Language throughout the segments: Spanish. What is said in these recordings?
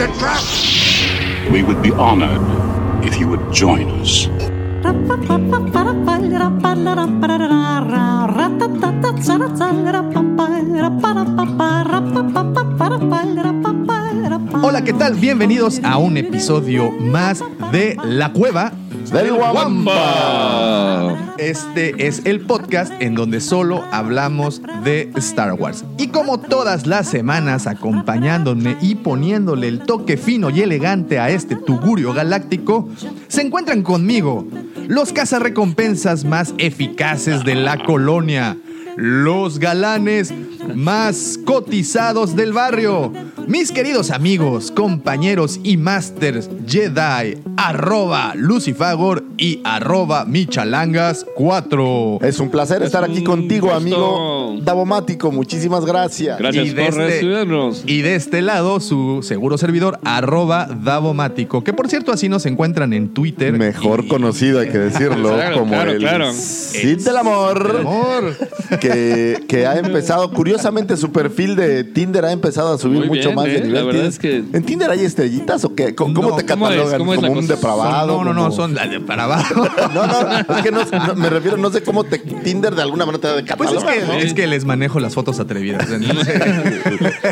It's a trap! We would be honored if you would join us. Hola, ¿qué tal? Bienvenidos a un episodio más de La Cueva del Guampa. Este es el podcast en donde solo hablamos de Star Wars. Y como todas las semanas, acompañándome y poniéndole el toque fino y elegante a este tugurio galáctico, se encuentran conmigo los cazarrecompensas más eficaces de la colonia, los galanes más cotizados del barrio. Mis queridos amigos, compañeros y masters Jedi, arroba Lucifagor y arroba Michalangas4. Es un placer estar aquí contigo, gusto. amigo Davomático. Muchísimas gracias. Gracias Y de por este- recibirnos. Y de este lado, su seguro servidor, arroba Davomático. Que por cierto, así nos encuentran en Twitter. Mejor Y- conocido, hay que decirlo, Claro, como claro, el claro. Cid del Amor, Amor. que, que ha empezado, curiosamente su perfil de Tinder ha empezado a subir Muy mucho bien, más de ¿eh? nivel. La verdad ¿Tienes- es que- ¿En Tinder hay estrellitas o qué? ¿Cómo, cómo No, te ¿cómo es? catalogan? ¿Cómo es la ¿Como un cosa? depravado? no, no, no, son las de para abajo. No, no, es que no, no, me refiero, no sé cómo te Tinder de alguna manera te Pues es cataloga, que, ¿no? es que les manejo las fotos atrevidas.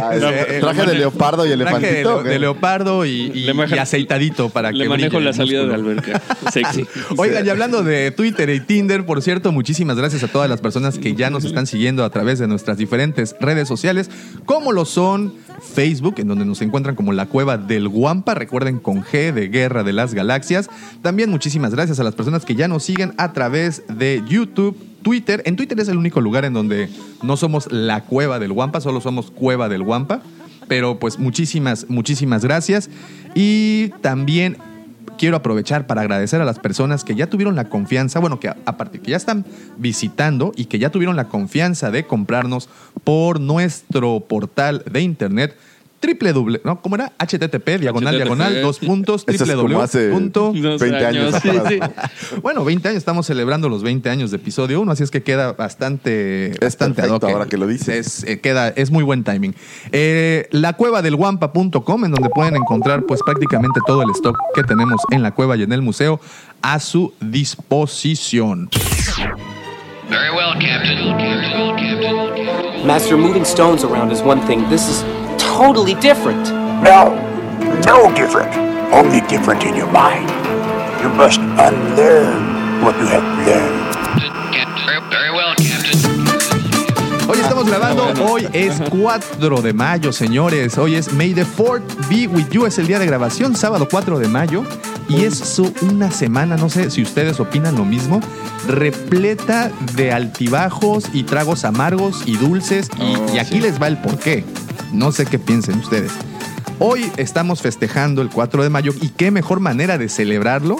Ah, es- Eh, traje de leopardo y Traje de, elefantito. de leopardo y, y- Le manejo- y aceitadito para que Le manejo la salida de alberca. Sexy. Oigan, y hablando de Twitter y Tinder, por cierto, muchísimas gracias a todas las personas que ya nos están siguiendo a través de nuestras diferentes redes sociales, como lo son Facebook, en donde nos encuentran como la cueva del Guampa, recuerden con G de Guerra de las Galaxias. También muchísimas gracias a las personas que ya nos siguen a través de YouTube. Twitter, en Twitter es el único lugar en donde no somos la cueva del Guampa, solo somos cueva del Guampa. Pero pues muchísimas, muchísimas gracias. Y también quiero aprovechar para agradecer a las personas que ya tuvieron la confianza, bueno, que a- aparte que ya están visitando y que ya tuvieron la confianza de comprarnos por nuestro portal de internet www, ¿no? ¿Cómo era? http, diagonal, HTTP. diagonal, dos puntos, es como hace punto. 20 años sí, atrás. sí. Bueno, 20 años, estamos celebrando los 20 años de episodio 1, así es que queda bastante, bastante ad perfecto hoc. ahora que lo dices. Es, eh, queda, es muy buen timing. Eh, la cueva del guampa.com, en donde pueden encontrar pues prácticamente todo el stock que tenemos en la cueva y en el museo a su disposición. Very well, Captain. Captain, Captain. Master, moving stones around is one thing. This is totally different. No, no different. Only different in your mind. You must unlearn what you have learned. Captain. Very, very well, Captain. Hoy estamos grabando, hoy es 4 de mayo, señores. Hoy es May the 4th be with you, es el día de grabación, sábado 4 de mayo. Y es su- una semana, no sé si ustedes opinan lo mismo, repleta de altibajos y tragos amargos y dulces. Y, Oh, y aquí sí. les va el porqué. No sé qué piensen ustedes. Hoy estamos festejando el 4 de mayo y qué mejor manera de celebrarlo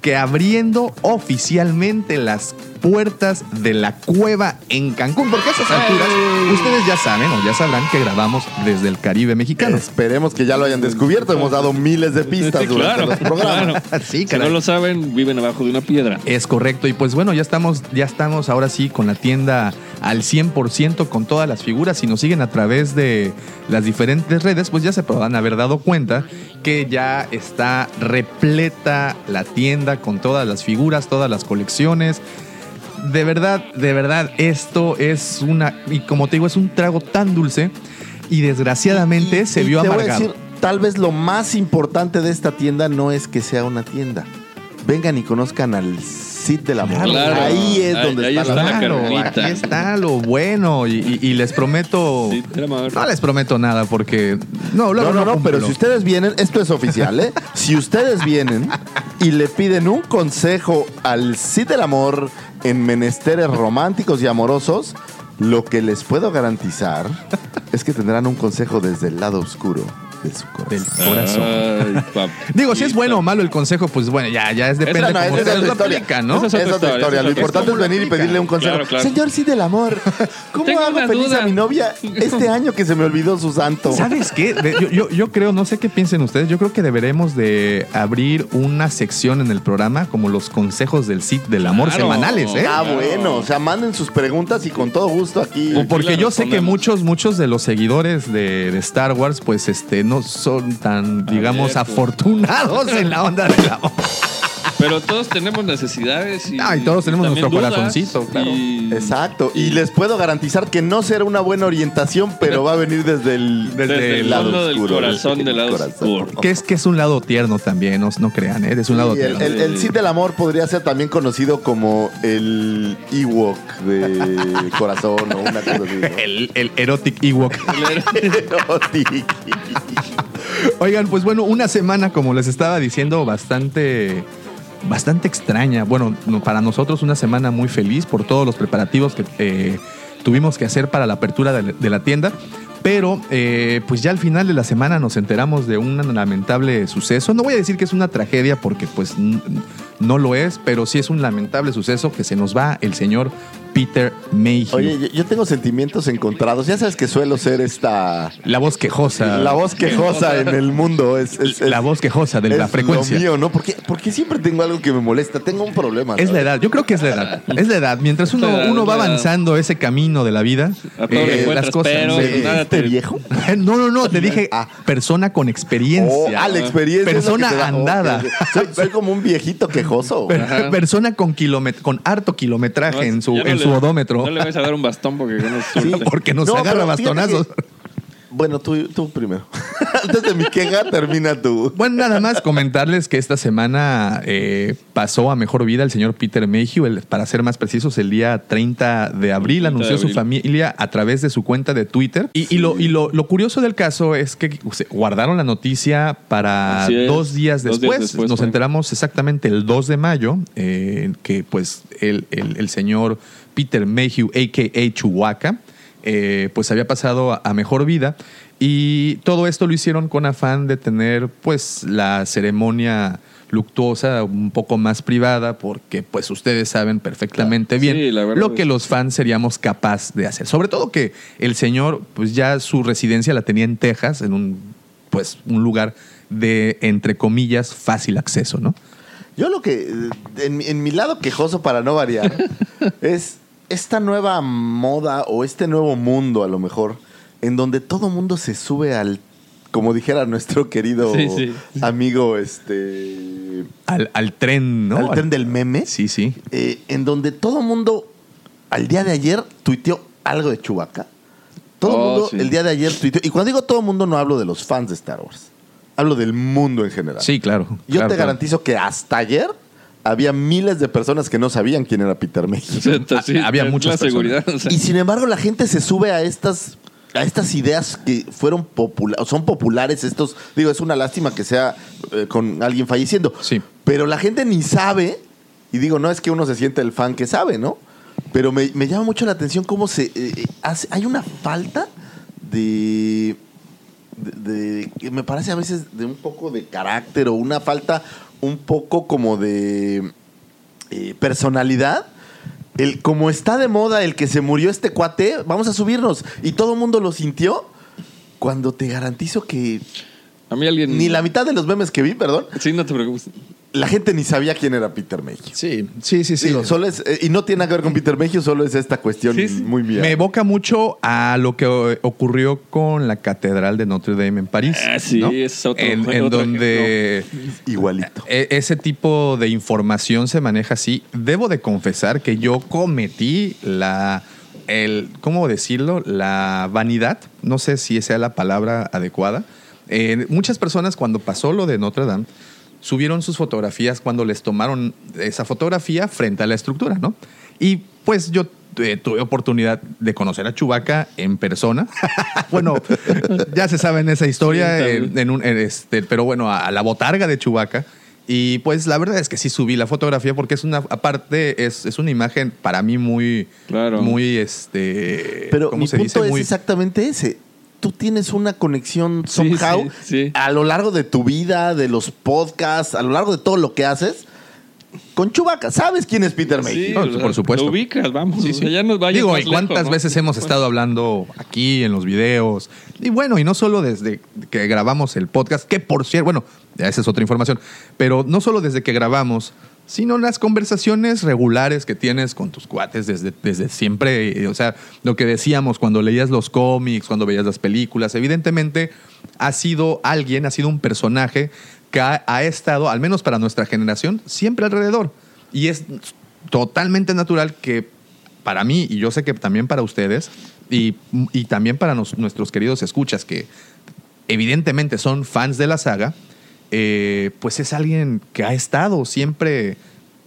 que abriendo oficialmente las puertas de la cueva en Cancún. Porque a esas alturas ustedes ya saben o ya sabrán que grabamos desde el Caribe mexicano. Esperemos que ya lo hayan descubierto. Hemos dado miles de pistas Sí, durante claro, los programas. claro. Sí, Si no lo saben, viven abajo de una piedra. Es correcto. Y pues bueno, ya estamos, ya estamos ahora sí con la tienda al 100% con todas las figuras. Si nos siguen a través de las diferentes redes, pues ya se podrán haber dado cuenta que ya está repleta la tienda con todas las figuras, todas las colecciones. De verdad, de verdad, esto es una, y como te digo, es un trago tan dulce y desgraciadamente Y- se y vio te voy a amargado. decir, tal vez lo más importante de esta tienda no es que sea una tienda. Vengan y conozcan al Cid del Amor. Claro. ahí es Ahí- donde ahí está, está la la Claro, aquí está lo bueno y, y- y les prometo... Sí. No les prometo nada porque... No, No, no, no, pero si ustedes vienen, esto es oficial, ¿eh? Si ustedes vienen y le piden un consejo al Cid del Amor en menesteres románticos y amorosos, lo que les puedo garantizar es que tendrán un consejo desde el lado oscuro. De su corazón. Del corazón. Ay, Digo, si es bueno o malo el consejo, pues bueno, ya, ya es depende Esa no, cómo ustedes es lo aplican, ¿no? Esa es otra historia. Lo importante es ¿Cómo lo venir y pedirle un consejo. Claro, claro. Señor sí del amor, ¿cómo Tengo hago feliz duda. a mi novia este año que se me olvidó su santo? ¿Sabes qué? De- yo, yo, yo creo, no sé qué piensen ustedes, yo creo que deberemos de abrir una sección en el programa como los consejos del SIT del amor Claro. semanales, ¿eh? Ah, bueno, o sea, manden sus preguntas y con todo gusto aquí. O Porque yo sé que muchos, muchos de los seguidores de, de Star Wars, pues este, no son tan, digamos, afortunados en la onda del amor. Pero todos tenemos necesidades y, Ah, y todos tenemos nuestro dudas, corazoncito, claro. y- Exacto. Y les puedo garantizar que no será una buena orientación, pero va a venir desde el, Desde el fondo del corazón, del lado oscuro. Que es que es un lado tierno también, no, no crean, ¿eh? Es un lado Y el, tierno. el, el Cid del amor podría ser también conocido como el Ewok de corazón o una cosa así. ¿no? El, el erotic Ewok. Erotic. Oigan, pues bueno, una semana, como les estaba diciendo, bastante, bastante extraña. Bueno, no- para nosotros una semana muy feliz por todos los preparativos que eh, tuvimos que hacer para la apertura de, la- tienda. Pero, eh, pues ya al final de la semana nos enteramos de un lamentable suceso. No voy a decir que es una tragedia porque pues no lo es, pero sí es un lamentable suceso que se nos va el señor Peter Mayhew. Oye, yo, yo tengo sentimientos encontrados. Ya sabes que suelo ser esta. la voz quejosa. La voz quejosa en el mundo. Es, es- la voz quejosa de la frecuencia. Lo mío, ¿no? Porque, porque siempre tengo algo que me molesta. Tengo un problema. Es la edad, yo creo que es la edad. Es la edad. Mientras uno, edad, uno va avanzando ese camino de la vida, todo le encuentras, pero ¿De nada este te- viejo? No, no, no, te dije Ah. persona con Oh, experiencia. ah, la experiencia. Persona da- andada. Soy, soy como un viejito quejoso. Per- persona con con harto kilometraje No, en su, no en su odómetro. No le vais a dar un bastón porque no Sí. Porque nos No, agarra bastonazos. que- Bueno, tú, tú primero. Antes de mi queja, termina tú. Bueno, nada más comentarles que esta semana eh, pasó a mejor vida el señor Peter Mayhew, el- para ser más precisos, el día 30 de abril 30 de anunció su familia a través de su cuenta de Twitter. Y, y lo, y lo, lo curioso del caso es que o sea, guardaron la noticia para dos días Dos días después. después Nos fue. enteramos exactamente el 2 de mayo, eh, que pues el, el- el señor Peter Mayhew, a.k.a. Chewbacca, eh, pues había pasado a, a mejor vida. Y todo esto lo hicieron con afán de tener pues la ceremonia luctuosa un poco más privada porque pues ustedes saben perfectamente bien Sí, lo que es- los fans seríamos capaz de hacer. Sobre todo que el señor pues ya su residencia la tenía en Texas, en un pues un lugar de entre comillas fácil acceso, ¿no? Yo lo que, eh, en, mi- en mi lado quejoso para no variar, es esta nueva moda o este nuevo mundo a lo mejor, en donde todo mundo se sube al, como dijera nuestro querido Sí, sí. amigo, este, Al, al tren, ¿no? al tren del meme, Sí, sí. eh, en donde todo mundo al día de ayer tuiteó algo de Chewbacca. Todo el Oh, mundo sí. el día de ayer tuiteó. Y cuando digo todo el mundo no hablo de los fans de Star Wars. Hablo del mundo en general. Sí, claro. Yo claro, te claro. garantizo que hasta ayer había miles de personas que no sabían quién era Peter Mayhew. Sí, Había la seguridad. o sea. Y sin embargo, la gente se sube a estas a estas ideas que fueron populares, son populares estos, digo, es una lástima que sea eh, con alguien falleciendo, Sí. pero la gente ni sabe, y digo, no es que uno se siente el fan que sabe, ¿no? Pero me, me llama mucho la atención cómo se eh, eh, hace, hay una falta de, de, de- que me parece a veces de un poco de carácter o una falta un poco como de eh, personalidad. El, como está de moda el que se murió este cuate, vamos a subirnos. Y todo el mundo lo sintió. Cuando te garantizo que A mí alguien. ni la mitad de los memes que vi, perdón, Sí, no te preocupes. La gente ni sabía quién era Peter Mayhew. Sí, sí, sí, sí. Digo, solo es, eh, y no tiene nada que ver con Peter Mayhew, solo es esta cuestión Sí, sí. muy mía. Me evoca mucho a lo que eh, ocurrió con la Catedral de Notre Dame en París. Ah, sí, ¿no? es otro- En, en otro donde Igualito. e- ese tipo de información se maneja así. Debo de confesar que yo cometí la, el, ¿cómo decirlo? La vanidad. No sé si sea la palabra adecuada. Eh, muchas personas cuando pasó lo de Notre Dame subieron sus fotografías cuando les tomaron esa fotografía frente a la estructura, ¿no? Y pues yo eh, tuve oportunidad de conocer a Chubaca en persona. bueno, ya se sabe en esa historia, Sí, en- también. en un- en este, pero bueno, a, a la botarga de Chubaca. Y pues la verdad es que sí subí la fotografía porque es una, aparte, es, es una imagen para mí muy, Claro. muy, este, Pero ¿cómo mi se punto dice? es Muy, exactamente ese. Tú tienes una conexión somehow sí, sí. a lo largo de tu vida, de los podcasts, a lo largo de todo lo que haces con Chubaca. ¿Sabes quién es Peter Mayhew? Sí, No, o sea, por supuesto. Lo ubicas, vamos. o sea, ya nos Digo, ¿y cuántas lejos, ¿no? veces hemos estado hablando aquí en los videos? Y bueno, y no solo desde que grabamos el podcast, que por cierto, bueno, esa es otra información, pero no solo desde que grabamos, sino las conversaciones regulares que tienes con tus cuates desde, desde siempre. O sea, lo que decíamos cuando leías los cómics, cuando veías las películas, evidentemente ha sido alguien, ha sido un personaje que ha, estado, al menos para nuestra generación, siempre alrededor. Y es totalmente natural que para mí, y yo sé que también para ustedes, y, y también para nuestros queridos escuchas, que evidentemente son fans de la saga, eh, pues es alguien que ha estado siempre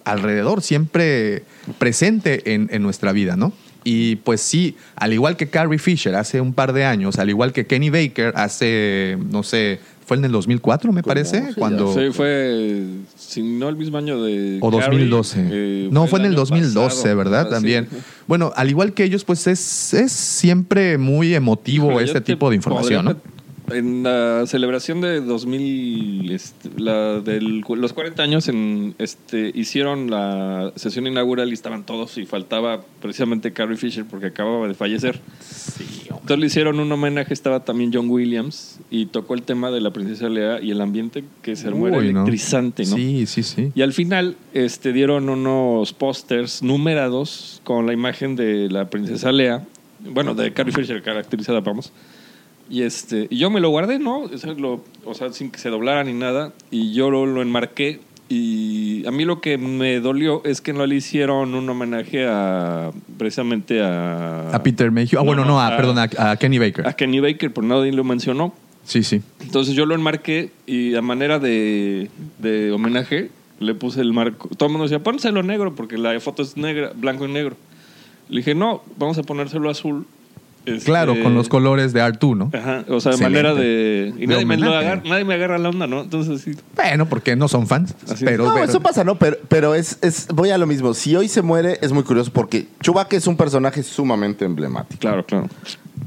alrededor, siempre presente en, en nuestra vida, ¿no? Y pues sí, al igual que Carrie Fisher hace un par de años, al igual que Kenny Baker hace, no sé, fue en el 2004, me parece, sí, cuando... Sí, fue, si no el mismo año de. O Carrie, 2012. eh, no, fue en el año 2012, pasado. ¿verdad? Ah, También. sí. Bueno, al igual que ellos, pues es, es siempre muy emotivo Híjole, este tipo de información, ¿no? En la celebración de 2000, este, la del, los 40 años, en, este, hicieron la sesión inaugural y estaban todos y faltaba precisamente Carrie Fisher porque acababa de fallecer. Entonces le hicieron un homenaje, estaba también John Williams y tocó el tema de la princesa Lea y el ambiente que se armó era electrizante, ¿no? Sí, sí, sí. Y al final este, dieron unos pósters numerados con la imagen de la princesa Lea, bueno, de Carrie Fisher caracterizada, vamos. Y, este, y yo me lo guardé, ¿no? O sea, lo- o sea, sin que se doblara ni nada. Y yo lo, lo enmarqué. Y a mí lo que me dolió es que no le hicieron un homenaje a precisamente a... A Peter Mayhew. Ah, bueno, no, a, perdón, a, a Kenny Baker. A Kenny Baker, por nadie lo mencionó. Sí, sí. Entonces yo lo enmarqué y a manera de, de homenaje le puse el marco. Todo el mundo decía, pónselo negro porque la foto es negra, blanco y negro. Le dije, no, vamos a ponérselo azul. Este, Claro, con los colores de Artu, ¿no? Ajá, o sea, de manera de... Y De nadie me, lo agarra, nadie me agarra la onda, ¿no? Entonces sí. Bueno, porque no son fans. Así pero, No, pero- eso pasa, ¿no? Pero, pero es, es, voy a lo mismo. Si hoy se muere, es muy curioso porque Chewbacca es un personaje sumamente emblemático. Claro, claro.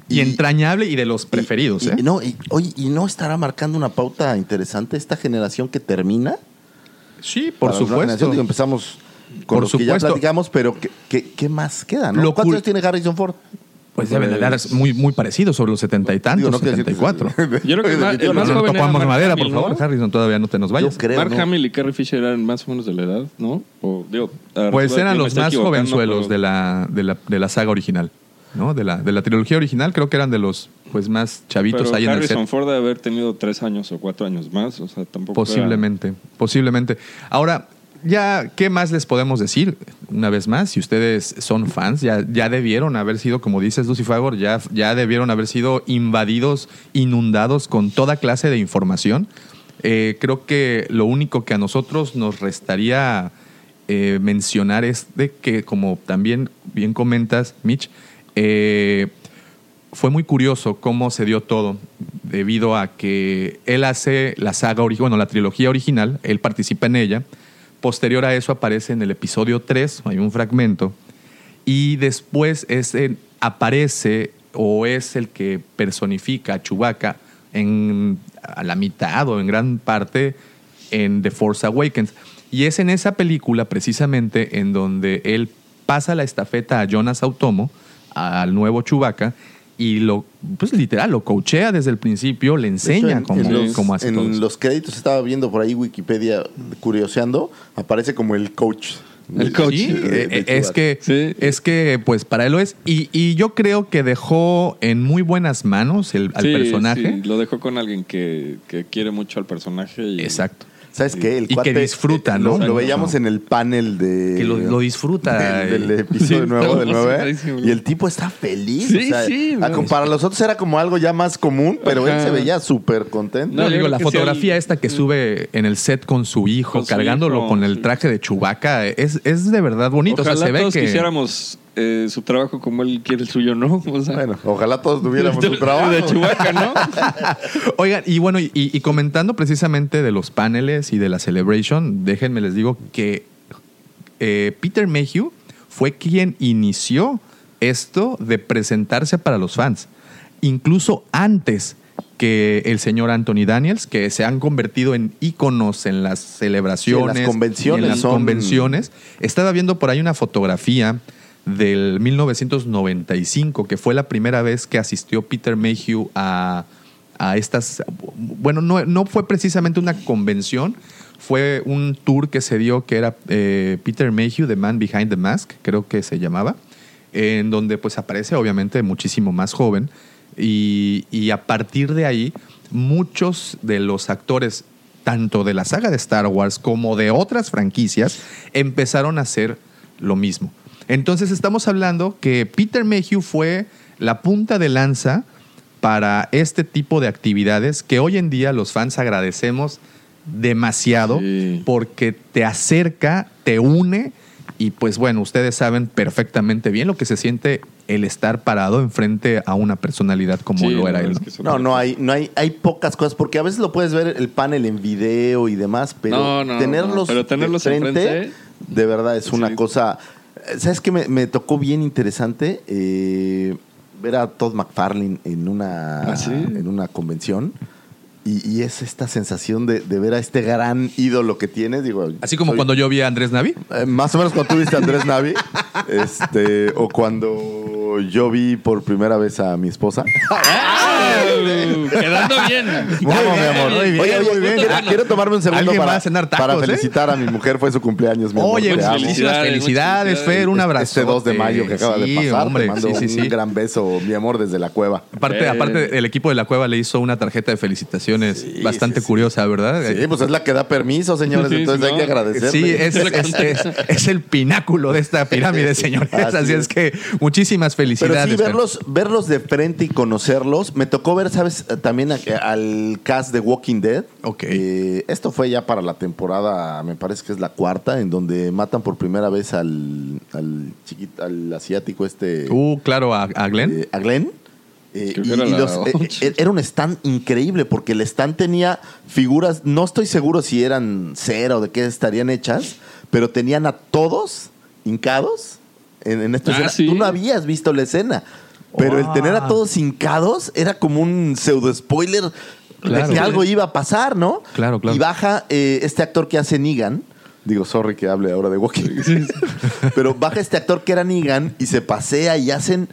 y entrañable y de los preferidos, Y- ¿eh? y no, y, oye, ¿y no estará marcando una pauta interesante esta generación que termina? Sí, por Para supuesto. Digo, empezamos con Por los que ya supuesto. platicamos, pero ¿qué, qué, qué más queda? ¿no? Lo ¿Cuántos años tiene Harrison Ford? Pues debe de dar muy, muy parecido sobre los setenta y tantos, Digo, no quiero decir que- 74. Yo creo que el más- el No, más no joven era topamos Mark madera, Hamill, por favor. ¿no? Harrison, todavía no te nos vayas. Yo creo, Mark ¿no? Hamill y Carrie Fisher eran más o menos de la edad, ¿no? O, digo, a Pues eran me los más equivocando, jovenzuelos pero- de la, de, la, de la saga original, ¿no? De la, de la trilogía original, creo que eran de los pues más chavitos Pero ahí en el Harrison set. Ford debe haber tenido tres años o cuatro años más, o sea, tampoco era- Posiblemente, posiblemente. Ahora, ya, ¿qué más les podemos decir? Una vez más, si ustedes son fans, ya, ya debieron haber sido, como dices Lucy Fagor, ya, ya debieron haber sido invadidos, inundados con toda clase de información. Eh, creo que lo único que a nosotros nos restaría eh, mencionar es de que, como también bien comentas, Mitch, eh, fue muy curioso cómo se dio todo, debido a que él hace la saga bueno, la trilogía original, él participa en ella. Posterior a eso aparece en el episodio 3, hay un fragmento, y después es aparece o es el que personifica a Chewbacca en, a la mitad o en gran parte en The Force Awakens. Y es en esa película precisamente en donde él pasa la estafeta a Jonas Automo, al nuevo Chewbacca, y lo, pues literal, lo coachea desde el principio, le De hecho, enseña en, cómo, en los, cómo hace en todo los créditos estaba viendo por ahí Wikipedia curioseando, aparece como el coach. El coach. Sí, de- eh, de eh, es que, Sí. es que, pues para él lo es. Y, y yo creo que dejó en muy buenas manos el, al Sí, personaje. sí, lo dejó con alguien que, que quiere mucho al personaje. Y, Exacto. ¿Sabes qué? El Y que disfruta, eh, ¿no? Lo, veíamos no. en el panel de... Que lo, lo disfruta. del, del eh, episodio Sí, nuevo del 9 emocionadísimo. y el tipo está feliz Sí, o sea, sí, a- no. para los otros era como algo ya más común pero él se veía súper contento No, digo, la fotografía el- esta que sube en el set con su hijo, Con su cargándolo hijo, con el sí. traje de Chubaca, es, es de verdad bonito. Ojalá o sea, se ve todos que. quisiéramos eh, su trabajo como él quiere el suyo, ¿no? O sea, bueno ojalá todos tuviéramos su trabajo De Chewbacca, ¿no? Oigan, y bueno, y, y comentando precisamente de los paneles y de la celebration, déjenme les digo que eh, Peter Mayhew fue quien inició esto de presentarse para los fans. incluso antes que el señor Anthony Daniels, que se han convertido en íconos en las celebraciones, Sí, en las convenciones y en las son- convenciones. Estaba viendo por ahí una fotografía del 1995, que fue la primera vez que asistió Peter Mayhew a, a estas... Bueno, no, no fue precisamente una convención, fue un tour que se dio que era eh, Peter Mayhew, The Man Behind the Mask, creo que se llamaba, en donde pues aparece obviamente muchísimo más joven y, y a partir de ahí muchos de los actores tanto de la saga de Star Wars como de otras franquicias empezaron a hacer lo mismo. Entonces estamos hablando que Peter Mayhew fue la punta de lanza para este tipo de actividades que hoy en día los fans agradecemos demasiado Sí. porque te acerca, te une y pues bueno, ustedes saben perfectamente bien lo que se siente el estar parado enfrente a una personalidad como Sí, lo era él. es ¿no? No, no hay, no hay, hay pocas cosas, porque a veces lo puedes ver el panel en video y demás, pero No, no, tenerlos, no, pero tenerlos de frente, enfrente, de verdad es una cosa. ¿Sabes qué me, me tocó bien interesante? Eh, ver a Todd McFarlane en una, ¿Ah, sí? en una convención. Y, y es esta sensación de, de ver a este gran ídolo que tienes. Digo, Así como soy- cuando yo vi a Andrés Navi. eh, más o menos cuando tú viste a Andrés Navi, este, o cuando yo vi por primera vez a mi esposa. Quedando bien. Vamos, mi amor. Muy bien, Oye, muy bien. quiero, quiero tomarme un segundo Alguien para, va a cenar tacos, para ¿eh? felicitar a mi mujer. Fue su cumpleaños, mi amor. Oye, muchísimas Felicidades, felicidades, Fer, un abrazo. Este 2 de mayo que acaba de pasar. hombre, te mando sí, sí, sí. un gran beso, mi amor, desde la cueva. Aparte, Eh. aparte, el equipo de la cueva le hizo una tarjeta de felicitaciones Sí, bastante sí, sí. curiosa, ¿verdad? Sí, pues es la que da permiso, señores. Sí, entonces sí, hay que no. agradecerle. Sí, es, es- es- es el pináculo de esta pirámide, señores. Así Así, es. es. que muchísimas Pero felicidades. sí, Fer. verlos, verlos de frente y conocerlos. Me tocó ver, ¿sabes? También a- al cast de Walking Dead. Ok. Eh, esto fue ya para la temporada, me parece que es la cuarta, en donde matan por primera vez al, al chiquito, al asiático este. Uh, claro, a, a Glenn. eh, a Glenn. Eh, Creo y- que era y la los- eh, ocho. eh, era un stand increíble porque el stand tenía figuras, no estoy seguro si eran cera o de qué estarían hechas, pero tenían a todos hincados en, en esta Ah, escena. sí. Tú no habías visto la escena, pero el tener a todos hincados era como un pseudo spoiler Claro. de que algo iba a pasar, ¿no? Claro, claro. Y baja eh, este actor que hace Negan. Digo, sorry que hable ahora de Walking. Pero baja este actor que era Negan y se pasea y hacen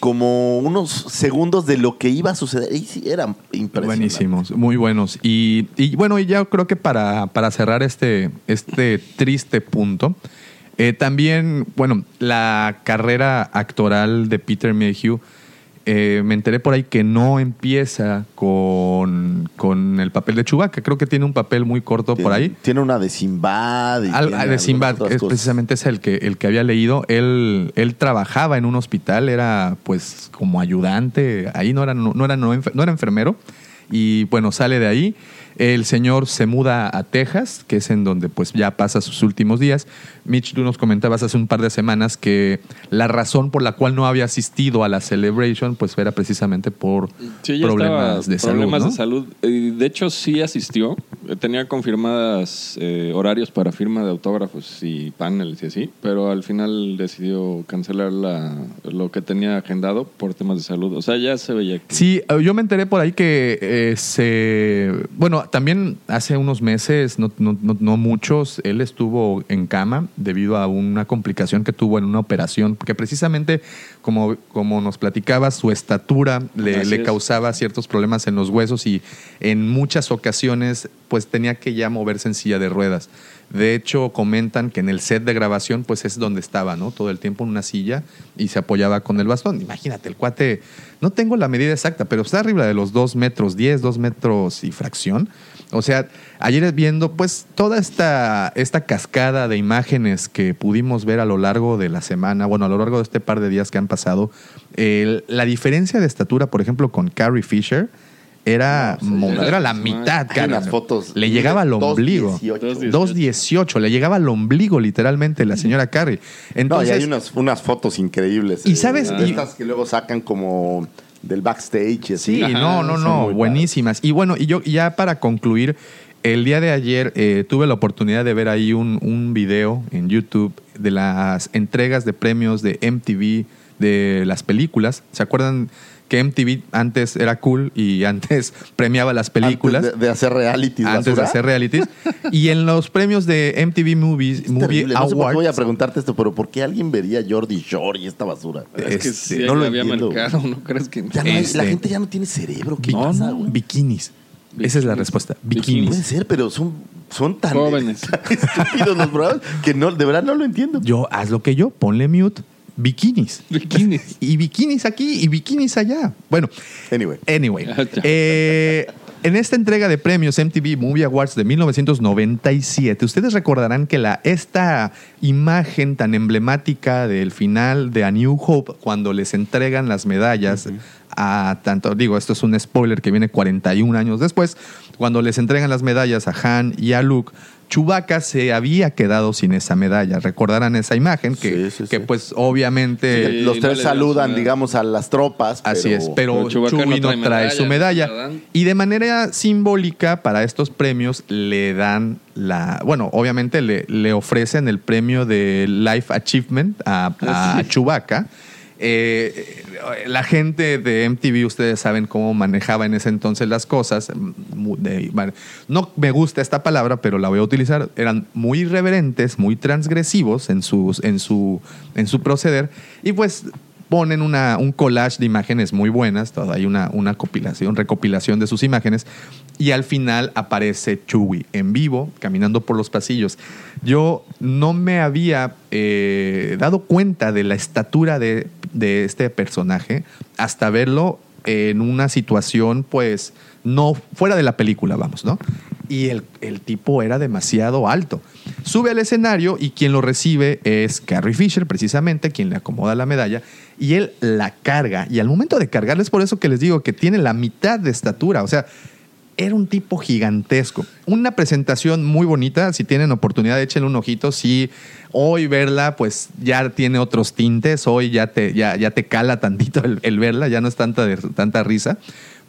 como unos segundos de lo que iba a suceder. Y sí, era impresionante. Buenísimos, muy buenos. Y, y bueno, y ya creo que para, para cerrar este, este triste punto, eh, también, bueno, la carrera actoral de Peter Mayhew, eh, me enteré por ahí que no empieza con, con el papel de Chewbacca. Creo que tiene un papel muy corto por ahí. Tiene una de Sinbad. y Al- tiene de Sinbad, es precisamente es el que, el que había leído. Él, él trabajaba en un hospital, era pues como ayudante, ahí no era, no, era, no, no era enfermero. Y bueno, sale de ahí. El señor se muda a Texas, que es en donde pues ya pasa sus últimos días. Mitch, tú nos comentabas hace un par de semanas que la razón por la cual no había asistido a la celebration pues era precisamente por Sí, problemas de salud. problemas ¿no? de salud. De hecho, sí asistió. Tenía confirmadas eh, horarios para firma de autógrafos y paneles y así, pero al final decidió cancelar la, lo que tenía agendado por temas de salud. O sea, ya se veía que... Sí, eh, yo me enteré por ahí que eh, se... Bueno, también hace unos meses, no, no, no, no muchos, él estuvo en cama debido a una complicación que tuvo en una operación, que precisamente, como, como nos platicaba, su estatura le, le causaba ciertos problemas en los huesos y en muchas ocasiones pues tenía que ya moverse en silla de ruedas. De hecho, comentan que en el set de grabación, pues es donde estaba, ¿no? Todo el tiempo en una silla y se apoyaba con el bastón. Imagínate, el cuate, no tengo la medida exacta, pero está arriba de los dos metros 10, dos metros y fracción. O sea, ayer viendo, pues, toda esta, esta cascada de imágenes que pudimos ver a lo largo de la semana, bueno, a lo largo de este par de días que han pasado, la diferencia de estatura, por ejemplo, con Carrie Fisher, era, No, mon- era- era la mitad, cara. unas fotos. Le llegaba al ombligo. 2.18. 2.18, le llegaba al ombligo literalmente la señora Carrie. No, Entonces, y hay unas, unas fotos increíbles. Y eh, sabes- y- estas que luego sacan como del backstage. así. Sí, no, no, no, buenísimas. Y bueno, y yo ya para concluir, el día de ayer eh, tuve la oportunidad de ver ahí un, un video en YouTube de las entregas de premios de MTV de las películas. ¿Se acuerdan que MTV antes era cool y antes premiaba las películas. Antes de, de hacer realities antes de hacer realities. y en los premios de MTV Movies, Es Movie terrible. No sé por qué voy a preguntarte esto, pero ¿por qué alguien vería Jordi Shore y esta basura? Es que Este, sí, no lo había entiendo. mercado, ¿no crees que Ya no hay- Este- la gente ya no tiene cerebro. ¿Qué pasa, güey? bikinis. Esa es la respuesta. Bikinis. Puede ser, pero son, son tan, Jóvenes. tan estúpidos los programas que no, de verdad no lo entiendo. Yo, haz lo que yo, ponle mute. Bikinis. Bikinis. Y bikinis aquí y bikinis allá. Bueno, Anyway. Anyway, eh, en esta entrega de premios MTV Movie Awards de 1997, ustedes recordarán que la, esta imagen tan emblemática del final de A New Hope, cuando les entregan las medallas a tanto, digo, esto es un spoiler que viene 41 años después, cuando les entregan las medallas a Han y a Luke, Chewbacca se había quedado sin esa medalla. Recordarán esa imagen que, Sí, sí, que sí. pues obviamente... Sí, los tres saludan, digamos, a las tropas. Así es, pero pero no trae su medalla. Y de manera simbólica, para estos premios, le dan la. Bueno, obviamente le, le ofrecen el premio de Life Achievement a, a Chewbacca. Eh, la gente de MTV, ustedes saben cómo manejaba en ese entonces las cosas. No me gusta esta palabra, pero la voy a utilizar. Eran muy irreverentes, muy transgresivos en, sus, en, su, en su proceder. Y pues ponen un collage de imágenes muy buenas, hay una, una recopilación de sus imágenes, y al final aparece Chewie en vivo, caminando por los pasillos. Yo no me había eh, dado cuenta de la estatura de, de este personaje hasta verlo en una situación, pues, no fuera de la película, vamos, ¿no? Y el, el tipo era demasiado alto. Sube al escenario y quien lo recibe es Carrie Fisher, precisamente, quien le acomoda la medalla, y él la carga. Y al momento de cargarla es por eso que les digo que tiene la mitad de estatura. O sea, era un tipo gigantesco. Una presentación muy bonita. Si tienen oportunidad, échenle un ojito. Si hoy verla, pues ya tiene otros tintes. Hoy ya te, ya, ya te cala tantito el, verla. Ya no es tanta, de- tanta risa.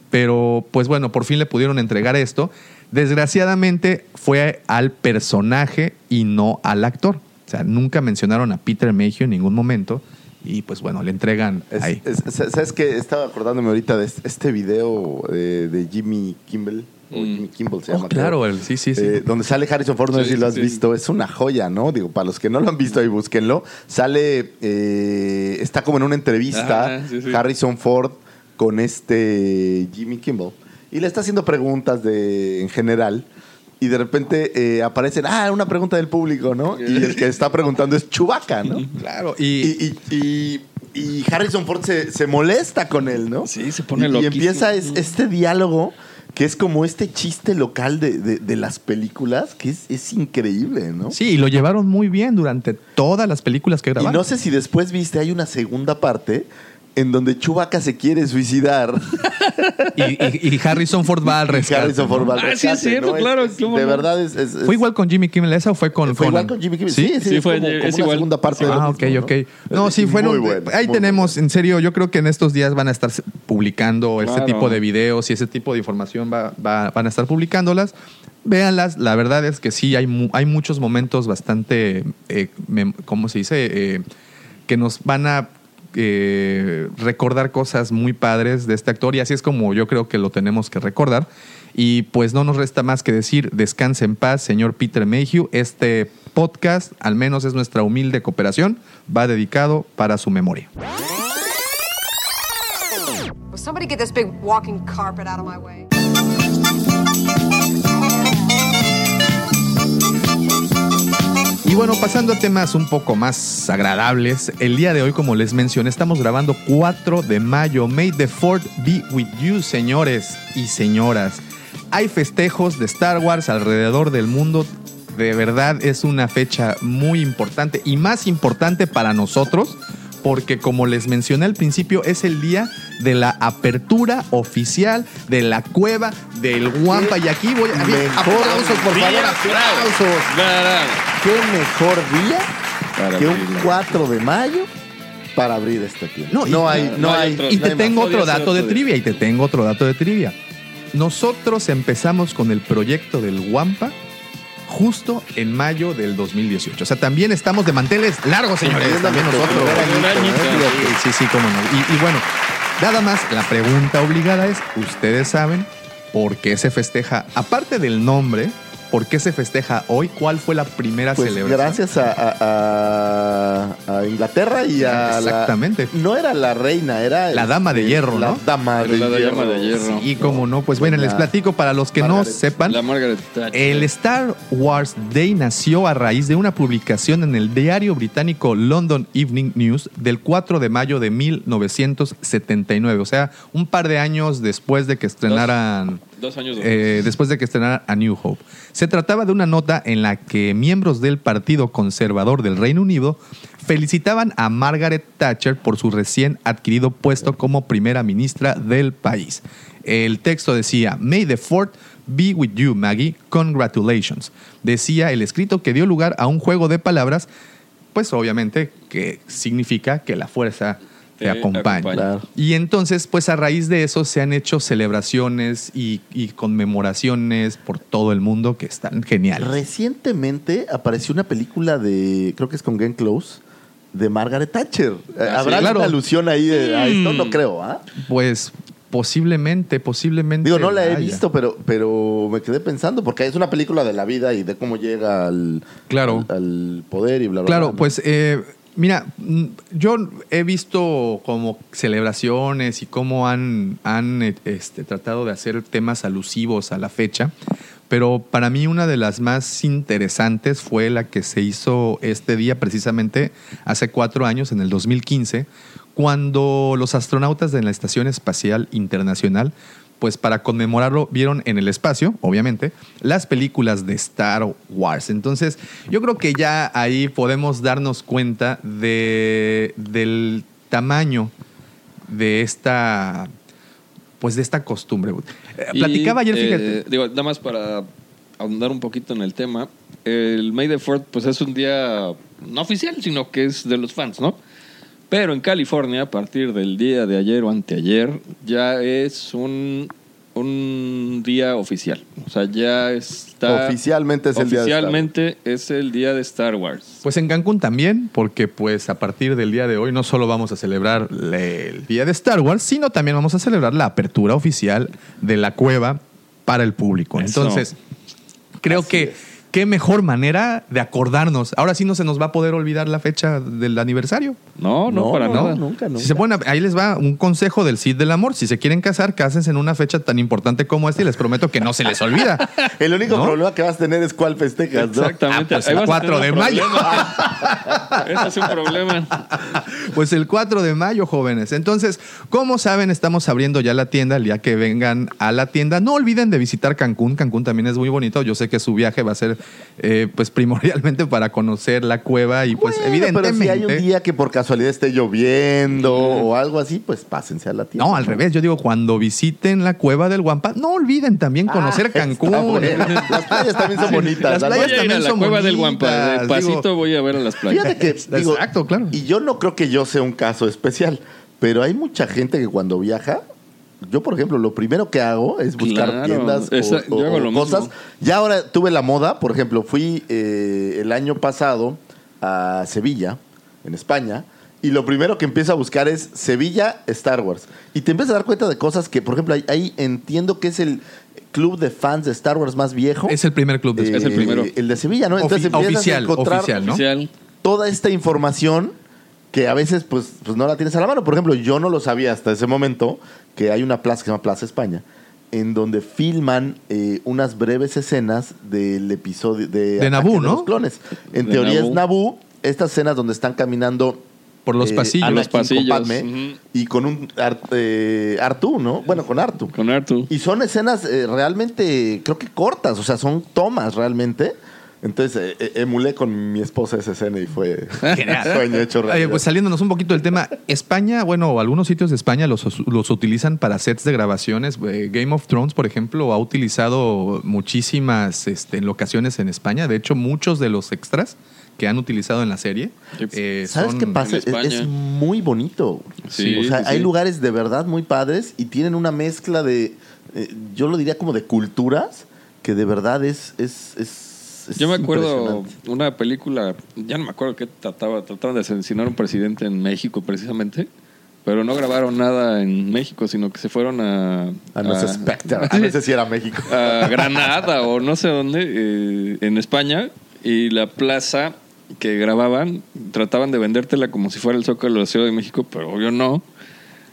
Pero, pues bueno, por fin le pudieron entregar esto. Desgraciadamente fue al personaje y no al actor. O sea, nunca mencionaron a Peter Mayhew en ningún momento. Y pues bueno, le entregan Es- ahí. es- ¿Sabes qué? Estaba acordándome ahorita de este- video eh, de Jimmy Kimball. o Mm. Jimmy Kimball se Oh, llama. claro, el- sí, sí, sí. Eh, donde sale Harrison Ford, no sé Sí, si lo has sí. visto. Es una joya, ¿no? Digo, para los que no lo han visto ahí, búsquenlo. Sale, eh, está como en una entrevista Ajá, sí, sí. Harrison Ford con este Jimmy Kimball. Y le está haciendo preguntas de, en general. Y de repente eh, aparecen, ah, una pregunta del público, ¿no? Y el que está preguntando es Chubaca, ¿no? Claro, Y, y- y- y Harrison Ford se, se molesta con él, ¿no? Sí, se pone y, y empieza es- este diálogo que es como este chiste local de, de- de las películas, que es, es increíble, ¿no? Sí, y lo llevaron muy bien durante todas las películas que Y grabaron. no sé si después viste, hay una segunda parte en donde Chewbacca se quiere suicidar. Y, y- y Harrison Ford va al rescate. Harrison Ford va al Ah, sí, es cierto, claro, es- de verdad es... es- es- ¿Fue igual con Jimmy Kimmel esa o fue con fue igual con Jimmy Kimmel. ¿Sí? Sí, sí, Sí, fue- como- como es una igual. segunda parte de Ah, ok, mismo, ok. ¿no? No, sí, fueron. muy bueno, ahí muy tenemos, en serio, yo creo que en estos días van a estar publicando este Claro. tipo de videos y ese tipo de información va, va- van a estar publicándolas. Véanlas, la verdad es que sí, hay, mu- hay muchos momentos bastante, eh, ¿cómo se dice? Eh, que nos van a eh, recordar cosas muy padres de este actor y así es como yo creo que lo tenemos que recordar. Y pues no nos resta más que decir, descanse en paz, señor Peter Mayhew. Este podcast, al menos es nuestra humilde cooperación, va dedicado para su memoria. Carpet? Bueno, pasando a temas un poco más agradables, el día de hoy, como les mencioné, estamos grabando 4 de mayo. May the Fourth be with you, señores y señoras. Hay festejos de Star Wars alrededor del mundo. De verdad es una fecha muy importante y más importante para nosotros porque como les mencioné al principio es el día de la apertura oficial de la cueva del Wampa y aquí voy a Mejor aplausos por favor día, aplausos. ¿Qué mejor día Para que un abrirlo. 4 de mayo para abrir esta tienda? No, No, hay, no, no hay hay. otro- Y no te hay tengo más. otro Podría ser dato de otro día. trivia y te tengo otro dato de trivia. Nosotros empezamos con el proyecto del Wampa justo en mayo del 2018. O sea, también estamos de manteles largos, señores. También nosotros. Sí, sí, cómo no. Y, y bueno, Nada más, la pregunta obligada es, ¿ustedes saben por qué se festeja, aparte del nombre, por qué se festeja hoy? ¿Cuál fue la primera Pues celebración? gracias a, a- a- a Inglaterra y a Exactamente. la... No era la reina, era... La dama de hierro, la ¿no? dama de, la hierro. dama de hierro. Y como no, pues bueno, les platico para los que Margaret. no sepan. La Margaret Thatcher. El Star Wars Day nació a raíz de una publicación en el diario británico London Evening News del 4 de mayo de 1979, o sea, un par de años después de que estrenaran Dos años después. eh, después de que estrenaran A New Hope. Se trataba de una nota en la que miembros del Partido Conservador del Reino Unido felicitaban a Margaret Thatcher por su recién adquirido puesto como primera ministra del país. El texto decía, May the Fourth be with you, Maggie. Congratulations. Decía el escrito que dio lugar a un juego de palabras, pues obviamente que significa que la fuerza te Te acompaña. acompaña. Claro. Y entonces, pues a raíz de eso se han hecho celebraciones y, y conmemoraciones por todo el mundo que están geniales. Recientemente apareció una película de, creo que es con Glenn Close, de Margaret Thatcher. Ah, ¿Habrá sí, claro. una alusión ahí de, a esto? Mm. No creo, ¿ah? Pues posiblemente, posiblemente. Digo, no la he visto, pero, pero me quedé pensando, porque es una película de la vida y de cómo llega al, Claro. al, al poder y bla, bla, Claro, bla, ¿no? pues eh, mira, mm, yo he visto como celebraciones y cómo han, han eh, este, tratado de hacer temas alusivos a la fecha, pero para mí una de las más interesantes fue la que se hizo este día precisamente hace cuatro años, en el 2015, cuando los astronautas de la Estación Espacial Internacional pues para conmemorarlo vieron en el espacio, obviamente, las películas de Star Wars. Entonces, yo creo que ya ahí podemos darnos cuenta de, del tamaño de esta pues de esta costumbre. Eh, Y, Platicaba ayer, eh, fíjate. digo, nada más para ahondar un poquito en el tema. El May the Fourth, pues es un día no oficial, sino que es de los fans, ¿no? Pero en California, a partir del día de ayer o anteayer, ya es un, un día oficial. O sea, ya está. Oficialmente es el día de Star Wars. Oficialmente es el día de Star Wars. Pues en Cancún también, porque pues a partir del día de hoy no solo vamos a celebrar le- el día de Star Wars, sino también vamos a celebrar la apertura oficial de la cueva para el público. Eso. Entonces, creo Así que es. Qué mejor manera de acordarnos. Ahora sí no se nos va a poder olvidar la fecha del aniversario. No, no, No, para no, nada. nunca, nunca. Si se ponen a- ahí les va un consejo del Cid del Amor. Si se quieren casar, cásense en una fecha tan importante como esta y les prometo que no se les olvida. El único ¿No? problema que vas a tener es cuál festejas, ¿no? Exactamente. Ah, pues el vas a 4 tener de mayo. Ese es un problema. Pues el 4 de mayo, jóvenes. Entonces, como saben, estamos abriendo ya la tienda. El día que vengan a la tienda, no olviden de visitar Cancún. Cancún también es muy bonito. Yo sé que su viaje va a ser, eh, pues, primordialmente para conocer la cueva y, pues, Bueno, evidentemente. Pero si hay un día que por casualidad esté lloviendo o algo así, pues pásense a la tienda. No, al revés. Yo digo, cuando visiten la cueva del Guampa, no olviden también conocer Ah, Cancún. está bueno. Las playas también son bonitas. Las playas Voy a ir a también la son cueva del Guampa. bonitas, De pasito digo. voy a ver a las playas. Fíjate que, digo, Exacto, claro. Y yo no creo que yo sea un caso especial, pero hay mucha gente que cuando viaja, yo por ejemplo, lo primero que hago es buscar Claro, tiendas o- esa- cosas. mismo. Ya ahora tuve la moda, por ejemplo, fui eh, el año pasado a Sevilla, en España. Y lo primero que empiezo a buscar es Sevilla Star Wars. Y te empiezas a dar cuenta de cosas que, por ejemplo, ahí, ahí entiendo que es el club de fans de Star Wars más viejo. Es el primer club de Eh, Es el primero. El de Sevilla, ¿no? Entonces Ofi- empiezas oficial, a encontrar oficial, ¿no? Toda esta información que a veces pues, pues no la tienes a la mano. Por ejemplo, yo no lo sabía hasta ese momento que hay una plaza que se llama Plaza España en donde filman eh, unas breves escenas del episodio de, de ¿no? los clones. En De teoría es Naboo. Naboo. Estas escenas donde están caminando Por los eh, pasillos. Anakin Los pasillos, con Padme ujú. y con un Ar- eh, Artu, ¿no? Bueno, con Artu. Con Artu. Y son escenas eh, realmente, creo que cortas, o sea, son tomas realmente. Entonces eh, eh, emulé con mi esposa esa escena y fue sueño hecho Oye, realidad. pues saliéndonos un poquito del tema, España, bueno, algunos sitios de España los, los utilizan para sets de grabaciones. Eh, Game of Thrones, por ejemplo, ha utilizado muchísimas este, locaciones en España. De hecho, muchos de los extras que han utilizado en la serie. eh, ¿Sabes son- qué pasa? Es, muy bonito. Sí, o sea, sí, hay sí. lugares de verdad muy padres y tienen una mezcla de, eh, yo lo diría como de culturas, que de verdad es... es, es- es Yo me acuerdo una película, ya no me acuerdo qué trataba, trataban de asesinar a un presidente en México precisamente, pero no grabaron nada en México, sino que se fueron a... A no sé, Spectre. A no sé si era México. a Granada o no sé dónde, eh, en España, y la plaza que grababan, trataban de vendértela como si fuera el Zócalo de la Ciudad de México, pero obvio no.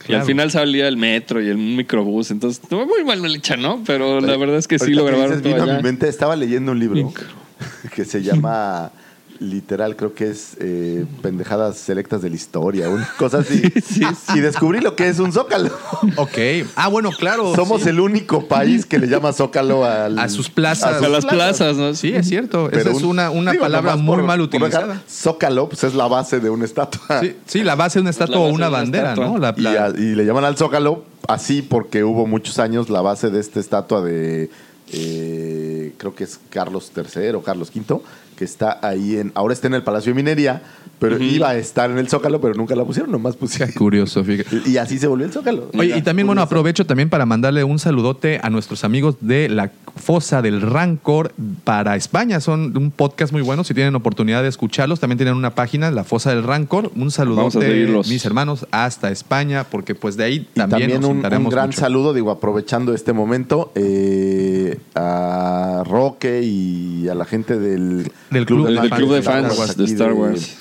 Y al final salía el metro y el microbús, entonces muy mal hecha, ¿no? Pero la verdad es que sí lo grabaron dices, todo vino a allá. mi mente, estaba leyendo un libro que se llama literal, creo que es eh, pendejadas selectas de la historia, una cosa así. Y descubrí lo que es un zócalo. Ok. Ah, bueno, claro. Somos sí. el único país que le llama zócalo al- A sus plazas. A las plazas, ¿no? Sí, es cierto. Pero Esa es un- una, una digo, palabra muy por- mal dejar, utilizada. Zócalo pues, es la base de una estatua. Sí, sí, la base de una estatua o una de una bandera. ¿no? La- Y, a- y le llaman al Zócalo así porque hubo muchos años la base de esta estatua de, eh, creo que es Carlos III o Carlos V, que está ahí en, ahora está en el Palacio de Minería, pero iba a estar en el Zócalo, pero nunca la pusieron, nomás pusieron. Curioso, fíjate. Y, y así se volvió el Zócalo. Oye, y también, bueno, aprovecho también para mandarle un saludote a nuestros amigos de la Fosa del Rancor para España. Son un podcast muy bueno. Si tienen oportunidad de escucharlos, también tienen una página, la Fosa del Rancor. Un Vamos a saludote, mis hermanos, hasta España, porque pues de ahí Y también, también, nos un, gran mucho. saludo, digo, aprovechando este momento, eh, a Roque y a la gente del, Del club- del club de fans de Star Wars.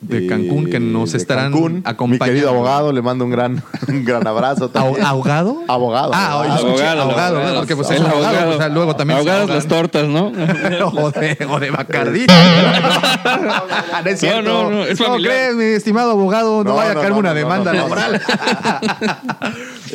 De Cancún, que nos estarán Cancún. Mi acompañando. querido abogado, le mando un gran, un gran abrazo. también. ¿Ahogado? Abogado. Ah, oye, abogado. escuché Abogado, ahogado, abogado. ¿no? porque pues es abogado, abogado. o sea, luego también se Ahogadas las tortas, ¿no? o de, o de Bacardí. no, es. No, no, no, es ¿Cómo crees, mi estimado abogado? No, No, vaya a no, caerme no, una no, demanda no, no. laboral.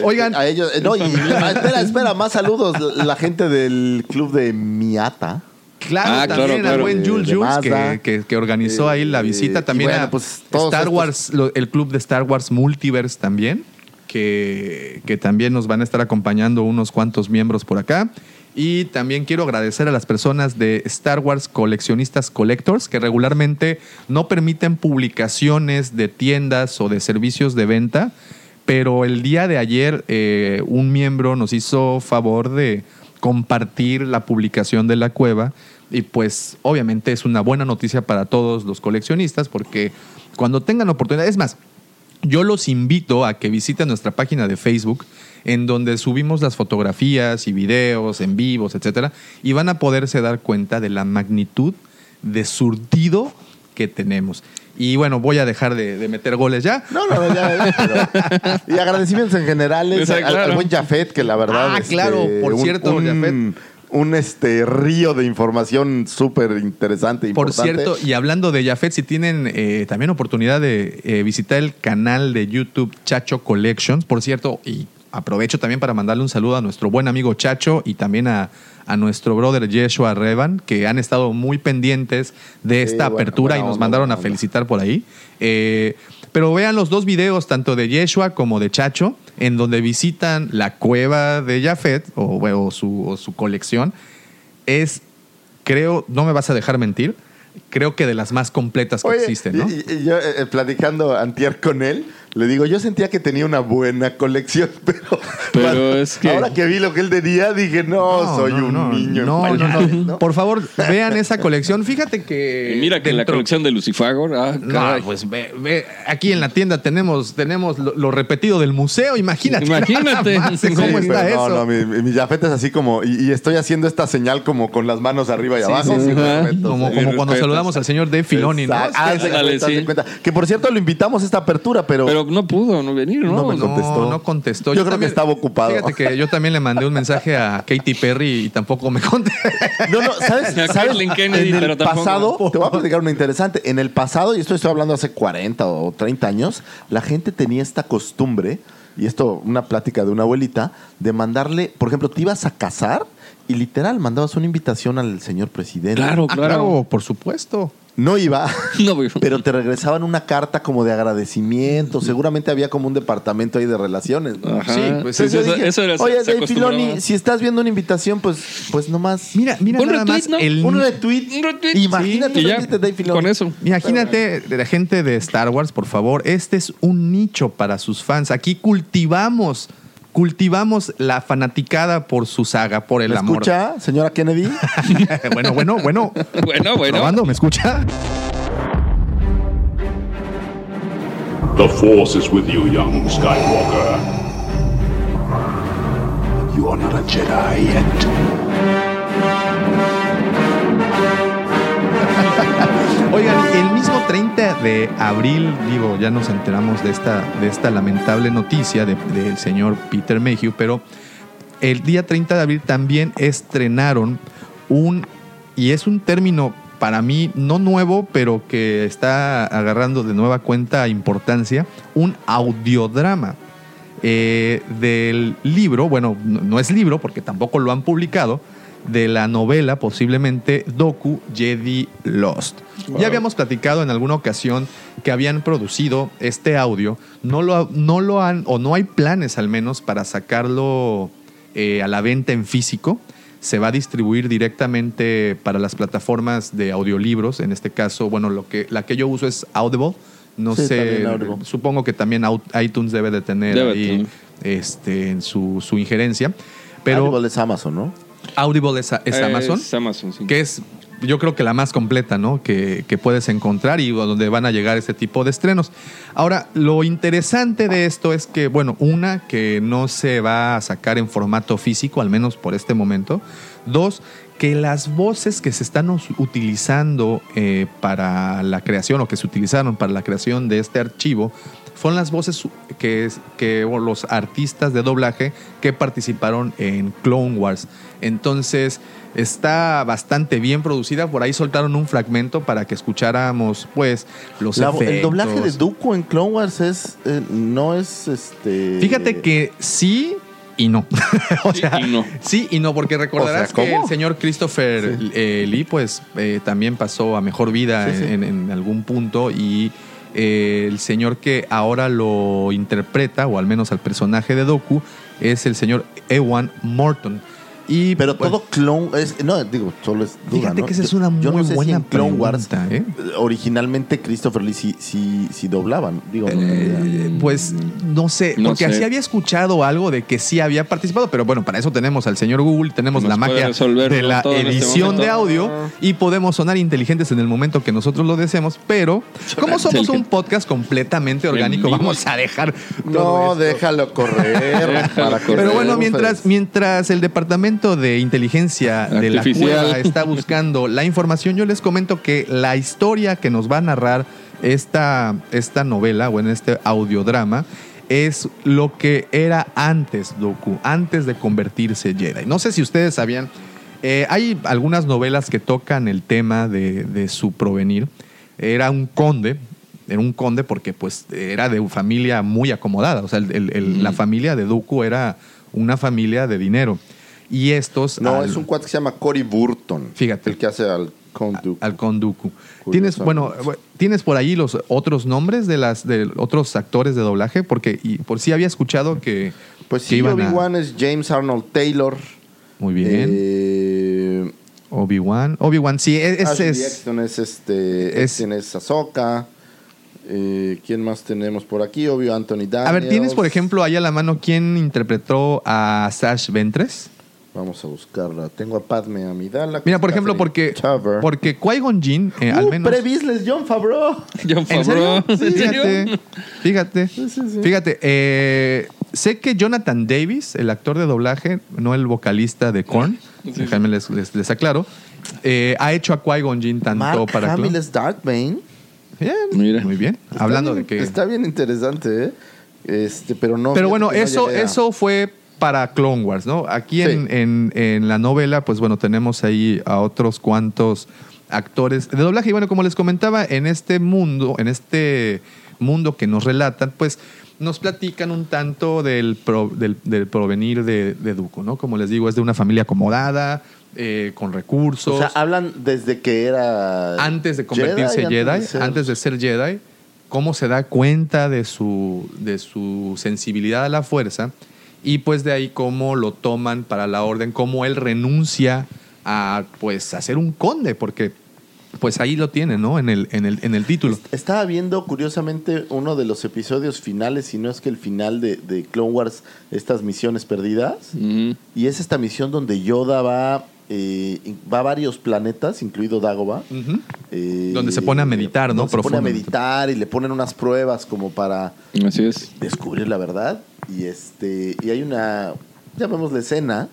Oigan, A ellos, no, y espera, espera, más saludos. La gente del club de Miata. Claro, Ah, claro, también al claro. buen Jules Jules que, que- que organizó ahí la visita. También bueno, a pues, Star Wars, el club de Star Wars Multiverse también, que, que también nos van a estar acompañando unos cuantos miembros por acá. Y también quiero agradecer a las personas de Star Wars Coleccionistas Collectors que regularmente no permiten publicaciones de tiendas o de servicios de venta, pero el día de ayer eh, un miembro nos hizo favor de compartir la publicación de la cueva y pues obviamente es una buena noticia para todos los coleccionistas porque cuando tengan oportunidad, es más, yo los invito a que visiten nuestra página de Facebook, en donde subimos las fotografías y videos en vivos, etcétera, y van a poderse dar cuenta de la magnitud de surtido que tenemos. Y bueno, voy a dejar de, de meter goles ya. No, no, ya, ya, pero- Y agradecimientos en general al, buen Jafet, que la verdad. Ah, claro, por cierto, un, Jafet. Un este río de información súper interesante. Por cierto, y hablando de Jafet, si tienen eh, también oportunidad de eh, visitar el canal de YouTube Chacho Collections, por cierto, y aprovecho también para mandarle un saludo a nuestro buen amigo Chacho y también a, a nuestro brother Yeshua Revan, que han estado muy pendientes de Sí, esta bueno, apertura y nos onda, mandaron a felicitar por ahí. Eh, pero vean los dos videos, tanto de Yeshua como de Chacho, en donde visitan la cueva de Jafet o, o su, o su colección. Es, creo, no me vas a dejar mentir, creo que de las más completas que Oye, existen, ¿no? y, y yo eh, eh, platicando antier con él, le digo, yo sentía que tenía una buena colección, pero, Pero cuando- es que- ahora que vi lo que él tenía, dije, no, soy no, un no, niño. No, no, no, ¿no? Por favor, vean esa colección. Fíjate que. Y mira que la dentro- colección de Lucifagor, ah, No, caray. pues ve, ve, aquí en la tienda tenemos, tenemos lo, lo repetido del museo, imagínate. Imagínate. más de ¿Cómo Sí, está pero eso? No, no, mi, mi- Jafet es así como, y, y estoy haciendo esta señal como con las manos arriba y Sí, abajo. sí, respeto, como cuando saludamos al señor Dave Filoni, ¿no? Ah, Es que- se cuenta, sí. se cuenta. Que por cierto lo invitamos a esta apertura, pero, Pero no pudo no venir, ¿no? No me No, contestó. no contestó. Yo creo que estaba ocupado. Fíjate que yo también le mandé un mensaje a Katy Perry y tampoco me contestó. No, no, ¿sabes? A ¿sabes? Kathleen Kennedy, en el pero tampoco. pasado, te voy a platicar una interesante. En el pasado, y esto estoy hablando hace 40 o 30 años, la gente tenía esta costumbre, y esto, una plática de una abuelita, de mandarle, por ejemplo, te ibas a casar y literal mandabas una invitación al señor presidente. Claro, Ah, claro. por supuesto. No iba. No. Pero te regresaban una carta como de agradecimiento. Seguramente había como un departamento ahí de relaciones. ¿no? Ajá. Sí, pues Entonces yo eso, dije, eso era Oye, se Dave Filoni, si estás viendo una invitación, pues, pues nomás. Mira, mira Un nada retweet, más ¿no? el un retweet. Un retweet. Imagínate Sí, ya, Dave Filoni. Con eso. Imagínate, de la gente de Star Wars, por favor, este es un nicho para sus fans. Aquí cultivamos, cultivamos la fanaticada por su saga, por el ¿Me amor. escucha, señora Kennedy? bueno, bueno, bueno. Bueno, bueno. Probando, ¿me escucha? The Force is with you, young Skywalker. You are not a Jedi yet. Oigan, el mismo 30 de abril, digo, ya nos enteramos de esta, de esta lamentable noticia de- del señor Peter Mayhew, pero el día 30 de abril también estrenaron un, y es un término para mí no nuevo, pero que está agarrando de nueva cuenta importancia, un audiodrama eh, del libro, bueno, no, no es libro porque tampoco lo han publicado, de la novela posiblemente Doku Jedi Lost. Ya habíamos platicado en alguna ocasión que habían producido este audio, no lo, no lo han, o no hay planes al menos para sacarlo eh, a la venta en físico. Se va a distribuir directamente para las plataformas de audiolibros. En este caso, bueno, lo que, la que yo uso es Audible. No Sí, sé, supongo que también iTunes debe de tener Debe ahí este, en su, su injerencia. Pero Audible es Amazon, ¿no? Audible es, es Eh, Amazon, Es Amazon, sí. que es yo creo que la más completa, ¿no? Que, que puedes encontrar y donde van a llegar este tipo de estrenos. Ahora, lo interesante de esto es que, bueno, una, que no se va a sacar en formato físico, al menos por este momento. Dos, que las voces que se están utilizando eh, para la creación o que se utilizaron para la creación de este archivo fueron las voces que, los artistas de doblaje que participaron en Clone Wars. Entonces está bastante bien producida. Por ahí soltaron un fragmento para que escucháramos pues los La- efectos. el doblaje de Dooku en Clone Wars es, eh, no es este. Fíjate que sí y no. o sea, y no. sí y no, porque recordarás O sea, que el señor Christopher eh, Lee, pues eh, también pasó a mejor vida Sí, sí. En, en algún punto y eh, el señor que ahora lo interpreta, o al menos al personaje de Doku, es el señor Ewan Morton. Y Pero pues, todo Clone. Es, no, digo, solo es duda. Fíjate ¿no? que esa es una yo muy no sé si buena en Clone Wars pregunta, ¿eh? originalmente Christopher Lee sí, sí, sí doblaban. Digo, no, Eh, pues no sé, No porque sé. así había escuchado algo de que sí había participado, pero bueno, para eso tenemos al señor Google, tenemos Nos la magia de la este edición de audio y podemos sonar inteligentes en el momento que nosotros lo deseemos, pero como somos un podcast completamente orgánico, vamos a dejar no, esto. déjalo correr. para que Pero bueno, mientras, mientras el Departamento de Inteligencia de la. Cueva está buscando la información, yo les comento que la historia que nos va a narrar esta, esta novela o en este audiodrama es lo que era antes Doku, antes de convertirse Jedi. No sé si ustedes sabían, eh, hay algunas novelas que tocan el tema de, de su provenir. Era un conde, era un conde porque pues era de familia muy acomodada, o sea, el- el- el- la familia de Dooku era una familia de dinero. Y estos... No, al- es un cuate que se llama Cory Burton. Fíjate. El que hace al Count Dooku. al Konduku. Tienes, bueno, tienes por ahí los otros nombres de las de otros actores de doblaje, porque y por sí había escuchado que, Pues que sí, Obi-Wan es James Arnold Taylor. Muy bien. Eh, Obi-Wan. Obi-Wan, sí, es, es- es- es este. es- es Ahsoka. Eh, ¿Quién más tenemos por aquí? Obvio, Anthony Daniels. A ver, ¿tienes, por ejemplo, ahí a la mano quién interpretó a Sash Ventres? Vamos a buscarla. Tengo a Padme Amidala. Mira, por ejemplo, porque, Chaver. porque Qui-Gon Jinn, eh, al Uh, menos... Pre-business, John Favreau. John ¿En serio? Favreau. ¿En serio? Fíjate, fíjate. Fíjate, eh, sé que Jonathan Davis, el actor de doblaje, no el vocalista de Korn, déjame les, les- les aclaro, eh, ha hecho a Qui-Gon Jinn tanto Mark para... Hamill es Darth Bane. Bien, Mira. muy bien. Está Hablando bien- de que... Está bien interesante, ¿eh? Este, pero no. Pero bueno, no eso, eso fue para Clone Wars, ¿no? Aquí en, Sí. en- en la novela, pues bueno, tenemos ahí a otros cuantos actores de doblaje. Y bueno, como les comentaba, en este mundo, en este mundo que nos relatan, pues nos platican un tanto del, pro- del, del provenir de, de Duco, ¿no? Como les digo, es de una familia acomodada, eh, con recursos. O sea, hablan desde que era. antes de convertirse Jedi, antes antes, de ser- de ser Jedi, cómo se da cuenta de su, de su sensibilidad a la fuerza y pues de ahí cómo lo toman para la orden, cómo él renuncia a pues a ser un conde, porque pues ahí lo tiene, ¿no? En el, en el, en el título. Estaba viendo curiosamente uno de los episodios finales, si no es que el final de, de Clone Wars, estas misiones perdidas. Ujú. Y es esta misión donde Yoda va eh, va a varios planetas, incluido Dagoba. eh, Donde se pone a meditar, ¿no? Se pone a meditar y le ponen unas pruebas como para Así es. descubrir la verdad. Y este y hay una, llamémosle escena,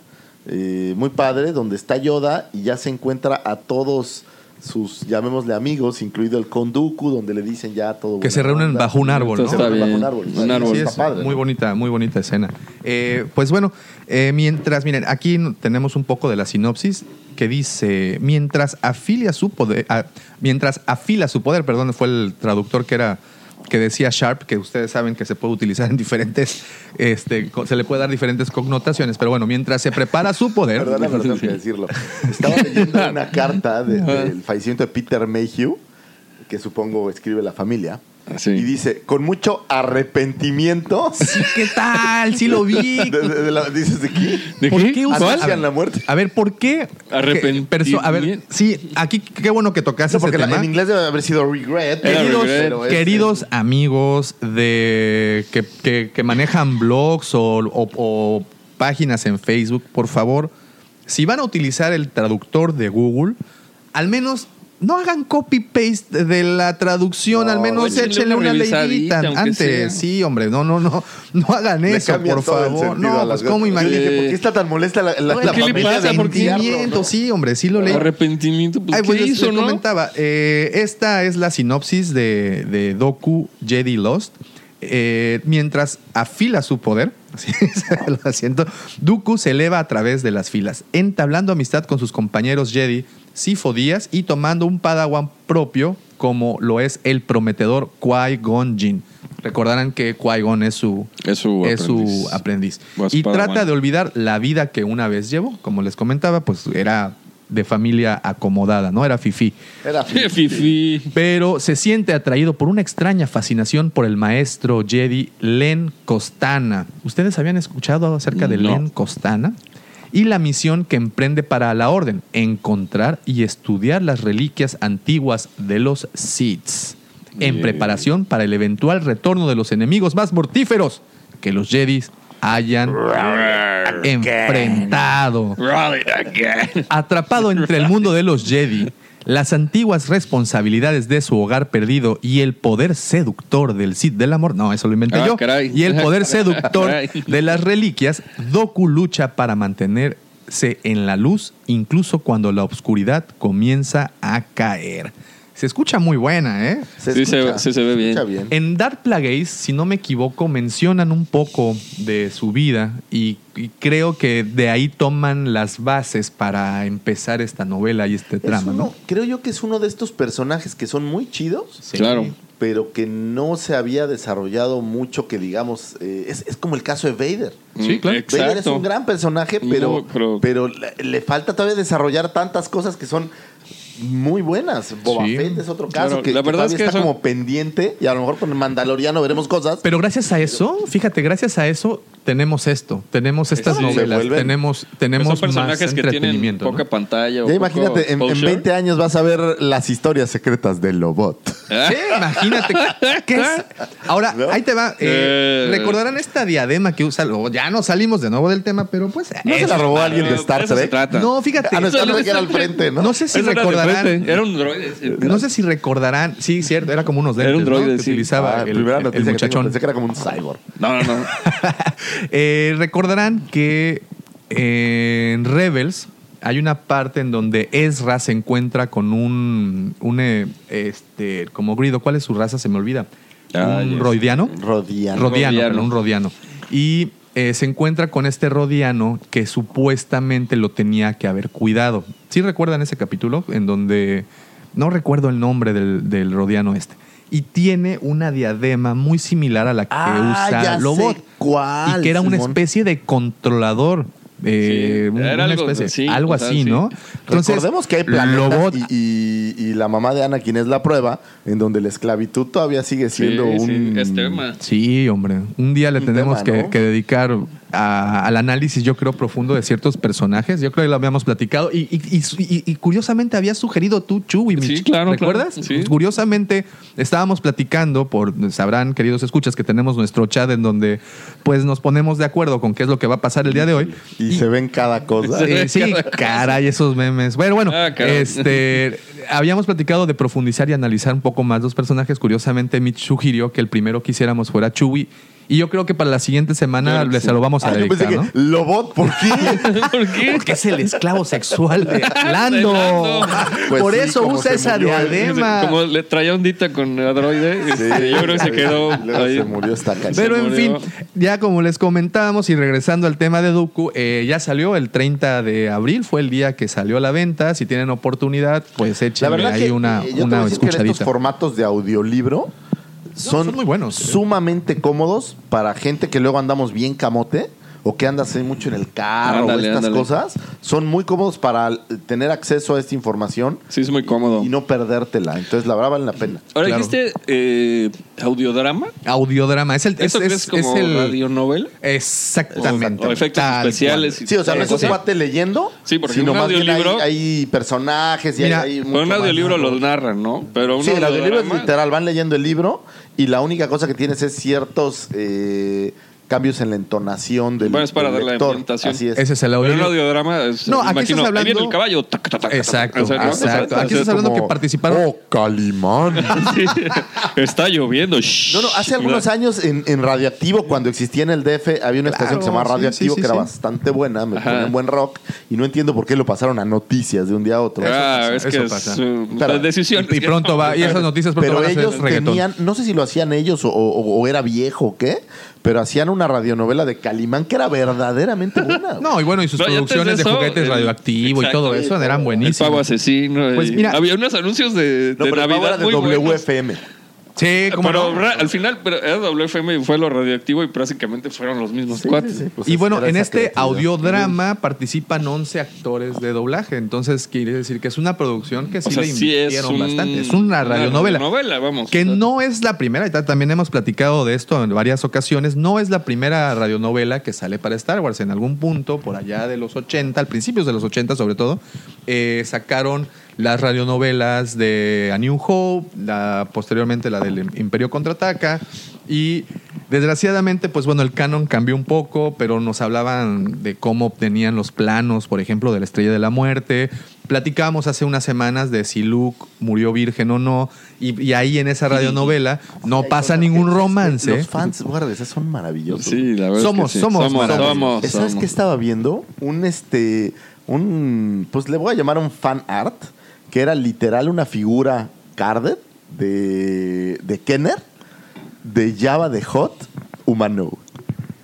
eh, muy padre, donde está Yoda y ya se encuentra a todos sus, llamémosle amigos, incluido el Konduku, donde le dicen ya todo. Que se reúnen onda. bajo un árbol, ¿no? Se reúnen bajo un árbol. Un árbol. Sí, Está es padre, muy ¿no? bonita, muy bonita escena. Eh, pues bueno, eh, mientras, miren, aquí tenemos un poco de la sinopsis que dice, mientras afilia su poder, ah, mientras afila su poder, perdón, fue el traductor que era que decía Sharp, que ustedes saben que se puede utilizar en diferentes, este, se le puede dar diferentes connotaciones, pero bueno, mientras se prepara su poder, Perdona, pero tengo que decirlo. Estaba leyendo una carta de- del fallecimiento de Peter Mayhew, que supongo escribe la familia. Y dice, con mucho arrepentimiento. ¿qué tal? Sí lo vi. De- de- de la- dices de qué? ¿De ¿Por qué? qué usan- Anuncian a ver, la muerte. A ver, ¿por qué? Arrepentimiento. A ver, sí, aquí qué bueno que tocaste No, porque ese la- tema. en inglés debe haber sido regret. Queridos, regret, pero es- queridos amigos de que, que- que manejan blogs o, o- o páginas en Facebook, por favor, si van a utilizar el traductor de Google, al menos no hagan copy-paste de la traducción, No, al menos échenle una leidita antes. sea. Sí, hombre, no, no, no, no hagan Le eso, por favor. No, pues cómo imagínate. ¿Por qué está tan molesta la, la, la ¿Qué le familia pasa? de ¿Por qué? Arrepentimiento, no? sí, hombre, sí lo leí. Arrepentimiento. Pues, Ay, ¿Qué pues les- hizo, les no? comentaba, eh, esta es la sinopsis de, de Doku Jedi Lost. Eh, mientras afila su poder, así lo asiento, Dooku se eleva a través de las filas, entablando amistad con sus compañeros Jedi, Sifo Díaz, y tomando un padawan propio, como lo es el prometedor Qui-Gon Jinn. Recordarán que Qui-Gon es su, Es su es su aprendiz. Y trata de olvidar la vida que una vez llevó. Como les comentaba, pues era de familia acomodada, ¿no? Era fifí. Era Fifi. Pero se siente atraído por una extraña fascinación por el maestro Jedi Len Costana. ¿Ustedes habían escuchado acerca de No. Len Costana? Y la misión que emprende para la orden, encontrar y estudiar las reliquias antiguas de los Siths, en preparación para el eventual retorno de los enemigos más mortíferos que los Jedis hayan enfrentado. Atrapado entre el mundo de los Jedi, las antiguas responsabilidades de su hogar perdido y el poder seductor del Sith del amor, no, eso lo inventé Ah, yo, caray. y el poder seductor de las reliquias, Doku lucha para mantenerse en la luz incluso cuando la oscuridad comienza a caer. Se escucha muy buena, ¿eh? Se Sí, se- escucha, sí se ve bien. En Dark Plagueis, si no me equivoco, mencionan un poco de su vida y, y creo que de ahí toman las bases para empezar esta novela y este Es trama, uno- ¿no? Creo yo que es uno de estos personajes que son muy chidos, Sí. Claro. pero que no se había desarrollado mucho, que digamos, eh, es, es como el caso de Vader. Sí, claro. Vader es Exacto. un gran personaje, pero, pero- pero le, le falta todavía desarrollar tantas cosas que son muy buenas. Boba Sí. Fett es otro Claro, caso que, la que verdad es todavía que está como pendiente y a lo mejor con el Mandaloriano veremos cosas. Pero gracias a eso, fíjate, gracias a eso tenemos esto, tenemos estas Sí, novelas, tenemos, Son tenemos personajes más que tienen poca pantalla. o ya imagínate, en, en exposure. 20 años vas a ver las historias secretas del Lobot. Sí, imagínate. ¿qué es? Ahora, ¿No? ahí te va. eh, Eh. recordarán esta diadema que usa. o Ya no salimos de nuevo del tema, pero pues. ¿No se la robó alguien de Star Trek? No, fíjate. Ah, no, Star Trek era al frente, ¿no? No sé si de recordarán. Era un droide. sí. No sé si recordarán. Sí, cierto, era como unos Era lentes un droide, ¿no? que sí. utilizaba Ah, el, primera el- que muchachón. pensé que era como un cyborg. No, no, no. Eh, recordarán que eh, en Rebels hay una parte en donde Ezra se encuentra con un, un eh, este, como grido. ¿Cuál es su raza? Se me olvida. Ah, un yes. roidiano. Rodiano. Rodiano, Rodiano. perdón, un rodiano. Y eh, se encuentra con este rodiano que supuestamente lo tenía que haber cuidado. ¿Sí recuerdan ese capítulo? En donde no recuerdo el nombre del, del rodiano este. Y tiene una diadema muy similar a la que Ah, usa Lobot. cuál, y que era una especie de controlador. Eh, Sí, un- era una algo especie, así, algo sea, sí. ¿no? Recordemos que hay planetas y, y- y la mamá de Anakin es la prueba en donde la esclavitud todavía sigue siendo Sí, sí, un... es tema. Sí, hombre. Un día le Un tenemos tema, que, ¿no? que dedicar a- al análisis, yo creo, profundo de ciertos personajes. Yo creo que lo habíamos platicado. Y, y- y- y- y curiosamente habías sugerido tú, Chu y Sí, Mitch. claro, ¿Recuerdas? claro, sí. Curiosamente estábamos platicando, por sabrán, queridos escuchas, que tenemos nuestro chat en donde pues nos ponemos de acuerdo con qué es lo que va a pasar el día de hoy. Y Y, se ven cada cosa. Eh, sí, caray, esos memes. Bueno, bueno, Ah, este, habíamos platicado de profundizar y analizar un poco más los personajes. Curiosamente, Mitch sugirió que el primero que hiciéramos fuera Chewie. Y yo creo que para la siguiente semana les sí. se lo vamos a Ah, yo pensé dedicar, que ¿no? Lobot, ¿por qué? ¿Por qué? Porque es el esclavo sexual de Lando. Pues Por sí, eso usa esa murió diadema. Como le traía ondita con Androide, este, yo creo que se quedó ahí. se murió esta canción. Pero en fin, ya como les comentábamos y regresando al tema de Dooku, eh, ya salió el 30 de abril, fue el día que salió a la venta. Si tienen oportunidad, pues échenle ahí que una, yo una que estos formatos de audiolibro son, son muy buenos, eh. sumamente cómodos para gente que luego andamos bien camote o que andas mucho en el carro Ándale, o estas ándale. cosas. Son muy cómodos para tener acceso a esta información Sí, es muy cómodo. y no perdértela. Entonces, la verdad vale la pena. Ahora Claro. dijiste eh, audiodrama. Audiodrama, es el... Es, ¿Eso crees es- como es el radionovela? Exactamente. O- o efectos tal especiales. cual. y- Sí, o sea, no es un cuate leyendo, Sí, porque sino un más bien hay, audiolibro- hay personajes y Mira, hay, hay Con mucho un más audiolibro narrador. los narran, ¿no? Pero un Sí, el audiolibro es literal, van leyendo el libro y la única cosa que tienes es ciertos eh, cambios en la entonación del, Bueno, es para dar la ambientación. Así es. Ese es el Pero un audiolibro. audiodrama es, No, aquí imagino, estás hablando- ahí viene el caballo. tac, tac, tac, Exacto, o sea, ¿no? exacto. Aquí es estás hablando como, que participaron... Oh, Calimán. Sí. Está lloviendo. shh. No, no, hace algunos años en, en Radioactivo, cuando existía en el DF, había una estación que se llamaba sí, Radioactivo, sí, sí, que era sí. bastante buena, me Ajá. ponían buen rock, y no entiendo por qué lo pasaron a noticias de un día a otro. Ah, es Eso que pasa. es uh, Pero- las decisiones. Y pronto va, y esas noticias pronto Pero van a ser ellos reggaetón. tenían, no sé si lo hacían ellos o, o- o era viejo o qué, pero hacían una radionovela de Calimán que era verdaderamente buena. No, y bueno, y sus No, producciones de, eso, juguetes el- radioactivo y todo eso eran El pavo asesino. Pues y mira- había unos anuncios de, No, de Navidad era de muy buenos. Sí, como Pero no. al final, pero era WFM y fue lo radioactivo y prácticamente fueron los mismos cuates. Pues y bueno, en este audiodrama participan 11 actores de doblaje. Entonces, quiere decir que es una producción que sí O sea, le sí es invirtieron un- bastante. Es una radionovela. radionovela, vamos. Que no es la primera, y ta- también hemos platicado de esto en varias ocasiones, no es la primera radionovela que sale para Star Wars. En algún punto, por allá de los 80, al principios de los 80 sobre todo, eh, sacaron las radionovelas de A New Hope, la, posteriormente la del Imperio Contraataca, y desgraciadamente, pues bueno, el canon cambió un poco, pero nos hablaban de cómo obtenían los planos, por ejemplo, de la Estrella de la Muerte. Platicábamos hace unas semanas de si Luke murió virgen o no, y, y ahí en esa radionovela no pasa ningún romance. Los fans, guarda, esas son maravillosos. Sí, la verdad. Somos, es que sí. somos, somos, somos. somos, ¿Sabes somos. qué estaba viendo? Un este. Un. Pues le voy a llamar un fan art. Que era literal una figura carded de. de Kenner. De Java de Hot Humano.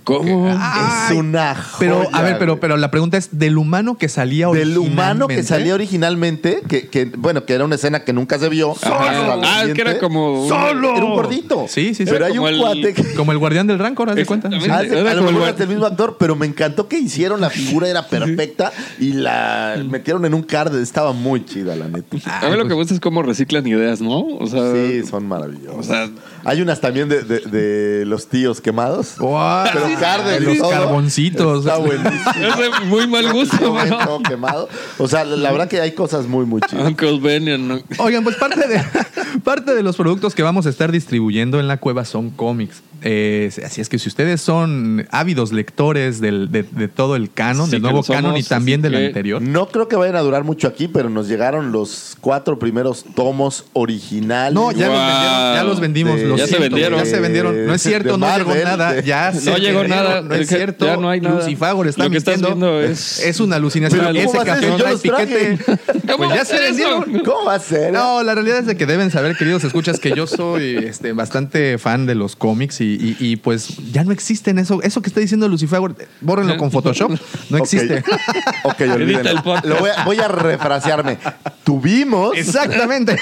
¿Cómo? Ay, es una Pero, joya, a ver, pero, pero la pregunta es, ¿del humano que salía Del humano que originalmente? salía originalmente, que, que, bueno, que era una escena que nunca se vio. La Ah, es que era como un- ¡Solo! Era un gordito. Sí, sí, sí. Pero hay un el- cuate que. Como el guardián del Rancor, haz de cuenta. Sí. Ah, Era a lo el mejor el mismo actor, pero me encantó que hicieron la figura, era perfecta y la metieron en un card. Estaba muy chida, la neta. A mí lo que gusta es cómo reciclan ideas, ¿no? O sea, Sí, son maravillosos. o sea, Hay unas también de, de- de los tíos quemados. Guau, Pero Cárdenas, los todo. carboncitos. Está buenísimo. es de muy mal gusto, Todo ¿no? todo quemado. O sea, la verdad que hay cosas muy, muy chidas. Uncle Ben y no- Oigan, pues parte de, parte de los productos que vamos a estar distribuyendo en la cueva son cómics. Eh, así es que si ustedes son ávidos lectores del- de, de todo el canon, Sí del nuevo somos, canon y también del anterior. No creo que vayan a durar mucho aquí, pero nos llegaron los cuatro primeros tomos originales. No, ya, los vendieron, ya los vendimos. De- lo Ya se vendieron. Ya se vendieron. No es cierto, no llegó nada. se No llegó vendieron, nada. No es que cierto. ya no hay nada. Lucifagor está Lo que estás mintiendo. viendo es- es una alucinación. Pero Ese ¿cómo va a ser café no trae los piquete. ¿Cómo Pues va ya a se vendieron. ¿Cómo va a ser? No, la realidad es de que deben saber, queridos escuchas, que yo soy este, bastante fan de los cómics y, y- y, pues ya no existen eso. Eso que está diciendo Lucifer, bórrenlo con Photoshop. No existe. Ok, olvídenlo. Lo voy, a, voy a refrasearme. Tuvimos. Exactamente.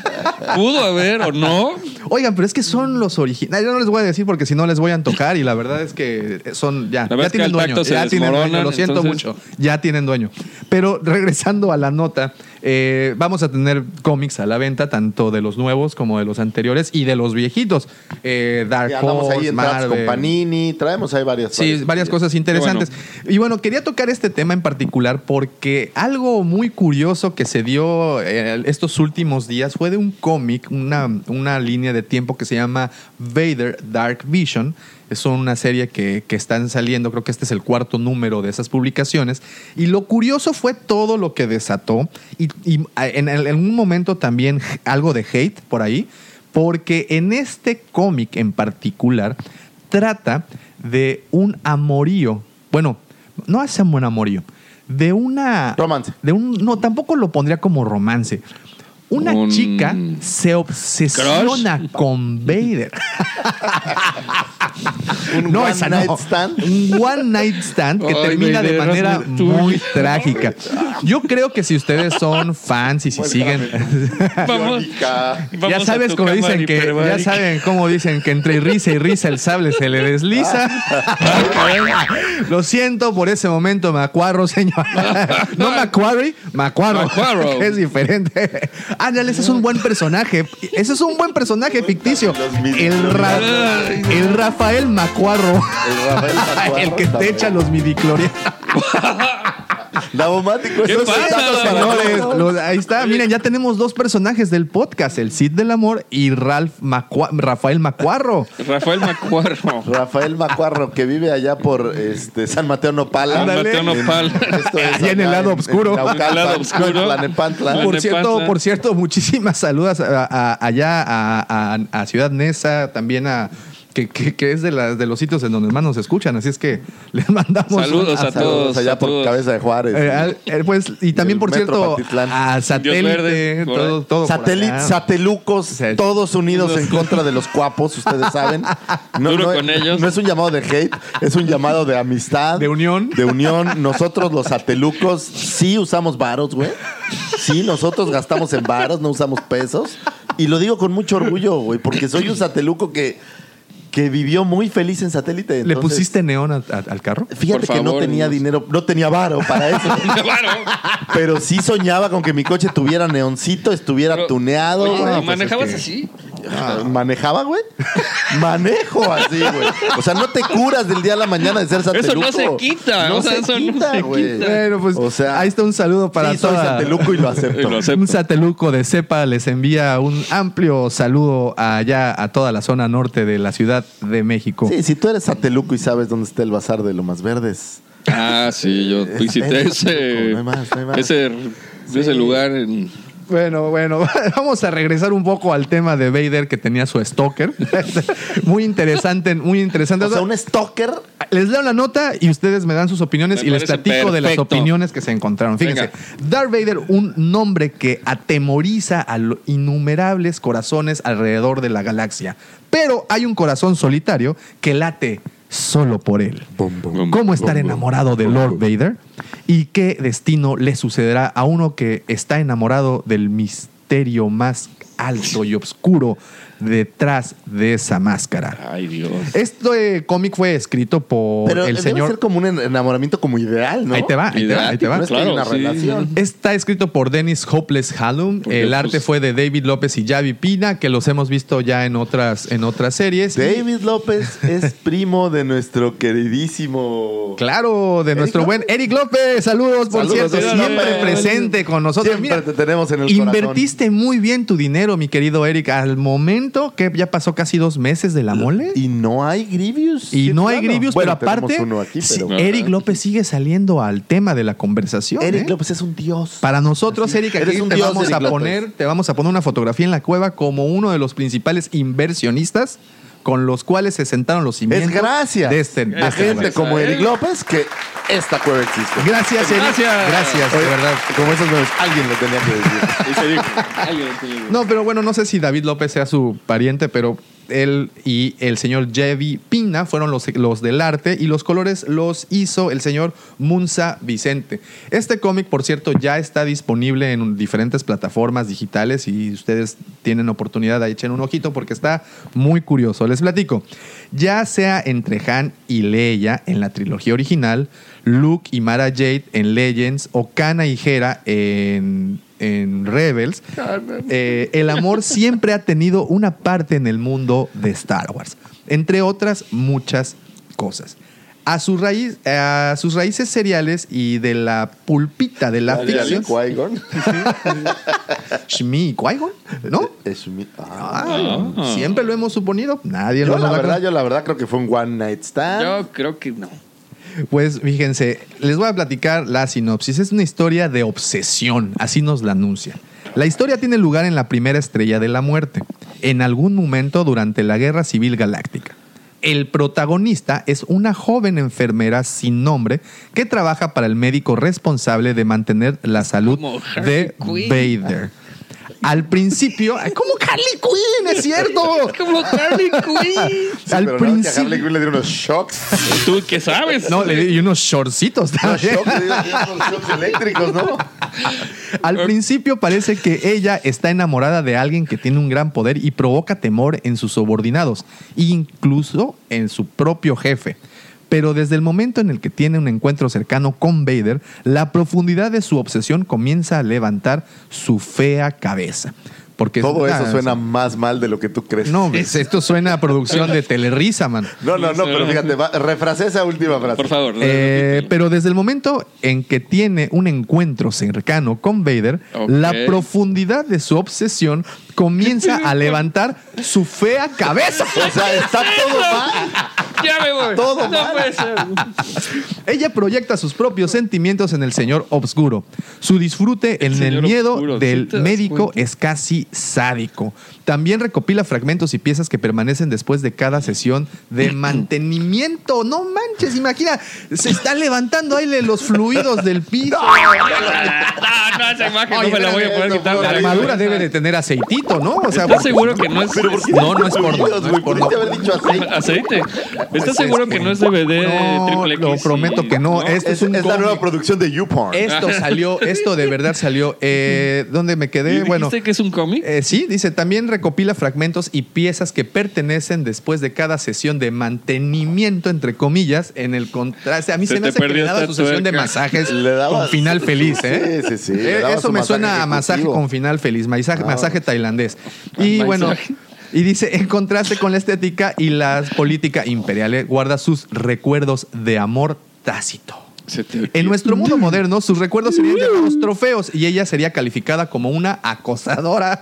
Pudo haber o no. Oigan, pero es que son los originales. Yo no les voy a decir porque si no les voy a tocar y la verdad es que son ya, ya tienen dueño. Ya tienen dueño. Lo siento entonces- mucho. Ya tienen dueño. Pero regresando a la nota, Eh, vamos a tener cómics a la venta, tanto de los nuevos como de los anteriores y de los viejitos. Eh, Dark Ya andamos ahí Horse, en con Marvel. Panini, traemos ahí varias Sí, varias cosas interesantes. Y bueno, quería tocar este tema en particular porque algo muy curioso que se dio eh, estos últimos días fue de un cómic, una, una línea de tiempo que se llama Vader Dark Vision. Es una serie que, que están saliendo, creo que este es el cuarto número de esas publicaciones. Y lo curioso fue todo lo que desató. Y, y en, en un momento también algo de hate por ahí. Porque en este cómic en particular trata de un amorío. Bueno, no es un buen amorío. De una. Romance. De un, no, tampoco lo pondría como romance. Una Un- chica se obsesiona con Vader. Un no, one esa night no. stand. Un one night stand que Ay, termina de manera muy trágica. Yo creo que si ustedes son fans y si siguen. Vamos, ya sabes cómo dicen que ya saben cómo dicen que entre risa y risa el sable se le desliza. Lo siento por ese momento, Macuarro, señor. No Macquarie, Macuarro. Macuarro. Es diferente. Ándale, ese es un buen personaje. Ese es un buen personaje ficticio. El, Ra- Ay, no. el Rafael Macuarro. El Rafael Macuarro El que te echa los midiclorianos. Davomático, ¿Qué esos pasa, Señores, todos. los- ahí está. Miren, ya tenemos dos personajes del podcast: el Cid del Amor y Ralph Macua- Rafael Macuarro. Rafael Macuarro. Rafael Macuarro, que vive allá por este, San Mateo Nopala. San Mateo Nopal. Esto es Allá en el lado oscuro. Naucalpan, En el lado oscuro. en Tlanepantla. Por- cierto, por cierto, muchísimas a- a- allá a, a- a Ciudad Neza, también a que, que- que es de, las de los sitios en donde más nos escuchan, así es que les mandamos Saludos un- a Saludos todos. allá a por todos. Cabeza de Juárez. eh, eh, pues, y también, por cierto, Pantitlán. a Satélite, Verde, todo, todo Satélite, satelucos, sea, todos unidos en contra de los cuapos, ustedes saben. Duro con ellos. no es un llamado de hate, es un llamado de amistad. De unión. De unión. Nosotros los satelucos sí usamos varos, güey. Sí, nosotros gastamos en varos, no usamos pesos. Y lo digo con mucho orgullo, güey, porque soy un sateluco que, que vivió muy feliz en satélite. ¿Le pusiste neón a- a- al carro? Fíjate Por que no tenía Dios. dinero, no tenía varo para eso. Pero sí soñaba con que mi coche tuviera neoncito, estuviera Pero, tuneado. oye, güey. ¿y Pues ¿Manejabas es que- así? Ah, ¿Manejaba, güey? Manejo así, güey. O sea, no te curas del día a la mañana de ser Eso sateluco. no se quita, No o sea, se eso no quita, se güey. quita. Bueno, pues O sea, ahí está un saludo para sí, soy toda- sateluco y lo acepto. Y lo acepto. Un sateluco de cepa les envía un amplio saludo allá a toda la zona norte de la Ciudad de México. Sí, si tú eres sateluco y sabes dónde está el bazar de Lomas Verdes. Ah, sí, yo Es- visité es ese, no hay más, no hay más. ese, ese lugar en... Bueno, bueno, vamos a regresar un poco al tema de Vader que tenía su stalker. muy interesante, muy interesante. O sea, un stalker. Les leo la nota y ustedes me dan sus opiniones Me y les platico de las opiniones que se encontraron. Fíjense, Venga. Darth Vader, un nombre que atemoriza a los innumerables corazones alrededor de la galaxia. Pero hay un corazón solitario que late solo por él. ¿Cómo estar enamorado de Lord Vader? ¿Y qué destino le sucederá a uno que está enamorado del misterio más alto y oscuro detrás de esa máscara? Ay, Dios. Este cómic fue escrito por Pero el debe señor. ser como un en- enamoramiento como ideal, ¿no? Ahí te va, ahí te va, ahí te va. No es que hay Claro, una sí. relación. Está escrito por Dennis Hopeless Hallum. Porque, El arte pues- fue de David López y Javi Pina, que los hemos visto ya en otras, en otras series. David López es primo de nuestro queridísimo. claro, de Eric nuestro buen. Eric López. Saludos, por Saludos, cierto. Siempre López. presente con nosotros. Siempre Mira, te tenemos en el corazón. Invertiste muy bien tu dinero, mi querido Eric. Al momento que ya pasó casi dos meses de la mole. Y no hay Grievous. Y Sí, no hay. Grievous, Bueno, pero aparte, tenemos uno aquí, sí, pero- Eric López sigue saliendo al tema de la conversación. Eric ¿eh? López es un dios. Para nosotros, Eric, aquí te dios, vamos Eric a López. poner, te vamos a poner una fotografía en la cueva como uno de los principales inversionistas con los cuales se sentaron los Es cimientos gracias de este, de a este gente como Eric López que esta cueva existe. Gracias, Eric. Gracias. Gracias, de verdad. Como esos memes, alguien lo tenía que decir. Y se dijo, alguien lo tenía que- No, pero bueno, no sé si David López sea su pariente, pero él y el señor Jevi Pina fueron los, los del arte y los colores los hizo el señor Munza Vicente. Este cómic, por cierto, ya está disponible en diferentes plataformas digitales y ustedes tienen oportunidad de echar un ojito porque está muy curioso. Les platico. Ya sea entre Han y Leia en la trilogía original, Luke y Mara Jade en Legends o Kana y Hera en en Rebels, eh, el amor siempre ha tenido una parte en el mundo de Star Wars, entre otras muchas cosas. A, su raíz, a sus raíces seriales y de la pulpita de la dale, ficción. Qui-Gon. Shmi Qui-Gon, ¿no? Es mi- ah. Ah, Siempre lo hemos suponido. Nadie Yo lo la verdad, yo la verdad creo que fue un one night stand. Yo creo que no. Pues fíjense, les voy a platicar la sinopsis. Es una historia de obsesión, así nos la anuncia. La historia tiene lugar en la primera estrella de la muerte, en algún momento durante la Guerra Civil Galáctica. El protagonista es una joven enfermera sin nombre que trabaja para el médico responsable de mantener la salud de. Vader. Al principio, ¡ay, como Harley Quinn, es cierto. Como Harley Quinn. Sí, al pero no, que a principio- Harley Quinn le dieron unos shocks. ¿Tú qué sabes? No, le di unos shortcitos Unos shocks, le dieron unos shocks eléctricos, ¿no? Al principio parece que ella está enamorada de alguien que tiene un gran poder y provoca temor en sus subordinados, incluso en su propio jefe. Pero desde el momento en el que tiene un encuentro cercano con Vader, la profundidad de su obsesión comienza a levantar su fea cabeza. Porque Todo eso suena más mal de lo que tú crees. No, ves, esto suena a producción de Telerisa, man. No, no, no, pero fíjate, va- refrasé esa última frase. Por favor. Eh, pero desde el momento en que tiene un encuentro cercano con Vader, la profundidad de su obsesión comienza a levantar su fea cabeza. O sea, está todo mal. ya me voy. Todo no mal. puede ser. Ella proyecta sus propios sentimientos en el señor obscuro. Su disfrute en el miedo obscuro, ¿sí del médico cuenta? es casi sádico. También recopila fragmentos y piezas que permanecen después de cada sesión de mantenimiento. No manches, imagina, se está levantando ahí los fluidos del piso. No, no, esa imagen Oye, no me la voy a poder quitar. La armadura debe de tener aceitito, ¿no? O sea, ¿Estás seguro que no es Pero ¿por qué No, no es porno, no es porno. Haber dicho aceite. aceite? ¿Estás Pues seguro es que no es DVD No, triple X? lo prometo que no. Esto es, Es, un es la nueva producción de YouPorn. Esto salió, esto de verdad salió. Eh, ¿Dónde me ¿Y quedé? dijiste Bueno, que es un cómic? eh, sí, dice, también recopila fragmentos y piezas que pertenecen después de cada sesión de mantenimiento, entre comillas, en el contraste. A mí se, Se me hace que le daba su sesión de masajes Le daba- con final feliz, ¿eh? Sí, sí, sí, le Eh, daba Eso me suena a masaje con final feliz, masaje, Ah. masaje tailandés. Ah, Y bueno, y dice, en contraste con la estética y la política imperial, eh, guarda sus recuerdos de amor tácito. En nuestro mundo moderno, sus recuerdos serían llamados trofeos y ella sería calificada como una acosadora.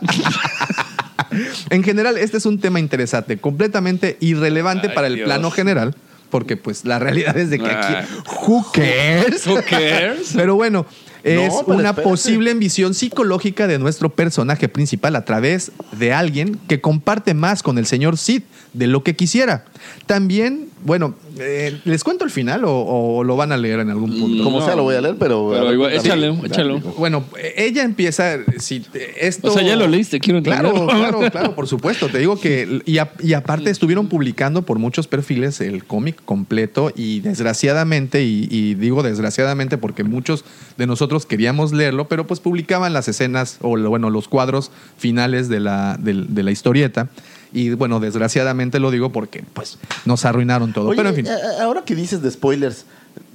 en general, este es un tema interesante, completamente irrelevante Ay, para el Dios. plano general, porque pues la realidad es de que aquí, Ay. who cares? Who cares? Pero bueno, es No, una espérate. posible visión psicológica de nuestro personaje principal a través de alguien que comparte más con el señor Sid de lo que quisiera. También, bueno, eh, ¿les cuento el final o, o lo van a leer en algún punto? Como No. sea, lo voy a leer, pero. Pero igual, échalo. Bueno, ella empieza, si esto... O sea, ya lo leíste, quiero Claro, entenderlo. claro, claro, por supuesto. Te digo que, y, a- y aparte estuvieron publicando por muchos perfiles el cómic completo y desgraciadamente, y, y digo desgraciadamente porque muchos de nosotros queríamos leerlo, pero pues publicaban las escenas o bueno, los cuadros finales de la, del- de la historieta. Y bueno, desgraciadamente lo digo porque pues nos arruinaron todo. Oye, pero en fin. ahora que dices de spoilers,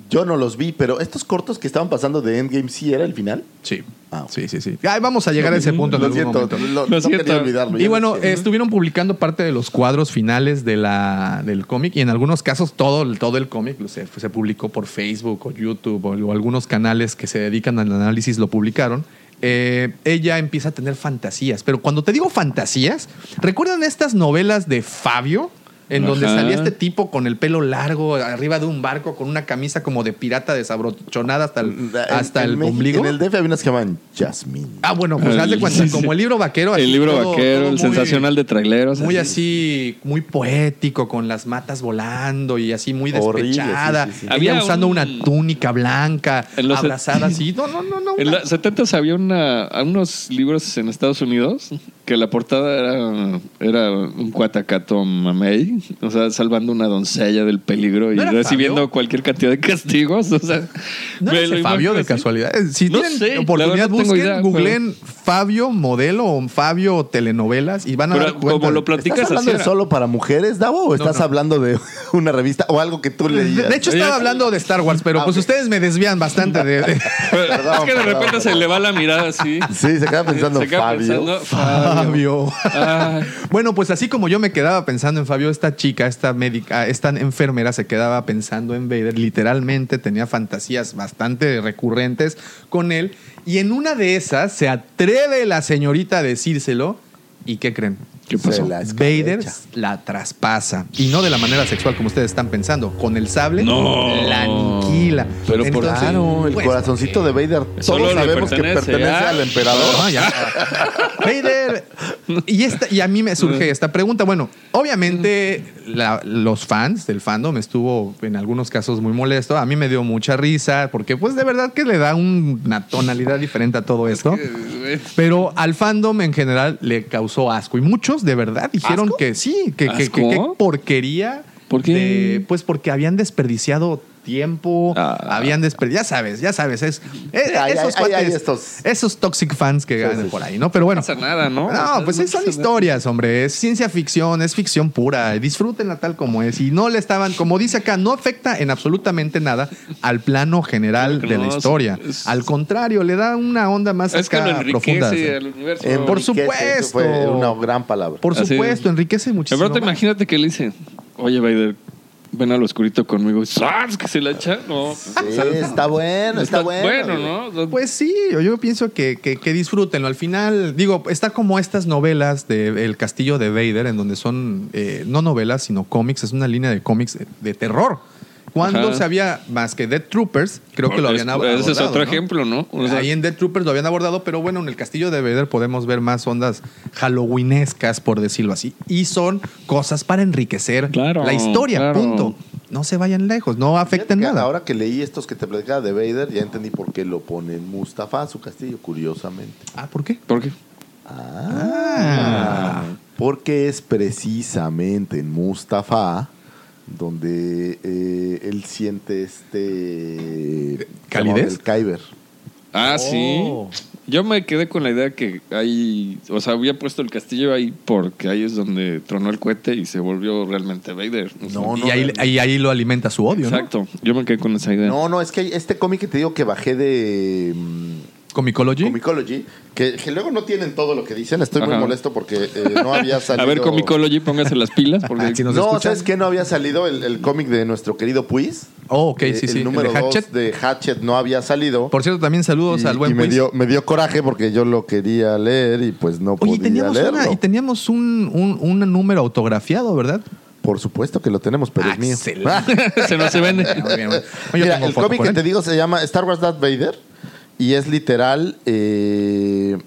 yo no los vi, pero estos cortos que estaban pasando de Endgame, ¿sí era el final? Sí, Ah, sí, sí, sí. Ay, vamos a llegar a ese punto en Lo algún siento, momento. lo, Lo no quería olvidarlo. Y bueno, eh, estuvieron publicando parte de los cuadros finales de la, del cómic y en algunos casos todo, el- todo el cómic o sea, se publicó por Facebook o YouTube o, o algunos canales que se dedican al análisis lo publicaron. Eh, ella empieza a tener fantasías, pero cuando te digo fantasías, ¿recuerdan estas novelas de Fabio? En donde salía este tipo con el pelo largo arriba de un barco con una camisa como de pirata desabrochonada hasta el, hasta en el México- ombligo. En el DF había unas que llaman Jasmine. Ah, bueno, pues haz de cuenta, Sí, como el libro vaquero. El libro todo- vaquero, todo el muy- sensacional de traileros. Muy así, muy poético, con las matas volando y así muy Horrible, despechada. sí, sí, sí. Ella Había usando un- una túnica blanca, En los- abrazada así. No, no, no, no. En una- los 70 había una, unos libros en Estados Unidos que la portada era, era un cuatacato mamey, o sea, salvando una doncella del peligro y ¿No era recibiendo Fabio? cualquier cantidad de castigos. O sea, ¿No me lo Fabio de así. casualidad? Si No tienen sé, oportunidad, no busquen, idea, googleen Fabio modelo o Fabio telenovelas y van a Pero dar cuenta como lo platicas ¿Estás hablando de solo para mujeres, Davo? ¿O estás no. hablando de una revista o algo que tú leías? De hecho, estaba Oye, hablando de Star Wars, pero Ah, pues ustedes me desvían bastante de. de- es que de repente se le va la mirada así. Sí, se queda pensando Se queda Fabio. pensando, Fabio. Fabio. Bueno, pues así como yo me quedaba pensando en Fabio, esta chica, esta médica, esta enfermera se quedaba pensando en Vader. Literalmente tenía fantasías bastante recurrentes con él. Y en una de esas se atreve la señorita a decírselo. ¿Y qué creen? ¿Qué Se pasó? la Vader la traspasa. Y no de la manera sexual como ustedes están pensando. Con el sable No. la aniquila. Pero por- Claro, el pues, corazoncito de Vader. Solo Todos sabemos que pertenece a- al emperador. Ah, ya. Vader. Y, esta, y a mí me surge esta pregunta. Bueno, obviamente la- los fans del fandom estuvo en algunos casos muy molesto. A mí me dio mucha risa porque pues de verdad que le da un- una tonalidad diferente a todo esto. Pero al fandom en general le causó asco. Y muchos de verdad dijeron ¿Asco? que sí, que, que- que- qué porquería. ¿Por qué? de- pues porque habían desperdiciado tiempo, Ah. habían desperdiciado, ya sabes, ya sabes, es, hay- esos, hay- hay cuates, estos- esos toxic fans que ganan sí, por ahí, ¿no? Pero bueno. No pasa nada, ¿no? No, pues No son historias, hombre. Es ciencia ficción, es ficción pura. Disfrútenla tal como es. Y no le estaban, como dice acá, no afecta en absolutamente nada al plano general que de la historia. es- Al contrario, le da una onda más Es que acá lo enriquece profunda. al universo. Por eso supuesto. Fue una gran palabra. Por Así supuesto, es. enriquece muchísimo. pronto más. imagínate que le dice, oye, Vader, ven al oscurito conmigo. ¡Sas! Que se la echa. No. Sí, está bueno, está, bueno. Bueno, ¿no? Pues sí, yo, yo pienso que, que, que disfrútenlo. Al final, digo, está como estas novelas de El Castillo de Vader, en donde son eh, no novelas, sino cómics. Es una línea de cómics de, de terror. Cuando Ajá. se había más que Dead Troopers, creo que lo habían Es- abordado. Ese es otro ¿no? ejemplo, ¿no? O sea, Ahí en Dead Troopers lo habían abordado, pero bueno, en el Castillo de Vader podemos ver más ondas halloweenescas, por decirlo así. Y son cosas para enriquecer Claro, la historia, claro. punto. No se vayan lejos, no afecten nada. Ahora que leí estos que te platicaba de Vader, ya entendí por qué lo pone Mustafa a su castillo, curiosamente. Ah, ¿por qué? ¿Por qué? Ah. Porque es precisamente en Mustafa donde eh, él siente este ¿Calidez? El Kyber. Ah, Oh. sí. Yo me quedé con la idea que ahí, o sea, había puesto el castillo ahí porque ahí es donde tronó el cohete y se volvió realmente Vader. No, no, y ahí, ahí, ahí lo alimenta su odio, ¿no? Exacto. Yo me quedé con esa idea. No, no, es que hay este cómic que te digo que bajé de mm, Comicology. Comicology, que, que luego no tienen todo lo que dicen. Estoy muy Ajá. molesto porque eh, no había salido. A ver, Comicology, póngase las pilas. Porque... Ah, si nos No, escuchan. ¿sabes qué? No había salido el, el cómic de nuestro querido Puis. Oh, ok, Eh, sí, sí. El número de 2 Hatchet. de Hatchet no había salido. Por cierto, también saludos y, al buen y me, Puis. dio, me dio coraje porque yo lo quería leer y pues no Oye, podía teníamos, leerlo. una- y teníamos un, un, un número autografiado, ¿verdad? Por supuesto que lo tenemos, pero es mío. Se no se vende. Muy muy Mira, el cómic que él. te digo se llama Star Wars Darth Vader y es literal eh,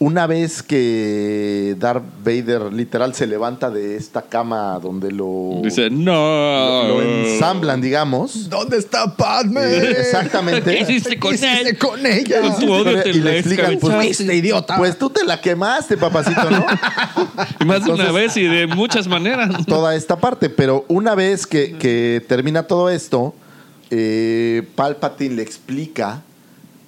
una vez que Darth Vader literal se levanta de esta cama donde lo, Dice, no. lo ensamblan, digamos. ¿Dónde está Padme? Eh, exactamente. ¿Qué hiciste con hiciste él? con ella? Con tu odio te y le explican, pues. Este idiota. Pues tú te la quemaste, papacito, ¿no? Y más de una vez y de muchas maneras. toda esta parte. Pero una vez que, que termina todo esto, eh, Palpatine le explica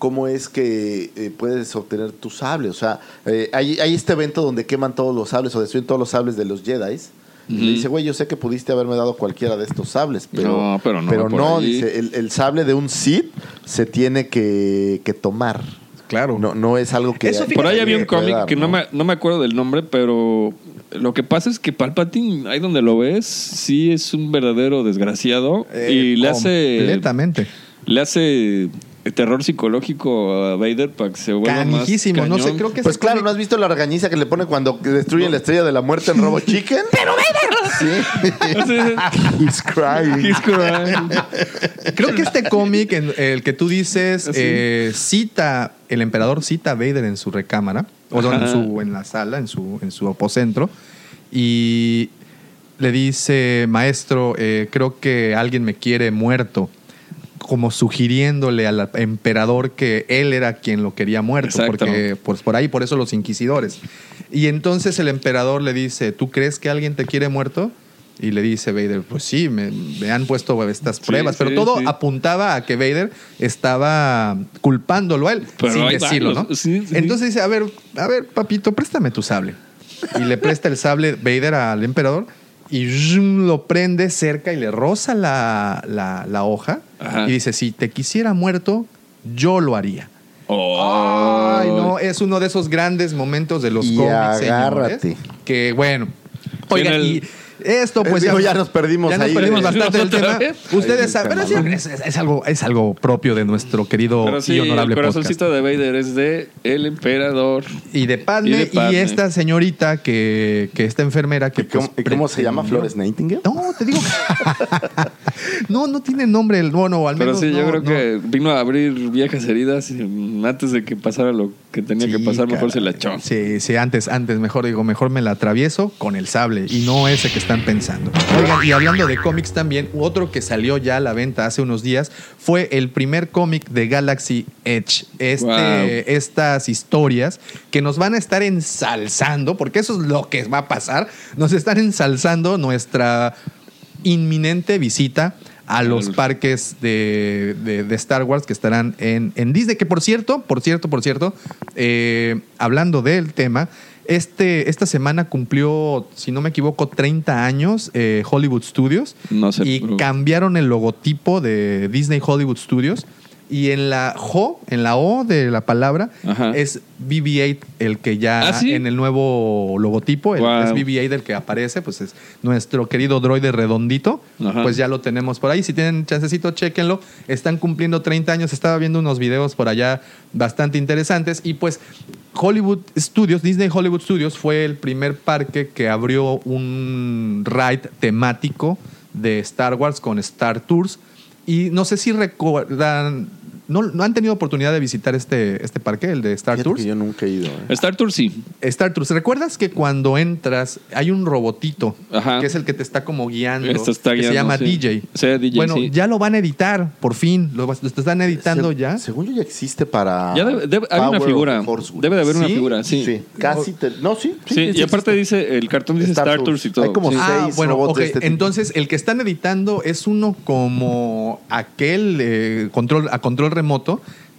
cómo es que eh, puedes obtener tu sable. O sea, eh, hay, hay este evento donde queman todos los sables o destruyen todos los sables de los Jedi. Y le dice, güey, yo sé que pudiste haberme dado cualquiera de estos sables, pero No, pero no, pero no, dice, el, el sable de un Sith se tiene que, que tomar. Claro. No, no es algo que... Eso, Por ahí había un cómic dar, que no me, no me acuerdo del nombre, pero lo que pasa es que Palpatine, ahí donde lo ves, sí es un verdadero desgraciado Eh, y le hace Completamente. le hace terror psicológico a Vader para que se vuelva más Canijísimo. No sé, cañón. creo que Pues claro, ¿no has visto la regañiza que le pone cuando destruyen la estrella de la muerte en Robo Chicken? ¡Pero Sí. He's crying. He's crying. Creo que este cómic, en- el que tú dices, ¿Ah, eh, cita, el emperador cita a Vader en su recámara, o sea, en, su, en la sala, en su, en su apocentro, y le dice, maestro, eh, creo que alguien me quiere muerto, como sugiriéndole al emperador que él era quien lo quería muerto, porque pues, por ahí, por eso los inquisidores. Y entonces el emperador le dice, ¿tú crees que alguien te quiere muerto? Y le dice Vader, pues sí, me, me han puesto estas Sí, pruebas, pero sí, todo sí. apuntaba a que Vader estaba culpándolo a él, Pero sin decirlo, ¿no? Entonces dice, a ver, a ver, papito, préstame tu sable. Y le presta el sable Vader al emperador y zoom, lo prende cerca y le roza la, la- la hoja Ajá. y dice, si te quisiera muerto, yo lo haría. Oh. Ay, no, es uno de esos grandes momentos de los Y cómics, agárrate. señores, Que bueno. Oigan, el- y esto pues Digo, ya nos perdimos ya nos ahí perdimos bastante del ¿Otra tema. vez? Ustedes Ahí saben, pero es, es- es algo, es algo propio de nuestro querido Pero sí, y el honorable podcast. corazoncito de Vader es de el emperador. Y de Padme Y y, de Padme. esta señorita que, que esta enfermera que ¿Y ¿Cómo, pues, y cómo se llama? ¿Flores Nightingale? No, te digo que- no, no tiene nombre el bueno, al Pero menos sí, yo creo no. que vino a abrir viejas heridas y antes de que pasara lo que tenía que pasar, mejor caray. se la echó. Sí, sí, antes, antes, mejor digo, mejor me la atravieso con el sable y no ese que están pensando. Oigan, y hablando de cómics también, otro que salió ya a la venta hace unos días fue el primer cómic de Galaxy Edge. Este, Wow. Estas historias que nos van a estar ensalzando, porque eso es lo que va a pasar, nos están ensalzando nuestra inminente visita a los parques de, de- de Star Wars que estarán en, en Disney. Que por cierto, por cierto, por cierto, eh, hablando del tema, este, esta semana cumplió, si no me equivoco, 30 años eh, Hollywood Studios No sé, y cambiaron el logotipo de Disney Hollywood Studios. Y en la Jo, en la O de la palabra, Ajá. es BB-8 el que ya ¿Ah, sí? en el nuevo logotipo, el, Wow. es BB-8 el que aparece, pues es nuestro querido droide redondito. Ajá. Pues ya lo tenemos por ahí. Si tienen chancecito, chéquenlo. Están cumpliendo 30 años. Estaba viendo unos videos por allá bastante interesantes. Y pues Hollywood Studios, Disney Hollywood Studios fue el primer parque que abrió un ride temático de Star Wars con Star Tours. Y no sé si recuerdan, no, no han tenido oportunidad de visitar este, este parque, el de Star Fíjate Tours. que yo nunca he ido. ¿eh? Star Tour sí. Star Tours. ¿Recuerdas que cuando entras hay un robotito Ajá. que es el que te está como guiando? Este está que se llama sí. DJ. Sí, DJ, bueno, sí. ya lo van a editar, por fin. Lo, lo están editando Se- ya. Según yo ya existe para. Ya debe- debe- hay una figura. Debe de haber una figura, sí. Sí, casi. te- no, sí. Sí, y aparte dice, el cartón dice Star Star, Tours. Tours y todo. Hay como Sí. seis Ah, bueno, robots de este tipo. Entonces, el que están editando es uno como aquel eh, control a control remoto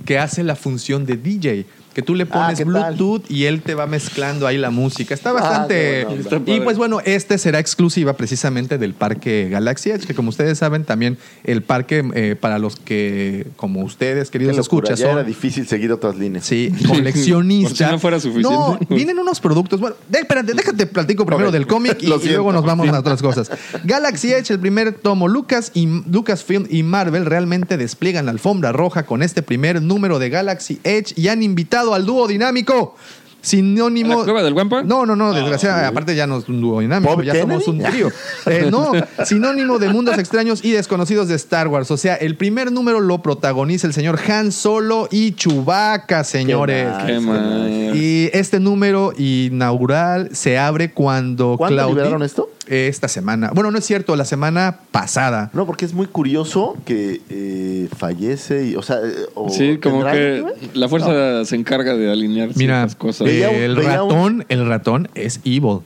que hace la función de DJ. Que tú le Ah, pones. Bluetooth y él te va mezclando ahí la música. Está Ah, bastante. Está y pues bueno, este será exclusiva precisamente del parque Galaxy Edge, que como ustedes saben, también el parque eh, para los que, como ustedes, queridos escuchas, son era difícil seguir otras líneas. Sí, coleccionista. Por si no fuera suficiente. No, vienen unos productos. Bueno, de- espérate, déjate platico primero del cómic y, y luego nos vamos a otras cosas. Galaxy Edge, el primer tomo. Lucas y Lucasfilm y Marvel realmente despliegan la alfombra roja con este primer número de Galaxy Edge y han invitado al dúo dinámico. Sinónimo. ¿A la cueva del Guampa? No, no, no, desgraciadamente. sí. Aparte, ya no es un dúo dinámico, ¿Bob ya Kennedy? somos un trío. Eh, no, sinónimo de mundos extraños y desconocidos de Star Wars. O sea, el primer número lo protagoniza el señor Han Solo y Chewbacca, señores. nice. Qué mal. Y este número inaugural se abre cuando ¿Cuándo Claudie- liberaron esto? Esta semana. Bueno, no es cierto, la semana pasada. No, porque es muy curioso que eh, fallece y, o sea, eh, o Sí, como ¿tendrá que la fuerza se encarga de alinear Mira, ciertas cosas. eh, un- el un- ratón, el ratón es evil.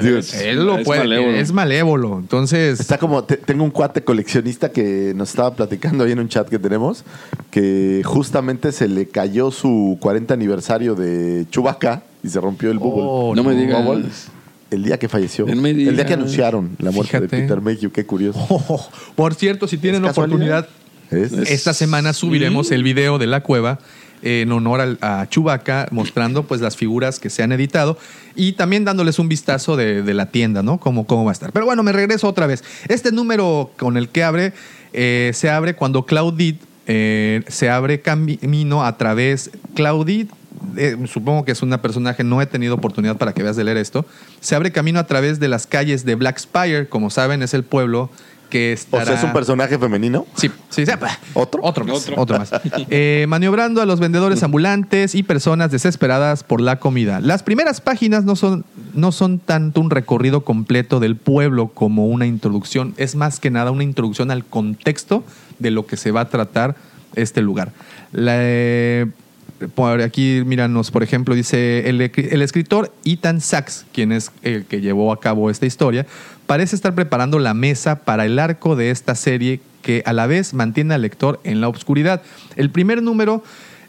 Dios. Él lo Es puede, malévolo. es malévolo. Entonces, Está como, te- tengo un cuate coleccionista que nos estaba platicando ahí en un chat que tenemos, que justamente se le cayó su 40 aniversario de Chubaca y se rompió el bubble. Oh, no me no. digas. El día que falleció. No el día que anunciaron la muerte Fíjate. de Peter Mayhew, qué curioso. Oh, por cierto, si tienen ¿Es casualidad? oportunidad, Es- esta semana subiremos el video de la cueva en honor al- a Chubaca, mostrando pues las figuras que se han editado y también dándoles un vistazo de, de la tienda, ¿no? Cómo, cómo va a estar. Pero bueno, me regreso otra vez. Este número con el que abre, eh, se abre cuando Claudit eh, se abre camino a través. Claudit, eh, supongo que es una personaje, no he tenido oportunidad para que veas de leer esto. Se abre camino a través de las calles de Black Spire, como saben, es el pueblo que O estará... sea, es un personaje femenino. Sí, sí, sí. ¿Otro? Otro más. Otro. Otro, más. Eh, maniobrando a los vendedores ambulantes y personas desesperadas por la comida. Las primeras páginas no son, no son tanto un recorrido completo del pueblo como una introducción. Es más que nada una introducción al contexto de lo que se va a tratar este lugar. La, eh, por aquí, míranos, por ejemplo, dice el, el escritor Ethan Sachs, quien es el que llevó a cabo esta historia, parece estar preparando la mesa para el arco de esta serie que a la vez mantiene al lector en la oscuridad. El primer número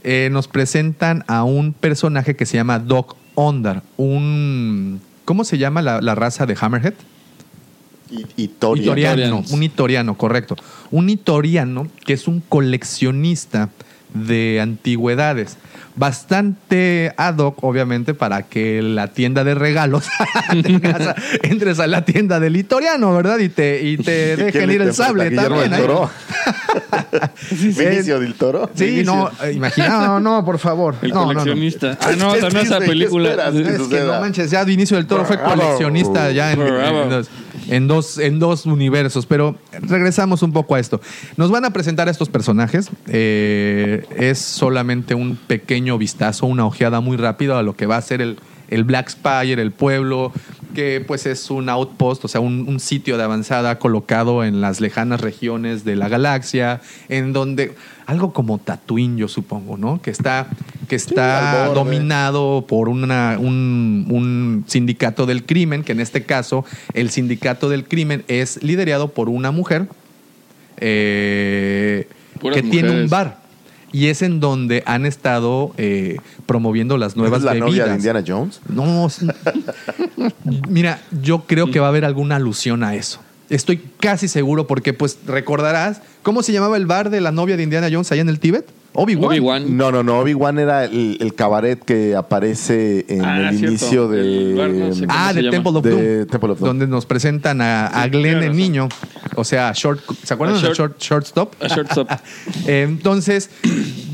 eh, nos presentan a un personaje que se llama Doc Ondar, un... ¿Cómo se llama la, la raza de Hammerhead? Itoria. Itoriano, un itoriano, correcto. Un itoriano que es un coleccionista de antigüedades. Bastante ad hoc, obviamente, para que la tienda de regalos tengas a- entres a la tienda del itoriano, ¿verdad? Y te, y te ¿Qué dejen ir el sable ¿Guillermo también. del ¿eh? Toro? ¿Vinicio del Toro? Sí, no, eh, imagina, no, no, por favor. El No, no, no. coleccionista. Ah, no, Es también esa Disney, ¿qué película. esperas? Es que no manches, ya de inicio del toro fue coleccionista ya en, dos, en, dos, en dos universos. Pero regresamos un poco a esto. Nos van a presentar a estos personajes. Eh, es solamente un pequeño vistazo, una ojeada muy rápida a lo que va a ser el, el Black Spire, el pueblo, que pues es un outpost, o sea, un, un sitio de avanzada colocado en las lejanas regiones de la galaxia, en donde algo como Tatooine, yo supongo, ¿no? Que está, que está dominado por una, un, un sindicato del crimen, que en este caso el sindicato del crimen es liderado por una mujer eh, que tiene un bar. Y es en donde han estado eh, promoviendo las ¿No nuevas es la bebidas. novia de Indiana Jones? No, mira, yo creo que va a haber alguna alusión a eso. Estoy casi seguro porque, pues, recordarás, ¿cómo se llamaba el bar de la novia de Indiana Jones allá en el Tíbet? Obi-Wan. Obi-Wan. No, no, no. Obi-Wan era el, el cabaret que aparece en Ah, el cierto. inicio no de... sé Ah, de? Temple of De Doom. Temple of Doom. Donde nos presentan a, Glenn el niño. O sea, short, ¿se acuerdan A del short- short, shortstop? A shortstop. Entonces,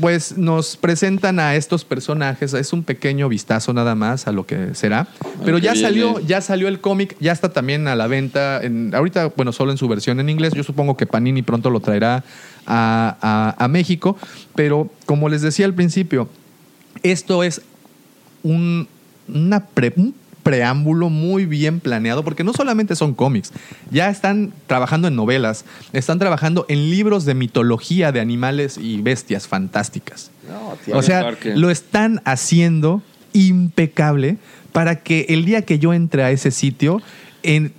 pues nos presentan a estos personajes. Es un pequeño vistazo nada más a lo que será. Pero ya salió, ya salió el cómic, ya está también a la venta. En, ahorita, bueno, solo en su versión en inglés. Yo supongo que Panini pronto lo traerá a, a- a México. Pero como les decía al principio, esto es un, una pre- un preámbulo muy bien planeado, porque no solamente son cómics, ya están trabajando en novelas, están trabajando en libros de mitología de animales y bestias fantásticas. o sea, lo están haciendo impecable para que el día que yo entre a ese sitio, en-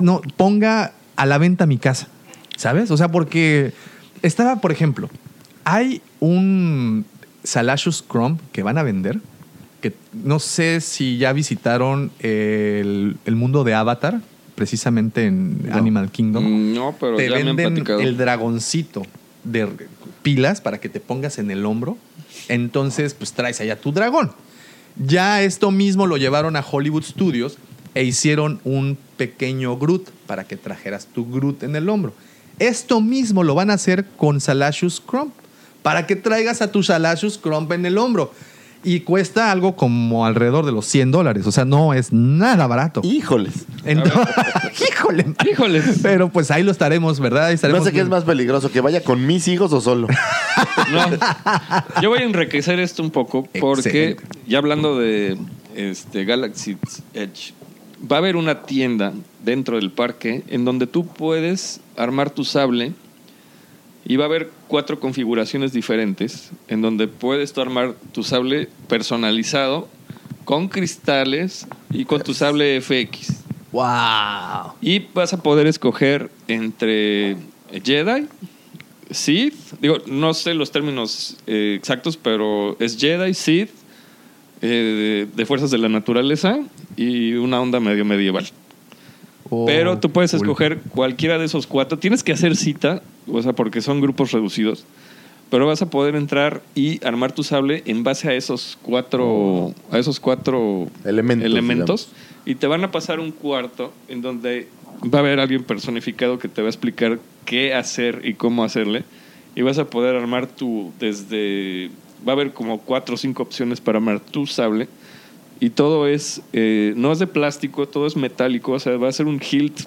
no, ponga a la venta mi casa, ¿sabes? O sea, porque estaba, por ejemplo, hay un Salacious Crumb que van a vender, que no sé si ya visitaron el, el mundo de Avatar, precisamente en Animal Kingdom. Mm, No, pero te ya me han venden platicado. el dragoncito de pilas para que te pongas en el hombro. Entonces, pues traes allá tu dragón. Ya esto mismo lo llevaron a Hollywood Studios e hicieron un pequeño Groot para que trajeras tu Groot en el hombro. Esto mismo lo van a hacer con Salacious Crumb para que traigas a tu Salacious Crumb en el hombro. Y cuesta algo como alrededor de los 100 dólares. O sea, no es nada barato. Híjoles. Entonces, híjole. Híjole. Pero pues ahí lo estaremos, ¿verdad? Ahí No estaremos sé qué es más peligroso, que vaya con mis hijos o solo. No. Yo voy a enriquecer esto un poco porque, Excelente. ya hablando de este, Galaxy Edge, va a haber una tienda dentro del parque en donde tú puedes armar tu sable y va a haber cuatro configuraciones diferentes en donde puedes tú armar tu sable personalizado con cristales y con tu sable FX. ¡Wow! Y vas a poder escoger entre Jedi, Sith, digo, no sé los términos eh, exactos, pero es Jedi, Sith, eh, de, de fuerzas de la naturaleza y una onda medio medieval. Pero tú puedes escoger cualquiera de esos cuatro. Tienes que hacer cita, o sea, porque son grupos reducidos. Pero vas a poder entrar y armar tu sable en base a esos cuatro, a esos cuatro Elementos, elementos y te van a pasar un cuarto en donde va a haber alguien personificado que te va a explicar qué hacer y cómo hacerle y vas a poder armar tu desde va a haber como cuatro o cinco opciones para armar tu sable y todo es eh, no es de plástico todo es metálico o sea va a ser un hilt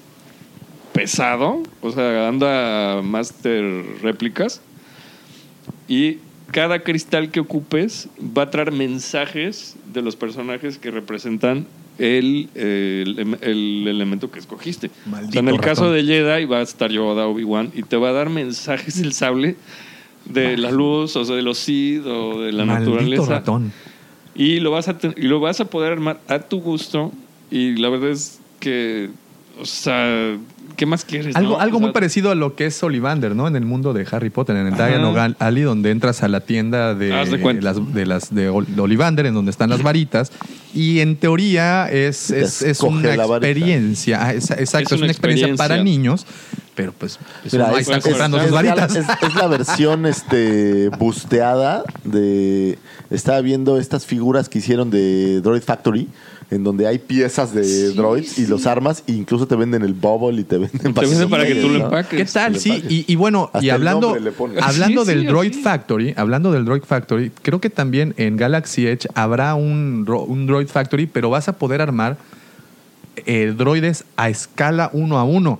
pesado o sea anda master réplicas y cada cristal que ocupes va a traer mensajes de los personajes que representan el, el, el elemento que escogiste. O sea, en el Maldito caso de Jedi va a estar Yoda, Obi-Wan, y te va a dar mensajes del sable de la luz, o sea, de los Sith o de la Maldito naturaleza. ratón. Y lo vas a ten- y lo vas a poder armar a tu gusto. Y la verdad es que, o sea, ¿qué más quieres? Algo, no? algo O muy parecido a lo que es Ollivander, ¿no? En el mundo de Harry Potter, en el Ajá. Diagon Alley, donde entras a la tienda de, de las, de, las, de, Ol- de Ollivander, en donde están las varitas. Y en teoría es, es, es una experiencia. Ah, es- exacto, es una una, experiencia, experiencia. para niños. Pero pues, pues Mira, ahí es, es- comprando es sus la- varitas. es- es la versión este busteada de. Estaba viendo estas figuras que hicieron de Droid Factory, en donde hay piezas de droids y los armas, e incluso te venden el bubble y te venden Te venden para que tú lo ¿no? empaques. ¿Qué tal? Sí, y, y bueno, Hasta y hablando, hablando Sí, del sí, Droid. Factory, hablando del Droid Factory, creo que también en Galaxy Edge habrá un, un Droid Factory, pero vas a poder armar eh, droides a escala uno a uno.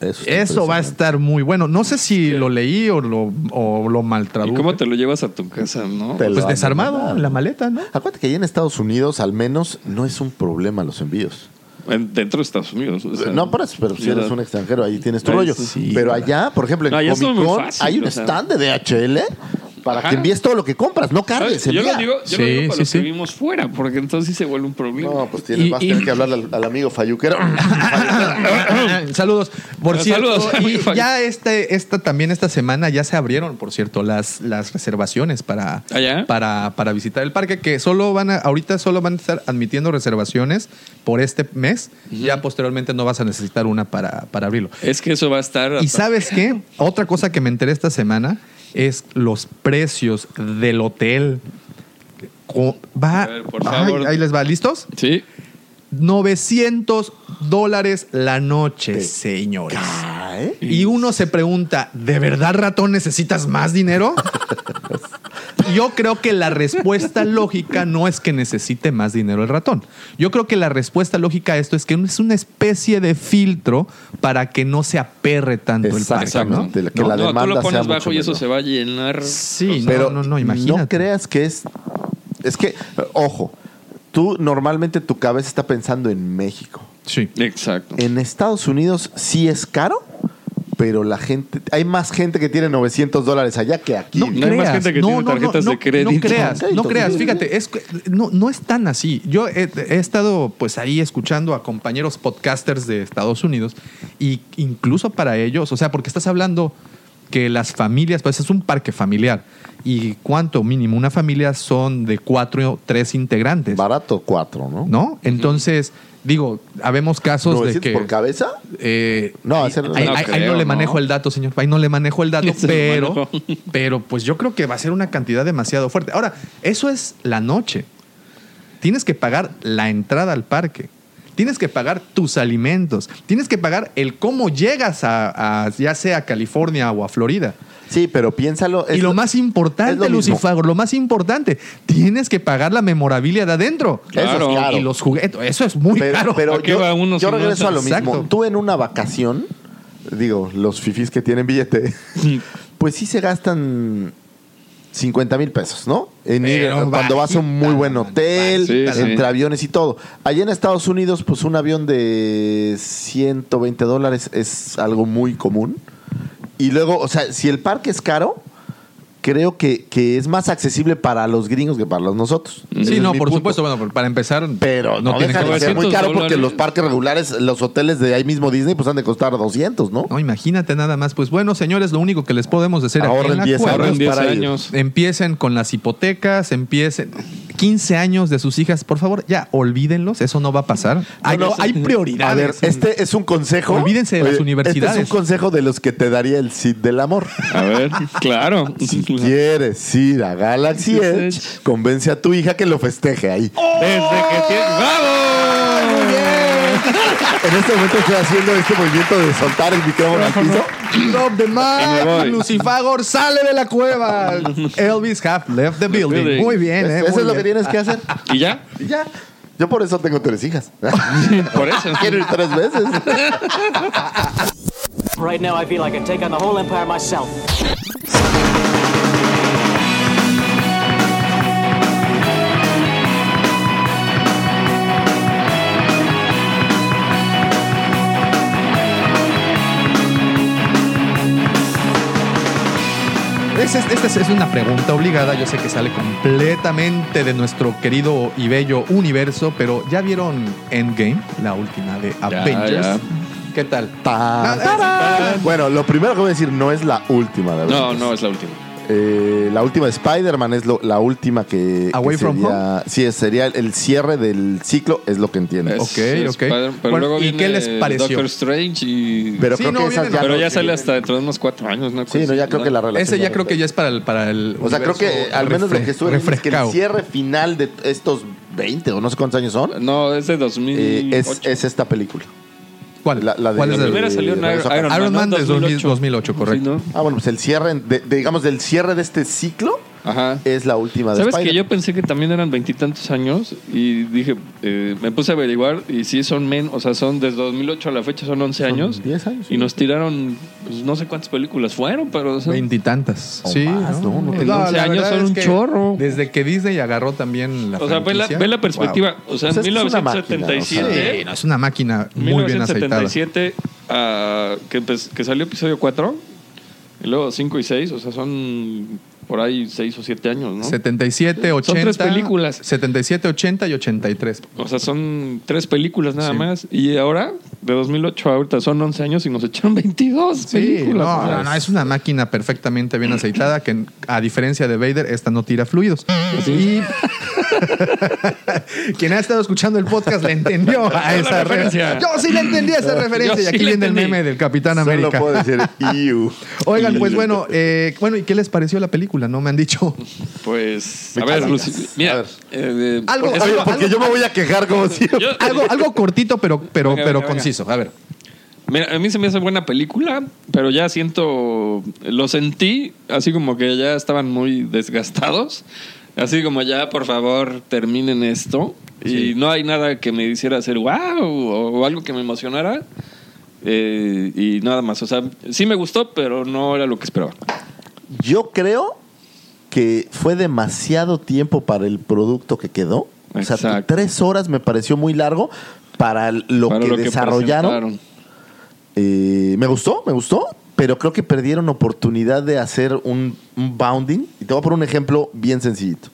Eso, va a estar muy bueno. No sé si lo leí o lo, o lo ¿Y maltraduje. cómo te lo llevas a tu casa, no? Te Pues desarmado en la maleta, ¿no? Acuérdate que ahí en Estados Unidos, al menos, no es un problema los envíos. En- Dentro de Estados Unidos. o sea, no, pero, pero si eres un extranjero, ahí tienes tu rollo. sí, pero allá, por ejemplo, en No, Comic Con fácil, hay un o sea. stand de DHL para Ajá. que envíes todo lo que compras, no cargues. Yo lo digo, yo lo Sí, digo para sí, los sí. que vivimos fuera, porque entonces sí se vuelve un problema. No, pues tienes, Y- vas a y- tener que hablarle al, al amigo Fayuquero. Saludos. Por cierto, saludos. y ya este, esta, también esta semana ya se abrieron, por cierto, las, las reservaciones para, para, para visitar el parque, que solo van a, ahorita solo van a estar admitiendo reservaciones por este mes. Ya posteriormente no vas a necesitar una para, para abrirlo. Es que eso va a estar. Y sabes qué? Otra cosa que me enteré esta semana es los precios del hotel. Va, ver, por Ay, favor. ahí les va, ¿listos? Sí. 900 dólares la noche, señores. Y uno se pregunta, ¿de verdad, ratón, necesitas más dinero? Yo creo que la respuesta lógica no es que necesite más dinero el ratón. Yo creo que la respuesta lógica a esto es que es una especie de filtro para que no se aperre tanto el parque. ¿no? Exactamente, que No, la no, tú demanda lo sea pones mucho bajo y eso menor. se va a llenar. Sí, Pero no, no, no, imagínate. no creas que es. Es que, ojo, tú normalmente tu cabeza está pensando en México. Sí. Exacto. En Estados Unidos sí es caro, pero la gente. Hay más gente que tiene 900 dólares allá que aquí. No, No hay más creas, gente que no, tiene no, tarjetas no, de crédito. No creas, no creas. Fíjate, es, no, no es tan así. Yo he, he estado pues ahí escuchando a compañeros podcasters de Estados Unidos y incluso para ellos, o sea, porque estás hablando que las familias, pues es un parque familiar y cuánto mínimo una familia son de cuatro o tres integrantes, Barato cuatro, ¿no? ¿no? Entonces digo, habemos casos de 900 que por cabeza? eh, No, ahí, no- ahí- no ahí- ahí creo, no le ¿no? manejo el dato, señor. Ahí no le manejo el dato, pero, pero pues yo creo que va a ser una cantidad demasiado fuerte. Ahora, eso es la noche. Tienes que pagar la entrada al parque. Tienes que pagar tus alimentos. Tienes que pagar el cómo llegas a, a ya sea a California o a Florida. Sí, pero piénsalo. y lo más importante, lo mismo. Lucifago, lo más importante, tienes que pagar la memorabilia de adentro. Eso es Claro. Y los juguetes, eso es muy pero, caro. pero ¿A qué yo, va uno yo si no regreso es- a lo mismo. Exacto. Tú en una vacación, digo, los fifís que tienen billete, pues sí se gastan 50 mil pesos, ¿no? En ir- cuando vas a un muy buen hotel, sí. entre aviones y todo. Allá en Estados Unidos, pues un avión de 120 dólares es algo muy común. Y luego, o sea, si el parque es caro, creo que, que es más accesible para los gringos que para los nosotros. Sí, no, por punto. supuesto, bueno, para empezar, Pero no, tiene deja de ser muy 900 caro porque los parques regulares, los hoteles de ahí mismo Disney, pues han de costar 200, ¿no? No, imagínate nada más. Pues bueno, señores, lo único que les podemos decir aquí Ahorren en la 10 cueva, Ahora en años 10 para ir. años. Empiecen con las hipotecas, empiecen 15 años de sus hijas, por favor, ya olvídenlos, eso no va a pasar. Hay, No, no, hay prioridades. A ver, este es un consejo. Olvídense de las universidades. Este es un consejo de los que te daría el Cid del amor. A ver, claro. Si quieres ir a Galaxy Edge, convence a tu hija que lo festeje ahí. Desde que tiene. ¡Bravo! Muy bien. En este momento estoy haciendo este movimiento de soltar el micrófono al piso. Drop the mic. Lucifagor sale de la cueva. Elvis have left the building. building. Muy bien, eh, Eso es lo que tienes que hacer. ¿Y ya? Y ya. Yo por eso tengo tres hijas. Por eso. Quiero ir tres veces. Right now, I feel I can take on the whole empire myself. Es- esta es- es una pregunta obligada. Yo sé que sale completamente de nuestro querido y bello universo, pero ¿ya vieron Endgame, la última de Avengers? ya. ¿Qué tal? Ta- tarán. Bueno, lo primero que voy a decir no es la última de No, Avengers. no, es la última. Eh, la última de Spider-Man es lo- la última que. Away que from sería, Sí, es- sería el, el cierre del ciclo, es lo que entiendo. Es- Ok, es ok. Pero Bueno, luego ¿y viene qué les pareció? Doctor Strange y... Pero Sí, creo no, que esas vienen- ya pero no ya sale hasta dentro de unos cuatro años, ¿no? Sí, no, ya creo que la relación. Ese ya no creo que ya es para el, para el O sea, creo que al menos lo que estuve es que el cierre final de estos 20 o no sé cuántos años son, No, es de 2008. eh, es, es esta película. ¿Cuál? La- la de- ¿Cuál es La el- primera salió en de- Iron, de- Iron Man, Iron Man ¿no? de 2008, 2008, correcto. Sí, ¿no? Ah, bueno, pues el cierre, de- de- digamos, del cierre de este ciclo Ajá. es la última de ¿Sabes que Spider-Man. yo pensé que también eran veintitantos años? Y dije, eh, me puse a averiguar y sí son menos, o sea, son desde 2008 a la fecha son 11 años. 10 años. Y nos tiraron, pues, no sé cuántas películas fueron, pero... o sea, Veintitantas. O Sí, más, ¿no? No En 11 la años son un que chorro. Desde que Disney agarró también la o sea, ve la, ve la perspectiva. O sea, O sea, en es que es una máquina, 1977... Sí, no, es una máquina muy bien aceitada. 1977 a- que, empe- que salió episodio 4 y luego 5 y 6, o sea, son por ahí 6 o 7 años, ¿no? 77, 80. Son tres películas. 77, 80 y 83. O sea, son tres películas nada Sí. más. Y ahora, de 2008 a ahorita, son 11 años y nos echaron 22 Sí, películas. no, no, no, es una máquina perfectamente bien aceitada que a diferencia de Vader, esta no tira fluidos. Y quien ha estado escuchando el podcast le entendió a esa referencia. Yo sí le entendí a esa referencia Yo y aquí viene el meme del Capitán Solo América. puedo decir "Iu". Oigan, pues bueno, eh, bueno, ¿y qué les pareció la película? No me han dicho. Pues, a ver. Lucy, A mira, ver. eh, Algo- algo- porque yo me voy a quejar como yo- Algo, algo cortito, pero, pero, Venga, pero venga, conciso. A ver. Mira, a mí se me hace buena película, pero ya siento, lo sentí así como que ya estaban muy desgastados, así como ya por favor terminen esto y no hay nada que me hiciera hacer wow o, o algo que me emocionara eh, y nada más, o sea, sí me gustó, pero no era lo que esperaba. Yo creo que fue demasiado tiempo para el producto que quedó. O sea, tres horas me pareció muy largo para lo Para que lo desarrollaron. Eh, me gustó, me gustó, pero creo que perdieron oportunidad de hacer un, un bounding. Y te voy a poner un ejemplo bien sencillito.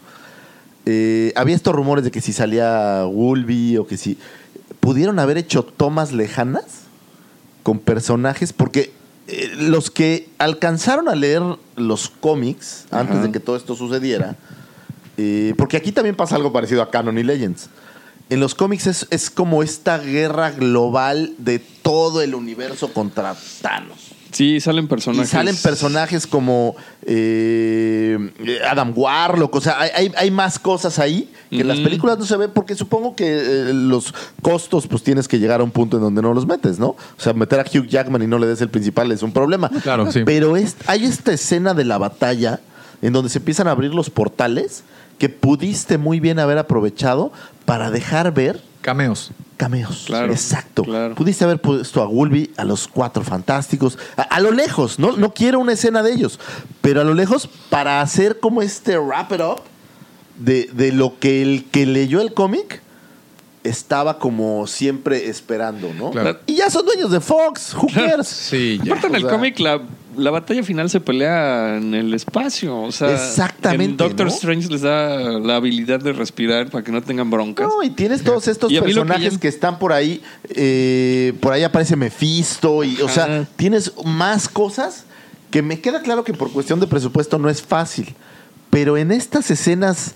Eh, había estos rumores de que si salía Woolby o que si pudieron haber hecho tomas lejanas con personajes, porque eh, los que alcanzaron a leer los cómics antes de que todo esto sucediera, eh, porque aquí también pasa algo parecido a Canon y Legends. En los cómics es, es como esta guerra global de todo el universo contra Thanos. Sí, salen personajes. Y salen personajes como eh, Adam Warlock, o sea, hay, hay- más cosas ahí que en las películas no se ve porque supongo que eh, los costos pues tienes que llegar a un punto en donde no los metes, ¿no? O sea, meter a Hugh Jackman y no le des el principal es un problema. Claro, sí. Pero es- hay esta escena de la batalla en donde se empiezan a abrir los portales que pudiste muy bien haber aprovechado para dejar ver Cameos. Cameos. Claro, Exacto. claro. Pudiste haber puesto a Woolby, a los cuatro fantásticos, a, a lo lejos, ¿no? No quiero una escena de ellos, pero a lo lejos para hacer como este wrap it up de, de lo que el que leyó el cómic estaba como siempre esperando, ¿no? Claro. Y ya son dueños de Fox, who cares? Sí, ya. Aparte en O el sea- cómic la, la batalla final se pelea en el espacio. O sea, Exactamente, en Doctor ¿no? Strange les da la habilidad de respirar para que no tengan broncas. No, y tienes todos estos Y que personajes ya- que, están por ahí. eh, por ahí aparece Mephisto. Y, o sea, tienes más cosas que me queda claro que por cuestión de presupuesto no es fácil. Pero en estas escenas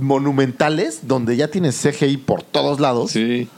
monumentales, donde ya tienes CGI por todos lados, Sí.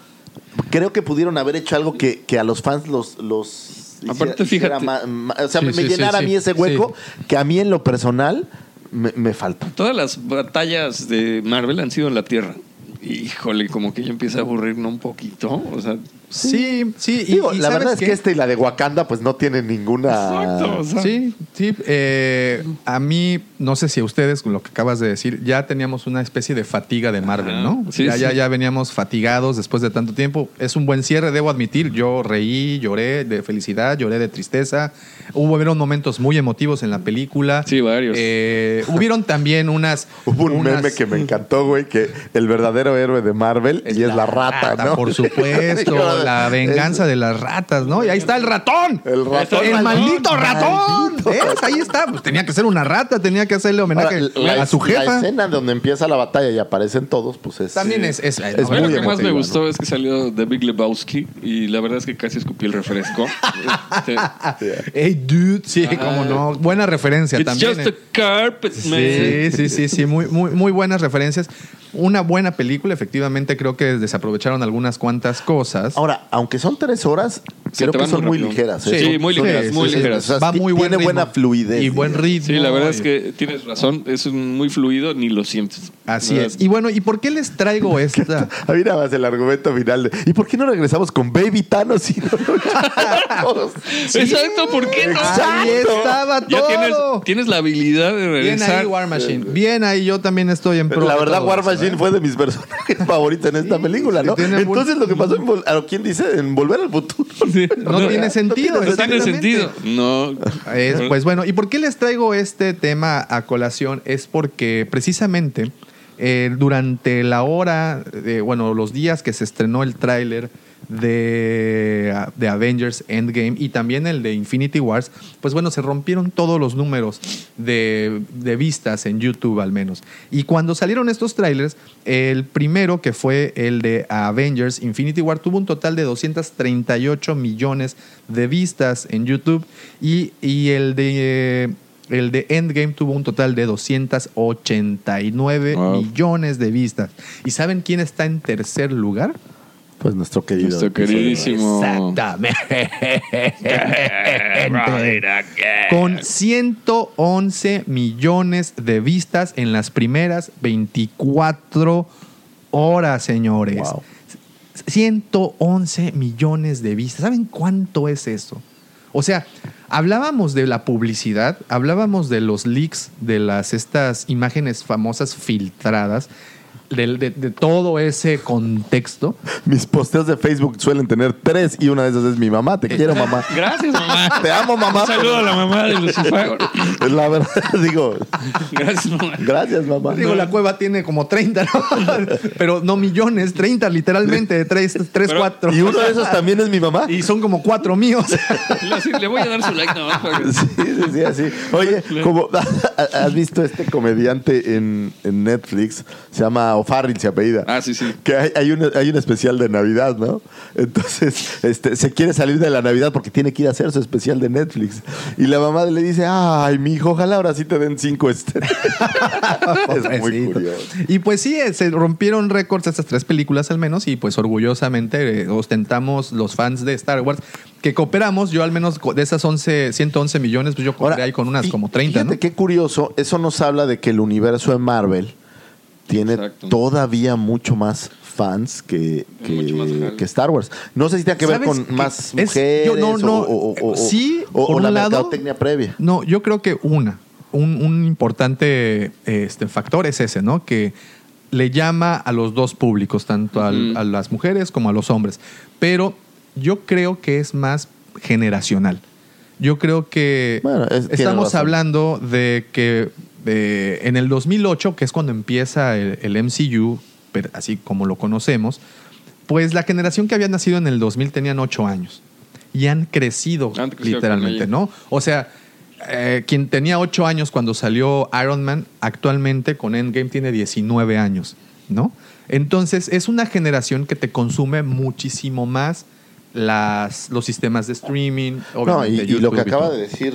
creo que pudieron haber hecho algo que, que a los fans los. los Aparte, hiciera fíjate. ma- ma- o sea, Sí, me sí, llenara sí. a mí ese hueco que a mí en lo personal me, me falta. Todas las batallas de Marvel han sido en la Tierra. Híjole, como que ya empieza a aburrirnos un poquito. O sea, Sí, sí. y- Digo, y la ¿sabes verdad es qué? que esta y la de Wakanda, pues no tienen ninguna. exacto. O sea, Sí, sí. eh, a mí, no sé si a ustedes, con lo que acabas de decir, ya teníamos una especie de fatiga de Marvel, Ajá. ¿no? Sí, ya, ya, sí. ya veníamos fatigados después de tanto tiempo. Es un buen cierre, debo admitir. Yo reí, lloré de felicidad, lloré de tristeza. Hubo hubieron momentos muy emotivos en la película. Sí, varios. Eh, hubieron también unas. Hubo un unas- meme que me encantó, güey, que el verdero héroe de Marvel y es la rata, ¿no? Por supuesto. La venganza de las ratas, ¿no? Y ahí está el ratón. El ratón. El maldito ratón. Maldito. ¿Ves? Ahí está. Pues tenía que ser una rata, tenía que hacerle homenaje Ahora, la, a su la jefa. escena donde empieza la batalla y aparecen todos, pues es. También es, es, es muy lo que más me gustó ¿no? es que salió The Big Lebowski y la verdad es que casi escupí el refresco. Este, Hey, dude. Sí, cómo no. Buena referencia It's también. just eh. a carpet, man. Sí, sí, sí, sí, muy, muy, muy buenas referencias. Una buena película, efectivamente, creo que desaprovecharon algunas cuantas cosas. Ahora, aunque son tres horas, Se creo te que van son muy muy rápido. ligeras. Sí, ¿eh? Son- muy son- ligeras, muy sí, ligeras. o sea, Va ti- muy buen Tiene ritmo. buena fluidez. Y buen digamos. ritmo. Sí, la verdad es que tienes razón. Es muy fluido, ni lo sientes. Así es. Y bueno, ¿y por qué les traigo esta? A mí nada más el argumento final de ¿y por qué no regresamos con Baby Thanos y no luchamos? Exacto, ¿por qué no? Ahí estaba Ya todo. tienes, tienes la habilidad de Bien regresar. ahí, War Machine. Bien ahí, yo también estoy en pro. La de verdad, todo War eso, Machine ¿eh? fue de mis personajes favoritos en esta película, ¿no? tiene Entonces, lo que pasó en, Vol- ¿quién dice? En Volver al Futuro. No tiene sentido. No tiene sentido. No. Es, pues bueno, ¿y por qué les traigo este tema a colación? Es porque precisamente eh, durante la hora, de, bueno, los días que se estrenó el tráiler de, de Avengers Endgame y también el de Infinity Wars, pues bueno, se rompieron todos los números de, de vistas en YouTube al menos. Y cuando salieron estos trailers, el primero que fue el de Avengers Infinity War tuvo un total de 238 millones de vistas en YouTube y, y el de... El de Endgame tuvo un total de 289 Wow. millones de vistas. ¿Y saben quién está en tercer lugar? Pues nuestro querido. Nuestro queridísimo. Exactamente. Con 111 millones de vistas en las primeras 24 horas, señores. Wow. 111 millones de vistas. ¿Saben cuánto es eso? O sea, hablábamos de la publicidad, hablábamos de los leaks, de las estas imágenes famosas filtradas, del- de, de todo ese contexto. Mis posteos de Facebook suelen tener tres y una de esas es mi mamá. Te quiero, mamá. Gracias, mamá. Te amo, mamá. Un saludo a la mamá de Lucifer. La verdad, digo, Gracias, mamá. gracias, mamá. Digo, la cueva tiene como 30, ¿no? Pero no millones, 30 literalmente, 3, 3 Pero- 4. Y uno de esos también es mi mamá. Y son como cuatro míos. Le, voy a dar su like nomás para que- Sí, sí, sí, así. Oye, como has visto este comediante en, en Netflix, se llama O'Farrill, se apellida. Ah, sí, sí. Que hay, hay, un, hay un especial de Navidad, ¿no? Entonces, este, se quiere salir de la Navidad porque tiene que ir a hacer su especial de Netflix. Y la mamá le dice, ay, mi hijo, ojalá ahora sí te den cinco estrellas. es muy curioso. Y pues sí, eh, se rompieron récords estas tres películas al menos y pues orgullosamente eh, ostentamos los fans de Star Wars que cooperamos. Yo al menos de esas 11, 111 millones, pues yo cooperé ahí con unas como 30, Fíjate ¿no? qué curioso, eso nos habla de que el universo de Marvel tiene Exacto. todavía mucho más fans que, que, más Star Wars. No sé si tiene que ver ¿Sabes con más Es- mujeres yo no- no, o, o- o- o- sí, o- por o la un lado. mercadotecnia previa. No, yo creo que una, un, un importante este, factor es ese, ¿no? Que le llama a los dos públicos, tanto al- a las mujeres como a los hombres. Pero yo creo que es más generacional. Yo creo que Bueno, es- estamos hablando de que eh, en el 2008, que es cuando empieza el, el MCU, pero así como lo conocemos, pues la generación que había nacido en el 2000 tenían 8 años y han crecido Han crecido literalmente. ¿no? O sea, eh, quien tenía 8 años cuando salió Iron Man, actualmente con Endgame tiene 19 años, ¿no? Entonces es una generación que te consume muchísimo más las, los sistemas de streaming. No, y, y lo que acaba de decir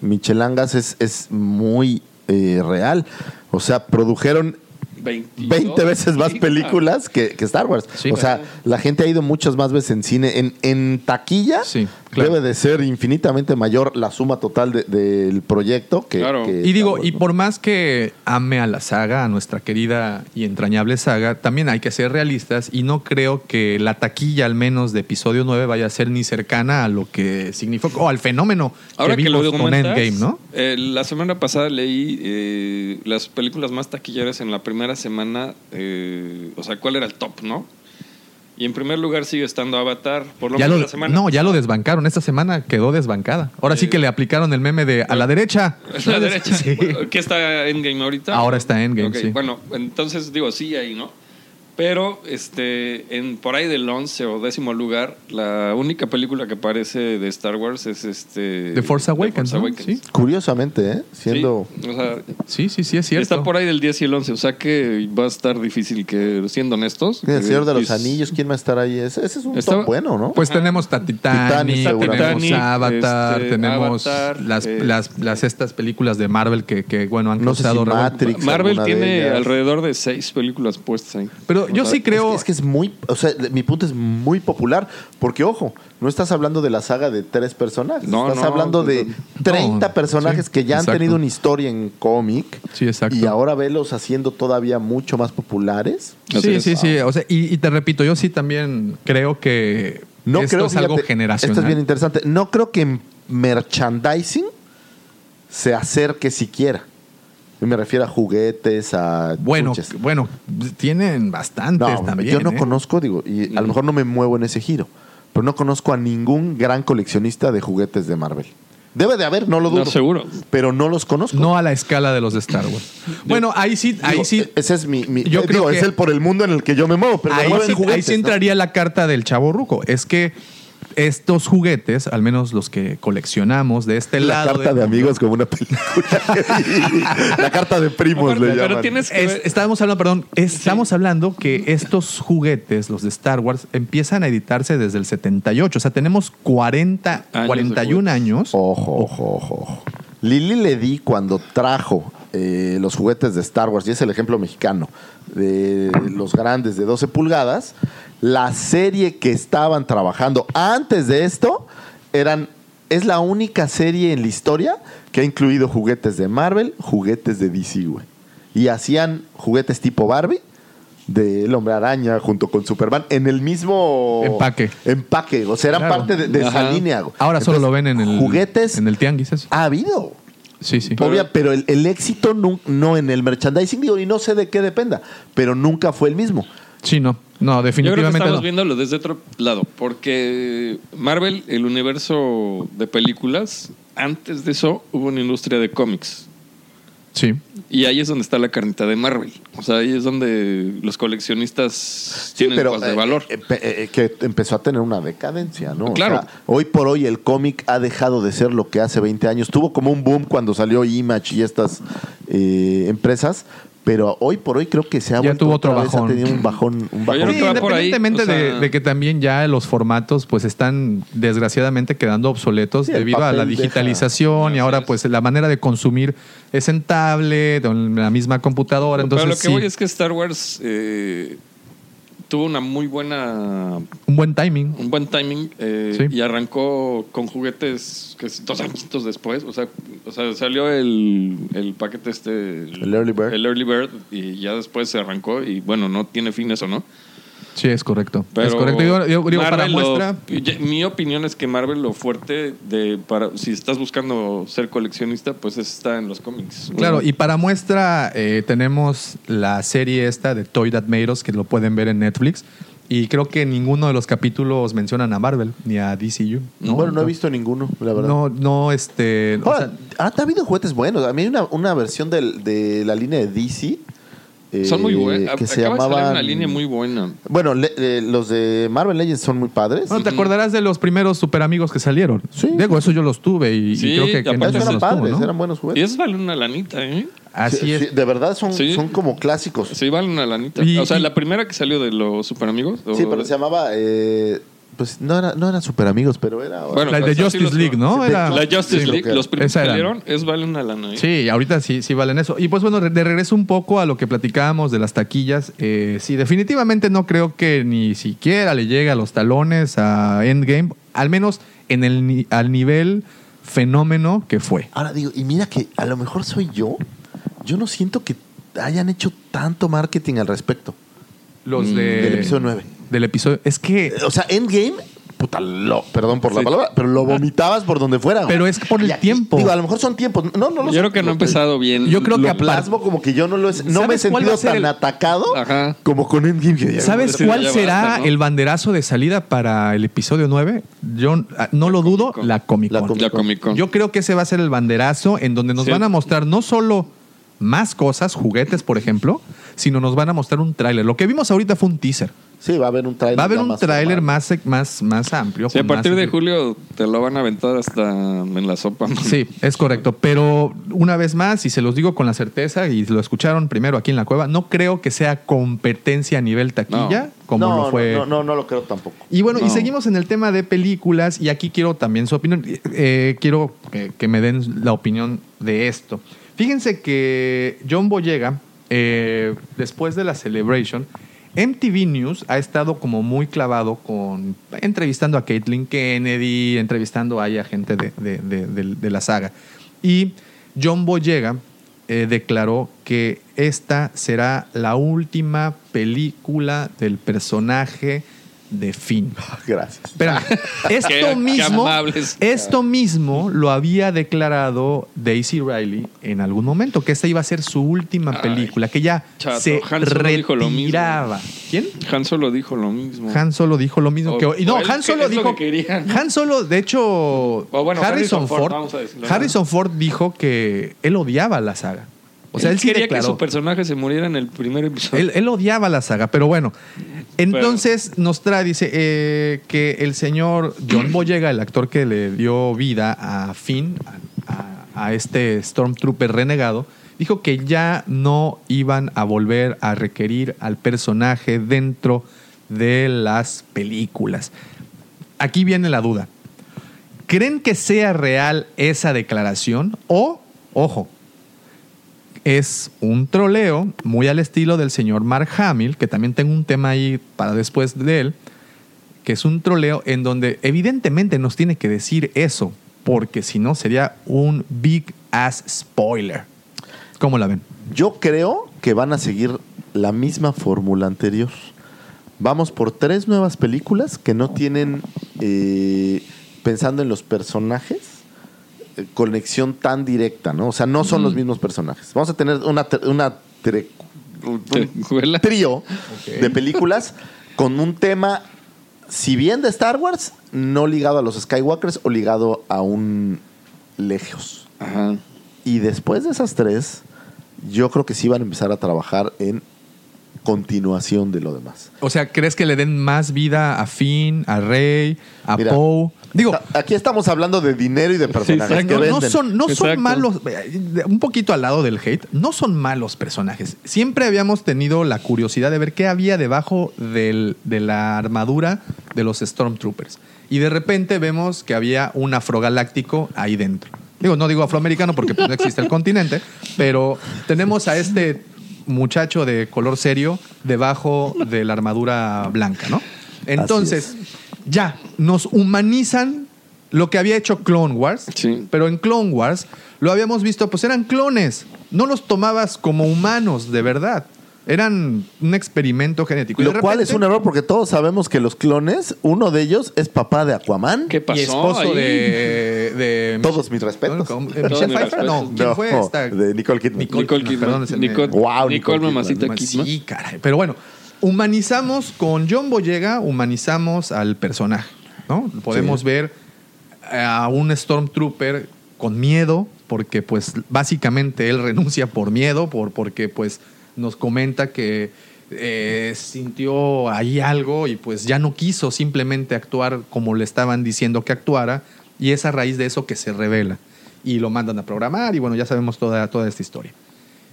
Michelangas es, es muy eh, real. O sea, produjeron 22 20 veces más películas que, que Star Wars. Sí. o sea, la gente ha ido muchas más veces en cine. En, en taquilla Sí, claro. debe de ser infinitamente mayor la suma total de- del proyecto que, Claro. que Y digo, y ¿no? por más que ame a la saga, a nuestra querida y entrañable saga, también hay que ser realistas y no creo que la taquilla, al menos de episodio 9, vaya a ser ni cercana a lo que significó, o al fenómeno Ahora que que lo vimos con Endgame, ¿no? eh, la semana pasada leí eh, las películas más taquilleras en la primera semana, eh, o sea, cuál era el top, ¿no? Y en primer lugar sigue estando Avatar, por lo Ya menos lo, la semana. no, ya lo desbancaron. Esta semana quedó desbancada. Ahora sí Eh, que le aplicaron el meme de a la derecha. A la derecha. Sí. ¿Qué está Endgame ahorita? Ahora está Endgame, Ok, sí. Bueno, entonces digo, sí ahí, ¿no? Pero este, en, por ahí del 11 o décimo lugar, la única película que aparece de Star Wars es este. The Force Awakens. Sí. Curiosamente, ¿eh? Siendo... Sí, o sea, Sí, sí, sí, es cierto. está por ahí del 10 y el 11. O sea que va a estar difícil que, siendo honestos. El Señor de los Anillos, ¿quién va a estar ahí? Ese, ese es un Está- top bueno, ¿no? Pues tenemos Titanic, Titanic, tenemos. Avatar, Este, tenemos Avatar, las, eh, las, las estas películas de Marvel que, que bueno, han No sé si causado. Matrix, Marvel tiene alrededor de seis películas puestas ahí. Pero yo sí creo... Es que, es que es muy, o sea, mi punto es muy popular, porque ojo, no estás hablando de la saga de tres personajes, No, estás no, hablando de no, 30 personajes sí, que ya exacto. han tenido una historia en cómic Sí, exacto. y ahora velos haciendo todavía mucho más populares. Sí, sí, sí. O sea, y, y te repito, yo sí también creo que No esto creo es algo fíjate, generacional. Esto es bien interesante. No creo que en merchandising se acerque siquiera. Y me refiero a juguetes, a bueno, chuches. bueno, tienen bastantes No, también. yo no ¿eh? conozco, digo, y a lo mejor no me muevo en ese giro, pero no conozco a ningún gran coleccionista de juguetes de Marvel. Debe de haber, no lo dudo. No, seguro. Pero no los conozco. No a la escala de los de Star Wars. bueno, ahí sí, ahí Digo, sí. e- Ese es mi. mi- Yo eh, creo digo, que- es el por el mundo en el que yo me muevo, pero ahí, sí, entraría la carta del chavo ruco. Es que estos juguetes, al menos los que coleccionamos de este La lado. carta del de mundo, amigos como una película. la carta de primos Aparte, le pero llaman. tienes que Es- ver- estábamos hablando, perdón, estamos hablando que estos juguetes, los de Star Wars, empiezan a editarse desde el 78. O sea, tenemos 40, Años de 41 juguetes. años. Ojo, ojo, ojo, ojo. Lili Ledy, cuando trajo eh, los juguetes de Star Wars, y es el ejemplo mexicano, de los grandes de 12 pulgadas, la serie que estaban trabajando antes de esto eran. Es la única serie en la historia que ha incluido juguetes de Marvel, juguetes de DC, güey. Y hacían juguetes tipo Barbie, del Hombre Araña junto con Superman, en el mismo Empaque. Empaque, o sea, eran Claro. parte de, de esa línea. güey. Ahora solo lo ven en el Juguetes en el tianguis eso. ha habido. Sí, sí. Obvia, pero el, el éxito no, no en el merchandising, digo, y no sé de qué dependa, pero nunca fue el mismo. Sí, no. No, Yo creo que definitivamente estamos no. viéndolo desde otro lado, porque Marvel, el universo de películas, antes de eso hubo una industria de cómics. Sí. Y ahí es donde está la carnita de Marvel. O sea, ahí es donde los coleccionistas tienen cosas de eh, valor. eh, eh, que empezó a tener una decadencia, ¿no? O Claro. sea, hoy por hoy el cómic ha dejado de ser lo que hace 20 años. Tuvo como un boom cuando salió Image y estas empresas, pero hoy por hoy creo que se ha Ya vuelto tuvo otro otra vez, bajón. Ha tenido un bajón. Un bajón. por ahí, Independientemente o sea- de, de que también ya los formatos pues están desgraciadamente quedando obsoletos Sí, debido a la deja- digitalización y ahora es. pues la manera de consumir es en tablet o en la misma computadora. Entonces Pero lo que sí, voy es que Star Wars eh, tuvo una muy buena un buen timing. un buen timing eh, Sí. y arrancó con juguetes que es dos años después. O sea, o sea salió el, el paquete este. El Early Bird. El Early Bird y ya después se arrancó y bueno, no tiene fin eso, ¿no? Sí, es correcto. Pero es correcto. Yo, yo digo, para lo- muestra... mi opinión es que Marvel lo fuerte de para si estás buscando ser coleccionista, pues está en los cómics. Claro, y para muestra eh, tenemos la serie esta de Toy That Made Us, que lo pueden ver en Netflix. Y creo que ninguno de los capítulos mencionan a Marvel ni a DCU. ¿no? Bueno, no he visto ninguno, la verdad. No, no, este. o Ahora, sea, ha, ha habido juguetes buenos. A mí hay una, una versión del- de la línea de DC. Eh, Son muy buenos. Que se Acaba de salir llamaban. una línea muy buena. Bueno, le- eh, los de Marvel Legends son muy padres. bueno, te acordarás de los primeros super amigos que salieron. Sí. Digo, eso yo los tuve y, y Sí, creo que, y que eran los tuvo, padres, ¿no? eran buenos Y juguetes. esos valen una lanita, ¿eh? Así Sí, es. sí, de verdad son, Sí. son como clásicos. Sí, Sí, valen una lanita. Y- o sea, y- la primera que salió de los super amigos. pero se llamaba. eh, pues no, era, no eran super amigos, pero era. Bueno, La de sí Justice los- League, ¿no? Era- La Justice Sí, League, los primeros que era. salieron, es vale una lana. ¿eh? Sí, ahorita sí, sí valen eso. Y pues bueno, de regreso un poco a lo que platicábamos de las taquillas. eh, sí, definitivamente no creo que ni siquiera le llegue a los talones a Endgame, al menos en el ni- al nivel fenómeno que fue. Ahora digo, y mira que a lo mejor soy yo. Yo no siento que hayan hecho tanto marketing al respecto. Los Mm, de, Del episodio 9. Del episodio. Es que. O sea, Endgame, puta, lo, perdón por la Sí. palabra, pero lo vomitabas por donde fuera. güey. Pero es por el aquí, tiempo. Digo, a lo mejor son tiempos. No, no lo Yo creo que no ha empezado bien. Yo creo que Lo aparte- plasmo como que yo no lo he, no me he ¿Sabes cuál va sentido tan el- atacado Ajá. como con Endgame. que ¿Sabes cuál será basta, ¿no? el banderazo de salida para el episodio 9? Yo ah, no lo dudo, la Comic La Con. La Comic Con. Yo creo que ese va a ser el banderazo en donde nos Sí. van a mostrar no solo más cosas, juguetes, por ejemplo, sino nos van a mostrar un tráiler. Lo que vimos ahorita fue un teaser. Sí, va a haber un tráiler. Va a haber un más tráiler más, más, más amplio. Sí, a partir de julio te lo van a aventar hasta en la sopa. man. Sí, es correcto. Pero una vez más, y se los digo con la certeza, y lo escucharon primero aquí en la cueva, no creo que sea competencia a nivel taquilla, como no, lo fue. No, no, no lo creo tampoco. Y bueno, y seguimos en el tema de películas, y aquí quiero también su opinión. Eh, quiero que, que me den la opinión de esto. Fíjense que John Boyega, eh, después de la Celebration, MTV News ha estado como muy clavado con entrevistando a Caitlyn Kennedy, entrevistando a gente de la saga. Y John Boyega eh, declaró que esta será la última película del personaje de Finn. Gracias. Espera, esto Qué- mismo, esto mismo lo había declarado Daisy Riley en algún momento, que esta iba a ser su última Ay, película, que ya chato, se Han Solo dijo lo mismo. retiraba. ¿Quién? Han Solo dijo lo mismo. Han Solo dijo lo mismo O- que y no, Han que Solo lo dijo que. Han Solo, de hecho, bueno, Harrison, Harrison Ford, Ford, vamos a decirlo, Harrison Ford dijo que él odiaba la saga. O sea, él, sí quería declaró. que su personaje se muriera en el primer episodio. Él, él odiaba la saga, pero bueno. Entonces nos trae, dice, eh, que el señor John Boyega, el actor que le dio vida a Finn, a, a- a este Stormtrooper renegado, dijo que ya no iban a volver a requerir al personaje dentro de las películas. Aquí viene la duda. ¿Creen que sea real esa declaración? O, ojo, es un troleo muy al estilo del señor Mark Hamill, que también tengo un tema ahí para después de él, que es un troleo en donde evidentemente nos tiene que decir eso, porque si no sería un big ass spoiler. ¿Cómo la ven? Yo creo que van a seguir la misma fórmula anterior. Vamos por tres nuevas películas que no tienen, eh, pensando en los personajes, conexión tan directa, ¿no? O sea, no son los mismos personajes. Vamos a tener una, una un trío de películas con un tema, si bien de Star Wars, no ligado a los Skywalkers o ligado a un Legios. Ajá. Y después de esas tres, yo creo que sí van a empezar a trabajar en continuación de lo demás. O sea, ¿crees que le den más vida a Finn, a Rey, a Mira, Poe? Digo, Aquí estamos hablando de dinero y de personajes que no, son, no son Exacto. malos, eh, un poquito al lado del hate, no son malos personajes. Siempre habíamos tenido la curiosidad de ver qué había debajo del- de la armadura de los Stormtroopers. Y de repente vemos que había un afrogaláctico ahí dentro. Digo, no digo afroamericano porque pues, no existe el continente, pero tenemos a este muchacho de color serio debajo de la armadura blanca, ¿no? Entonces, ya, nos humanizan lo que había hecho Clone Wars, Sí. pero en Clone Wars lo habíamos visto, pues eran clones, no los tomabas como humanos de verdad, eran un experimento genético. Y Lo de cual es un error porque todos sabemos que los clones, uno de ellos es papá de Aquaman. ¿Qué pasó y esposo ahí? de, de Todos mis respetos. ¿Cómo? Todos Michelle mis Pfeiffer, no, respetos. ¿quién No, fue esta? de Nicole Kidman. Nicole Kidman. Perdón, se me- Nicole, Wow, Nicole Nicole Mamacita Kidman. Kidman. Sí, caray. Pero bueno, humanizamos con John Boyega, humanizamos al personaje, ¿no? Podemos Sí. ver a un Stormtrooper con miedo, porque pues básicamente él renuncia por miedo, por, porque pues nos comenta que eh, sintió ahí algo y pues ya no quiso simplemente actuar como le estaban diciendo que actuara y es a raíz de eso que se revela y lo mandan a programar y bueno, ya sabemos toda, toda esta historia.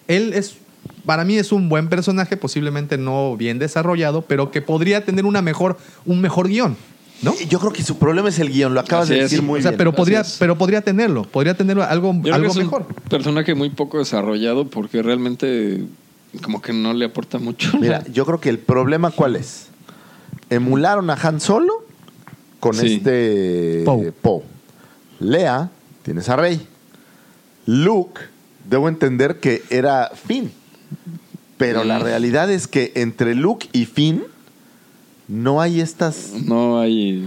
Él es, para mí es un buen personaje, posiblemente no bien desarrollado, pero que podría tener una mejor, un mejor guion, ¿no? Yo creo que su problema es el guion, lo acabas Así de es. decir muy o sea, bien. pero podría, pero podría tenerlo, podría tener algo, Yo creo algo que es mejor. un personaje muy poco desarrollado porque realmente como que no le aporta mucho. Mira, yo creo que el problema cuál es. Emularon a Han Solo con Sí. este Poe. Poe. Lea, tienes a Rey. Luke, debo entender que era Finn. Pero la Mm. realidad es que entre Luke y Finn no hay estas no hay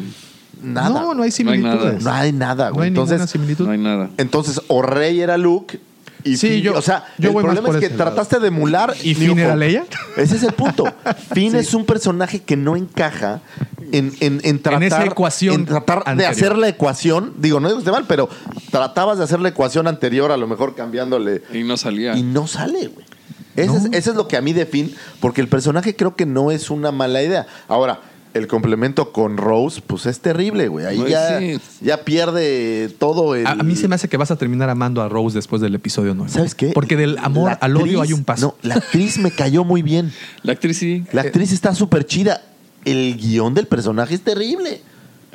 nada. No, no hay similitudes. No hay nada, No güey. hay ninguna entonces, similitud. no hay nada. entonos o Rey era Luke y Sí, Finn- yo- o sea, yo el voy más problema por es que ese lado. trataste de emular ¿Y Finn era. Leia? Ese es el punto. Finn es un personaje que no encaja en, en, en tratar, esa ecuación en tratar de hacer la ecuación. Digo, no digo que esté mal, pero tratabas de hacer la ecuación anterior, a lo mejor cambiándole. Y no salía. Y no sale, güey. Eso, es, No. eso es lo que a mí define, porque el personaje creo que no es una mala idea. Ahora, el complemento con Rose, pues es terrible, güey. Ahí Pues ya, sí. ya pierde todo el... A, a mí se me hace que vas a terminar amando a Rose después del episodio 9. ¿Sabes qué? Porque del amor La al odio hay un paso. No, la actriz me cayó muy bien. La actriz sí. La actriz está súper chida. El guion del personaje es terrible.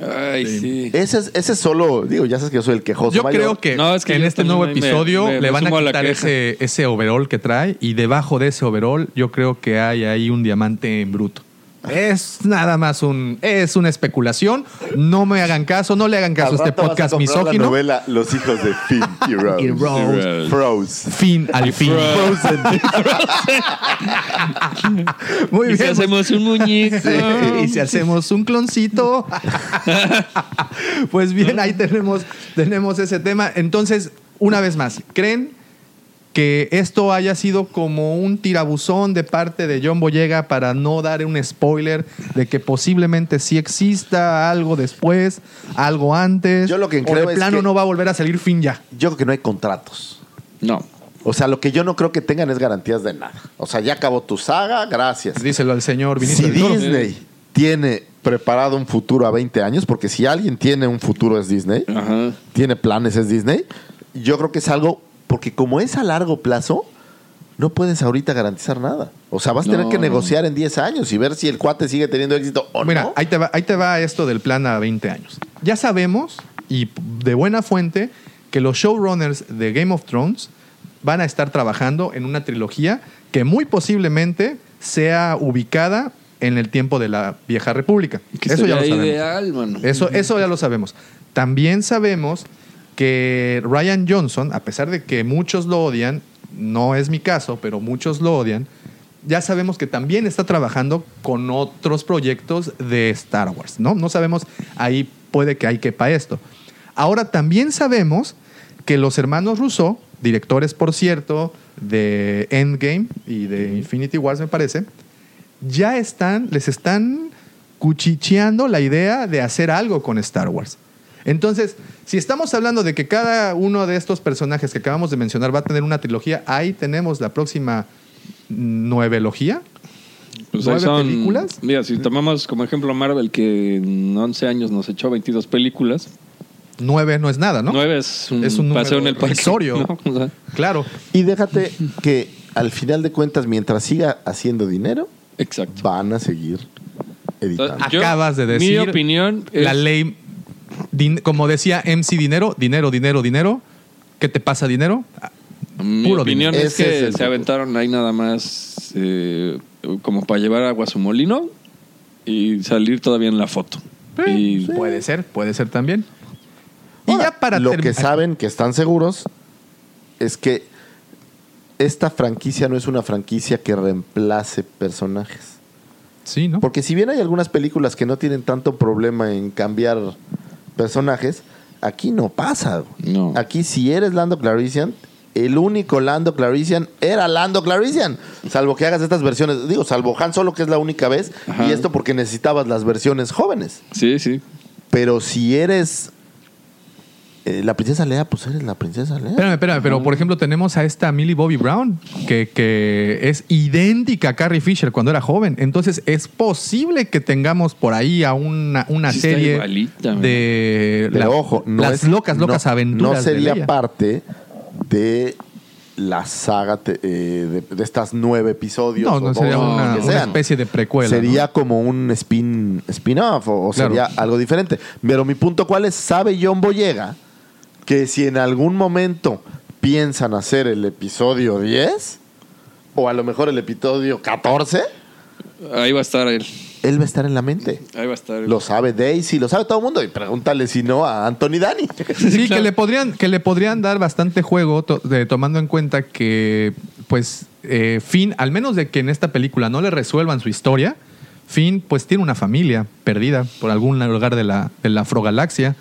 Ay, sí. Ese es, ese es solo, digo, ya sabes que yo soy el quejoso Yo mayor. creo que, No, es que en este nuevo episodio me- me le van a quitar ese, ese overall que trae y debajo de ese overall yo creo que hay ahí un diamante en bruto. Es nada más un es una especulación. No me hagan caso, no le hagan caso a este rato vas a podcast comprar La misógino. novela Los hijos de Finn y Rose. Y Rose. Froze. Fin al fin. Frozen. Muy Y si bien. hacemos un muñeco. y si hacemos un cloncito. pues bien, ahí tenemos, tenemos ese tema. Entonces, una vez más, ¿creen que esto haya sido como un tirabuzón de parte de John Boyega para no dar un spoiler de que posiblemente sí exista algo después, algo antes? Yo lo que o creo de es plano que- no va a volver a salir fin ya. Yo creo que no hay contratos. No. O sea, lo que yo no creo que tengan es garantías de nada. O sea, ya acabó tu saga, gracias. Díselo al señor Vinicio Si. Disney tiene preparado un futuro a 20 años, porque si alguien tiene un futuro es Disney, Ajá. tiene planes es Disney, yo creo que es algo, porque como es a largo plazo, no puedes ahorita garantizar nada. O sea, vas a tener No. que negociar en 10 años y ver si el cuate sigue teniendo éxito o Mira, no. ahí, te va, ahí te va esto del plan a 20 años. Ya sabemos, y de buena fuente, que los showrunners de Game of Thrones van a estar trabajando en una trilogía que muy posiblemente sea ubicada en el tiempo de la Vieja República. Que Eso ya lo sabemos. ideal, mano. Eso, eso ya lo sabemos. También sabemos que Ryan Johnson, a pesar de que muchos lo odian, no es mi caso, pero muchos lo odian, ya sabemos que también está trabajando con otros proyectos de Star Wars, ¿no? No sabemos, ahí puede que hay quepa esto. Ahora también sabemos que los hermanos Russo, directores por cierto, de Endgame y de Infinity Wars me parece, ya están, les están cuchicheando la idea de hacer algo con Star Wars. Entonces, si estamos hablando de que cada uno de estos personajes que acabamos de mencionar va a tener una trilogía, ahí tenemos la próxima nuevelogía. Pues ¿Nueve son, películas? Mira, si tomamos como ejemplo Marvel, que en 11 años nos echó 22 películas. Nueve no es nada, ¿no? 9 es un, Es un paseo en número el parque. ¿no? O sea, Claro. Y déjate que al final de cuentas, mientras siga haciendo dinero, exacto. van a seguir editando. Yo- Acabas de mi decir. opinión es- La ley. Din- como decía MC Dinero, dinero, dinero, dinero. ¿Qué te pasa, dinero? Mi Puro opinión dinero. es Ese que es el se aventaron ahí nada más eh, como para llevar agua a su molino y salir todavía en la foto. y Puede ser, puede ser también. Y Ahora, ya para lo que saben, que están seguros, es que esta franquicia no es una franquicia que reemplace personajes. Sí, ¿no? Porque si bien hay algunas películas que no tienen tanto problema en cambiar personajes, aquí no pasa. No. Aquí si eres Lando Clarician, el único Lando Clarician era Lando Clarician. Salvo que hagas estas versiones, digo, salvo Han Solo que es la única vez, Ajá. y esto porque necesitabas las versiones jóvenes. sí, sí. Pero si eres eh, la princesa Lea, pues eres la princesa Lea. Espérame, espérame, pero por ejemplo tenemos a esta Millie Bobby Brown, que, que es idéntica a Carrie Fisher cuando era joven. Entonces es posible que tengamos por ahí a una, una Sí serie igualita, de Pero la- ojo, no las es- locas, locas no- aventuras. No sería de parte de la saga te- eh, de, de estas nueve episodios. No, o no sería o una, que una sean. especie de precuela. Sería como un spin, spin-off o, o Claro. sería algo diferente. Pero mi punto cuál es, ¿sabe John Boyega que si en algún momento piensan hacer el episodio 10 o a lo mejor el episodio 14, Ahí va a estar él. él va a estar en la mente? Ahí va a estar él. Lo sabe Daisy, lo sabe todo el mundo. Y pregúntale si no a Anthony Dani. Sí, que le podrían, que le podrían dar bastante juego, to- de- tomando en cuenta que, pues, eh, Finn, al menos de que en esta película no le resuelvan su historia, Finn, pues, tiene una familia perdida por algún lugar de la, de la afrogalaxia.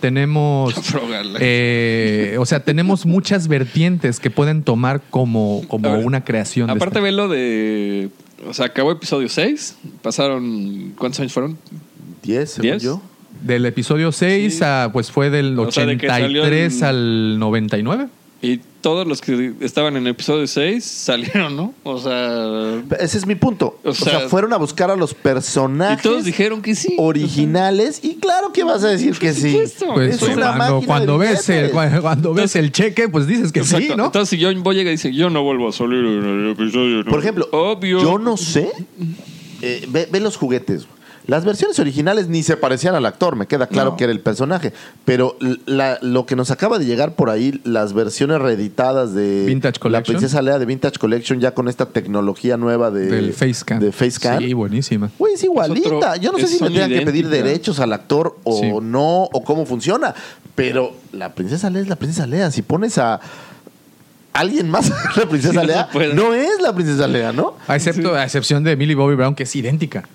Tenemos, eh, o sea, tenemos muchas vertientes que pueden tomar como, como A ver, una creación. de Aparte, esta- ve lo de. O sea, acabó episodio 6. Pasaron. ¿Cuántos años fueron? 10, según ¿Diez? yo. Del episodio 6 Sí. a, pues, fue del O sea, de 83 el- al 99. Y todos los que estaban en el episodio 6 salieron, ¿no? O sea. Ese es mi punto. O, O sea, sea, fueron a buscar a los personajes Y todos dijeron que sí. originales y claro que vas a decir que sí. Pues es una cuando, máquina cuando de ves el, cuando, cuando ves el cheque, pues dices que sí. ¿no? Entonces, si John y dice, yo no vuelvo a salir en el episodio. Por ejemplo, obvio. yo no sé. eh, ve, ve los juguetes. Las versiones originales ni se parecían al actor, me queda claro No. que era el personaje. Pero la- lo que nos acaba de llegar por ahí, las versiones reeditadas de Vintage La Collection. Princesa Lea de Vintage Collection, ya con esta tecnología nueva de, Del Facecam. de Facecam. Sí, buenísima. Güey, es igualita. otro- Yo no sé si le son tengan que pedir derechos al actor o Sí. no, o cómo funciona. Pero la princesa Lea es la princesa Lea. Si pones a alguien más la princesa Sí, Lea, no es la princesa Lea, ¿no? A, excepto, a excepción de Millie Bobby Brown, que es idéntica.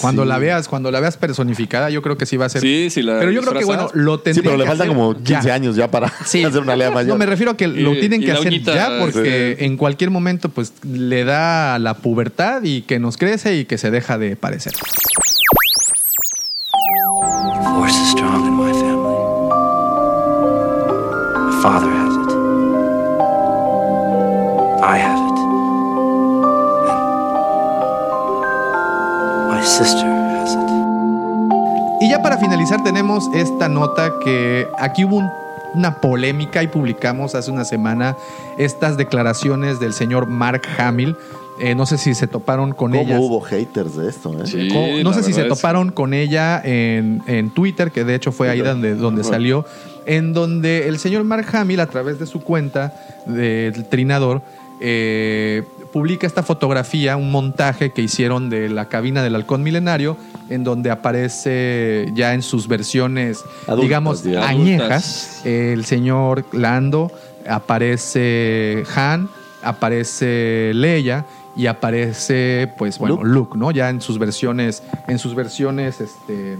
Cuando Sí. la veas, cuando la veas personificada, yo creo que sí va a ser. Sí, sí la Pero yo creo que bueno, lo tendría Sí, pero le faltan hacer como ya. 15 años ya para Sí. hacer una Lea mayor. No, me refiero a que lo tienen y que hacer uñita, ya porque sí. en cualquier momento pues le da la pubertad y que nos crece y que se deja de parecer. Force finalizar tenemos esta nota que aquí hubo un- una polémica y publicamos hace una semana estas declaraciones del señor Mark Hamill. Eh, no sé si se toparon con ¿Cómo ellas. hubo haters de esto? eh? Sí, no sé si se toparon con ella en, en Twitter, que de hecho fue ahí donde, salió, en donde el señor Mark Hamill, a través de su cuenta del Trinador, eh, publica esta fotografía, un montaje que hicieron de la cabina del halcón milenario, en donde aparece ya en sus versiones, Adultas, digamos, añejas, el señor Lando, aparece Han, aparece Leia y aparece, pues bueno, Luke. Luke, ¿no? Ya en sus versiones, en sus versiones, este,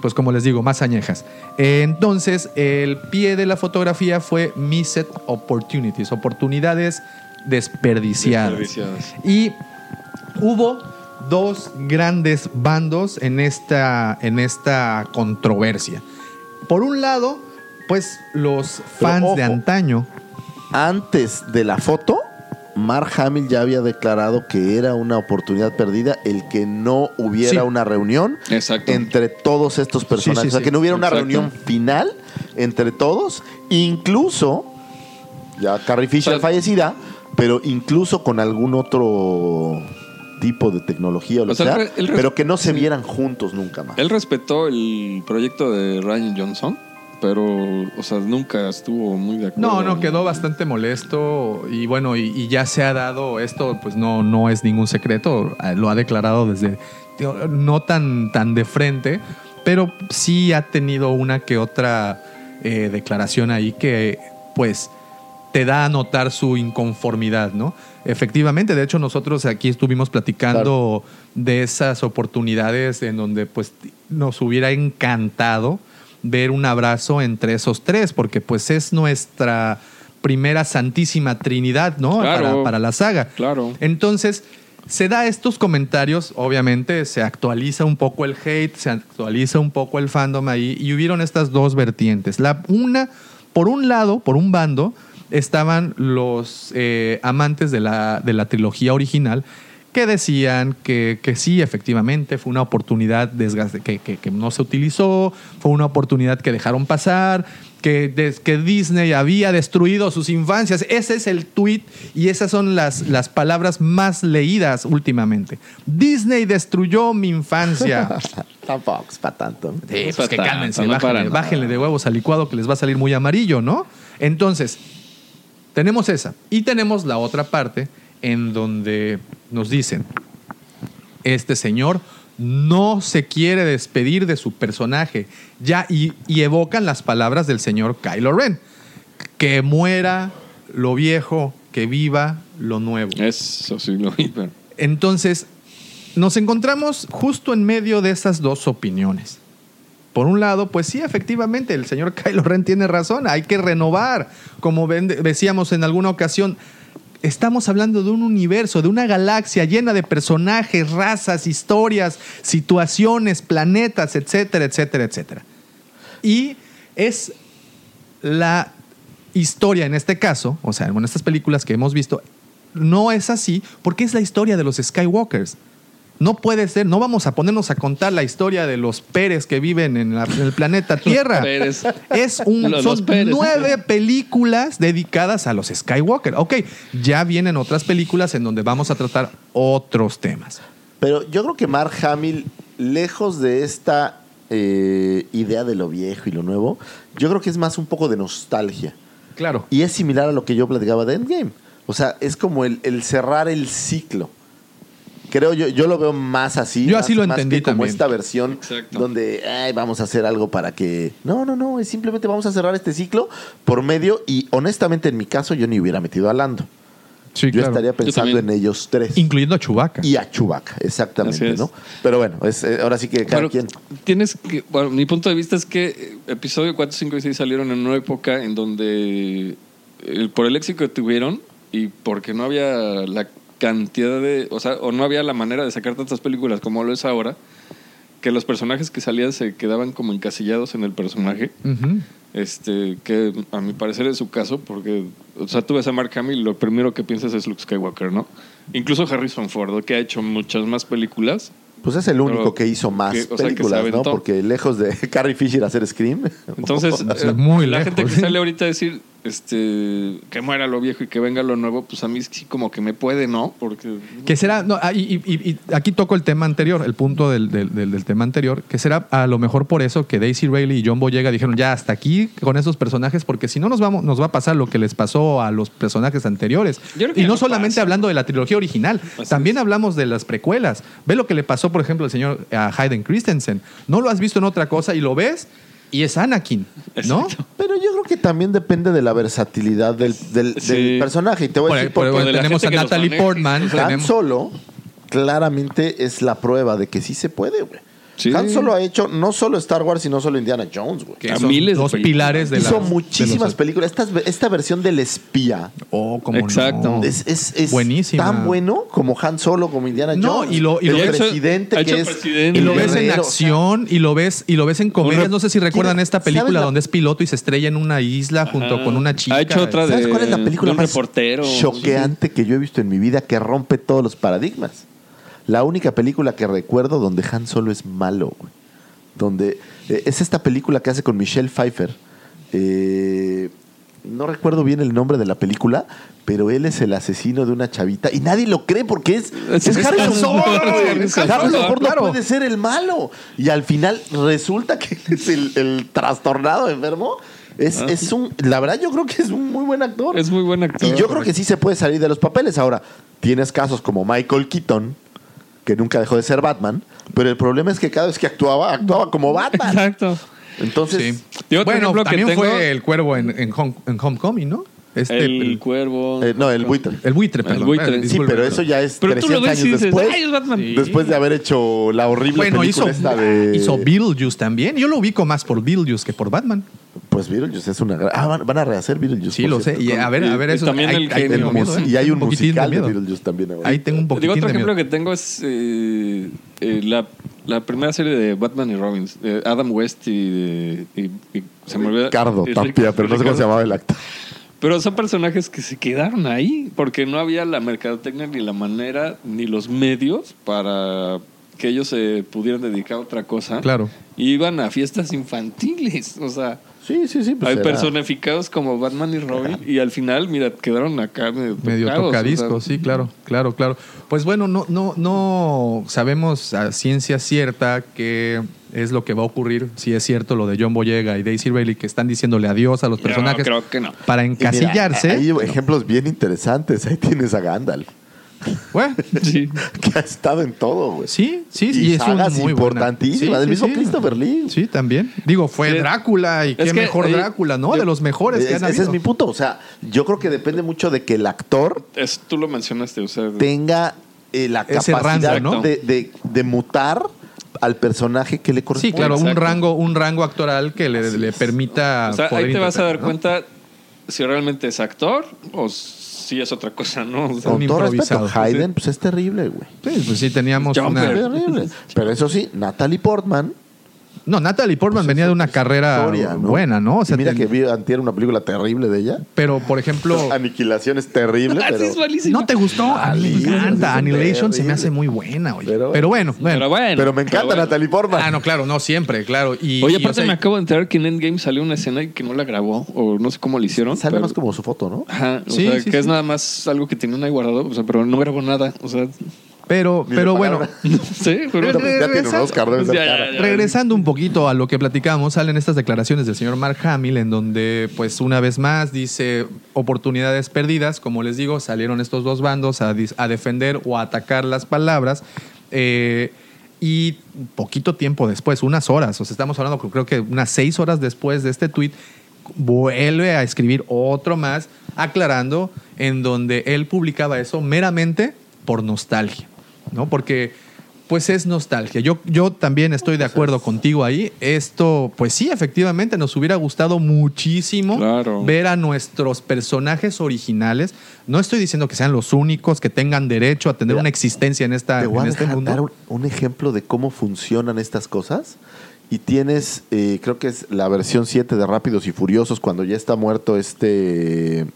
pues como les digo, más añejas. Entonces, el pie de la fotografía fue Missed Opportunities, oportunidades desperdiciadas. Desperdiciadas. Y hubo dos grandes bandos en esta, en esta controversia. Por un lado, pues los fans de antaño. Antes de la foto, Mark Hamill ya había declarado que era una oportunidad perdida el que no hubiera Sí. una reunión Exacto. entre todos estos personajes. Sí, sí, o sea, que no hubiera una Exacto. reunión final entre todos, incluso, ya Carrie Fisher O sea, fallecida, pero incluso con algún otro tipo de tecnología o lo O sea, el pero que no se vieran juntos nunca más. Él respetó el proyecto de Ryan Johnson, pero, o sea, nunca estuvo muy de acuerdo. No, no, quedó bastante molesto y bueno, y, y ya se ha dado, esto pues no, no es ningún secreto, eh, lo ha declarado desde, no tan, tan de frente, pero sí ha tenido una que otra eh, declaración ahí que pues te da a notar su inconformidad, ¿no? Efectivamente, de hecho nosotros aquí estuvimos platicando de esas oportunidades en donde pues nos hubiera encantado ver un abrazo entre esos tres, porque pues es nuestra primera santísima trinidad, ¿no? Claro. Para, para la saga. Claro. Entonces, se da estos comentarios, obviamente se actualiza un poco el hate, se actualiza un poco el fandom ahí, y hubieron estas dos vertientes. La una, por un lado, por un bando, estaban los eh, amantes de la, de la trilogía original que decían que, que sí, efectivamente, fue una oportunidad desgaste- que, que- que no se utilizó, fue una oportunidad que dejaron pasar, que, des- que Disney había destruido sus infancias. Ese es el tweet y esas son las, las palabras más leídas últimamente. Disney destruyó mi infancia. Tampoco es para tanto. Sí, pues que cálmense, no bájenle de huevos al licuado que les va a salir muy amarillo, ¿no? Entonces, tenemos esa. Y tenemos la otra parte en donde nos dicen, este señor no se quiere despedir de su personaje. Ya, y, y evocan las palabras del señor Kylo Ren. Que muera lo viejo, que viva lo nuevo. Eso sí lo. Entonces, nos encontramos justo en medio de esas dos opiniones. Por un lado, pues sí, efectivamente, el señor Kylo Ren tiene razón, hay que renovar. Como decíamos en alguna ocasión, estamos hablando de un universo, de una galaxia llena de personajes, razas, historias, situaciones, planetas, etcétera, etcétera, etcétera. Y es la historia en este caso, o sea, en estas películas que hemos visto, no es así porque es la historia de los Skywalkers. No puede ser, no vamos a ponernos a contar la historia de los Pérez que viven en, la- en el planeta Tierra. Pérez. Es un, Los- son los Pérez. nueve películas dedicadas a los Skywalker. Ok, ya vienen otras películas en donde vamos a tratar otros temas. Pero yo creo que Mark Hamill, lejos de esta eh, idea de lo viejo y lo nuevo, yo creo que es más un poco de nostalgia. Claro. Y es similar a lo que yo platicaba de Endgame. O sea, es como el, el cerrar el ciclo. Creo yo, yo lo veo más así. Yo más- así lo más entendí que como también. esta versión Exacto. donde "Ay, vamos a hacer algo para que. No, no, no. Es simplemente vamos a cerrar este ciclo por medio. Y honestamente, en mi caso, yo ni hubiera metido a Lando. Sí, yo claro. estaría pensando en ellos tres. Incluyendo a Chewbacca. y a Chewbacca, Así exactamente. ¿no? Pero bueno, es, eh, ahora sí que cada Pero quien. tienes que, bueno, mi punto de vista es que eh, episodio 4, 5 y 6 salieron en una época en donde eh, por el éxito que tuvieron y porque no había la cantidad de, o sea, o no había la manera de sacar tantas películas como lo es ahora, que los personajes que salían se quedaban como encasillados en el personaje. Ujú. Este, que a mi parecer es su caso, porque, o sea, tú ves a Mark Hamill lo primero que piensas es Luke Skywalker, ¿no? Incluso Harrison Ford, que ha hecho muchas más películas, Pues es el único que hizo más que- o sea, películas, ¿no? Porque lejos de Carrie Fisher hacer Scream. Entonces, eh, muy la lejos, gente que sale ahorita a decir este, que muera lo viejo y que venga lo nuevo, pues a mí sí como que me puede, ¿no? Porque Que será, no, ah, y, y- y aquí toco el tema anterior, el punto del, del- del- del tema anterior, que será a lo mejor por eso que Daisy Ridley y John Boyega dijeron ya hasta aquí con esos personajes, porque si no nos vamos, nos va a pasar lo que les pasó a los personajes anteriores. Y no no solamente pasa. hablando de la trilogía original, Así también es. hablamos de las precuelas. Ve lo que le pasó, por ejemplo, al señor a Hayden Christensen. No lo has visto en otra cosa y lo ves y es Anakin, ¿no? Exacto. Pero yo creo que también depende de la versatilidad del, del- Sí. del personaje. Y te voy a Por, decir por- por de la tenemos a gente que los Natalie maneja. Portman. Han tenemos- Solo claramente es la prueba de que sí se puede, güey. Sí. Han Solo ha hecho no solo Star Wars, sino solo Indiana Jones, güey. que a son miles de dos películas. pilares de Hizo la- muchísimas de los- películas. Esta, esta versión del espía Oh, cómo Exacto. no. es, es, es Buenísima. tan bueno como Han Solo, como Indiana No, Jones. y lo- y el lo ves- presidente ha hecho que es presidente. Y lo ves en acción y lo ves y lo ves en comedias. No sé si recuerdan ¿Tiene- esta sabes película la- donde es piloto y se estrella en una isla junto Ajá. con una chica. Ha hecho otra ¿Sabes de- cuál es la película más reportero. choqueante que yo he visto en mi vida que rompe todos los paradigmas? La única película que recuerdo donde Han Solo es malo, güey. Donde eh, es esta película que hace con Michelle Pfeiffer. Eh, no recuerdo bien el nombre de la película, pero él es el asesino de una chavita y nadie lo cree porque es, Es- es Harrison Ford. No puede ser el malo. Y al final resulta que es el, el trastornado enfermo. Es, es un, la verdad yo creo que es un muy buen actor. Es muy buen actor. Y yo creo que sí se puede salir de los papeles. Ahora, tienes casos como Michael Keaton, que nunca dejó de ser Batman, pero el problema es que cada vez que actuaba, actuaba como Batman. Exacto. Entonces, Sí. Yo bueno, ejemplo que también tengo- fue el cuervo en, en, Home- en Homecoming, ¿no? Este, el, el, cuervo. eh, no, el buitre. el buitre, El perdón. buitre. Eh, Sí, pero eso ya es Pero tú lo 300 ves y dices, después. ¡ay, es Batman! Sí. Después de haber hecho la horrible Bueno, hizo, película esta de... hizo Beetlejuice también. Yo lo ubico más por Beetlejuice que por Batman. Pues Beetlejuice es una... gra- Ah, van, van a rehacer Beetlejuice. Sí, lo sé. Y a ver, a ver, y eso. también ahí- el genio. tengo miedo, ¿eh? Y hay un poquitín musical de miedo. Beetlejuice también. ahora. Ahí tengo un poquitín Digo, otro de ejemplo miedo. que tengo es eh, eh, la, la primera serie de Batman y Robbins, de Adam West y, de- y- y se me olvida. Ricardo Tapia, pero no sé cómo se llamaba el actor. Pero son personajes que se quedaron ahí porque no había la mercadotecnia ni la manera ni los medios para que ellos se pudieran dedicar a otra cosa. Claro. Y iban a fiestas infantiles, o sea, Sí, sí, sí. Pues hay era- personificados como Batman y Robin y al final, mira, quedaron acá medio, Medio tocados, o tocadisco, sea, sí, claro, claro, claro. Pues bueno, no, no, no sabemos a ciencia cierta qué es lo que va a ocurrir, si es cierto lo de John Boyega y Daisy Ridley que están diciéndole adiós a los personajes creo que no. para mira, encasillarse. hay ejemplos bien interesantes. Ahí tienes a Gandalf, Bueno, Sí. que ha estado en todo, güey. sí, sí, Y y, es muy buena. importantísimas, del mismo Christopher Lee. Sí, también. Digo, fue Sí. Drácula y Es qué que, mejor oye, Drácula, ¿no? yo- de los mejores que han ese habido. es mi punto. O sea, yo creo que depende mucho de que el actor Es- tú lo mencionaste, o sea, tenga eh, la capacidad rango, ¿no? de, de- de mutar al personaje que le Sí, corresponde. claro, un rango, un rango actoral que le, le permita. o sea, poder ahí te vas a dar ¿no? cuenta si realmente es actor o si es otra cosa, ¿no? O sea, Con un todo respeto, improvisado. Hayden, pues es terrible, güey. Sí, pues sí, teníamos Jumper. una. Terrible. Pero eso sí, Natalie Portman No, Natalie Portman venía de una carrera historia, ¿no? buena, ¿no? O Y sea, mira ten- que vi antier una película terrible de ella. Pero, por ejemplo, Aniquilación es terrible, Ah, pero... es. ¿no te gustó? A mí me encanta. Annihilation se me hace muy buena, oye. Pero- Pero, bueno, bueno. Pero bueno. Pero me encanta bueno. Natalie Portman. Ah, no, claro, no siempre, claro. Y, Oye, y, o aparte sea, me acabo de enterar que en Endgame salió una escena y que no la grabó, o no sé cómo lo hicieron. Sale pero- más como su foto, ¿no? Ajá, o Sí, sea, sí, que es nada más algo que tenían ahí guardado, o sea, pero no grabó nada, o sea, pero, Ni pero bueno, sí, pero... Pues ya tiene un Oscar, debe ser Ya, ya, caro. ya. regresando un poquito a lo que platicamos, salen estas declaraciones del señor Mark Hamill, en donde, pues, una vez más dice oportunidades perdidas. Como les digo, salieron estos dos bandos a, dis- a defender o a atacar las palabras. eh, y poquito tiempo después, unas horas, o sea, estamos hablando, creo que unas seis horas después de este tweet, vuelve a escribir otro más, aclarando en donde él publicaba eso meramente por nostalgia, ¿no? Porque pues es nostalgia. Yo, yo también estoy de acuerdo contigo ahí. Esto, pues sí, efectivamente, nos hubiera gustado muchísimo Claro. ver a nuestros personajes originales. No estoy diciendo que sean los únicos que tengan derecho a tener Mira, una existencia en, esta, Te voy en a este mundo. dar un, un ejemplo de cómo funcionan estas cosas. Y tienes, eh, creo que es la versión 7 de Rápidos y Furiosos, cuando ya está muerto este...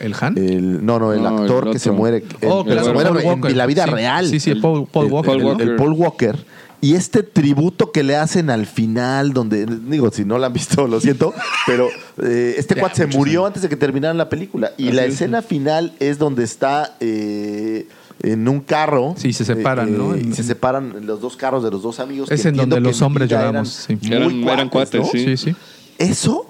¿El Han? El, no, no, el No, actor el que se muere, el- Oh, que claro, se muere Paul en- Walker. la vida Sí, real. sí, sí, el Paul- Paul Walker. el- Paul el Walker. Paul Walker. Y este tributo que le hacen al final, donde, digo, si no la han visto, lo siento, pero eh, este Ya, cuate se murió antes de que terminara la película. Y Así la es. escena final es donde está eh, en un carro. Sí, se separan, eh, ¿no? y se separan los dos carros de los dos amigos. Es que en donde los hombres lloramos, eran sí. muy Eran- eran cuates, ¿no? sí. Sí, sí. Eso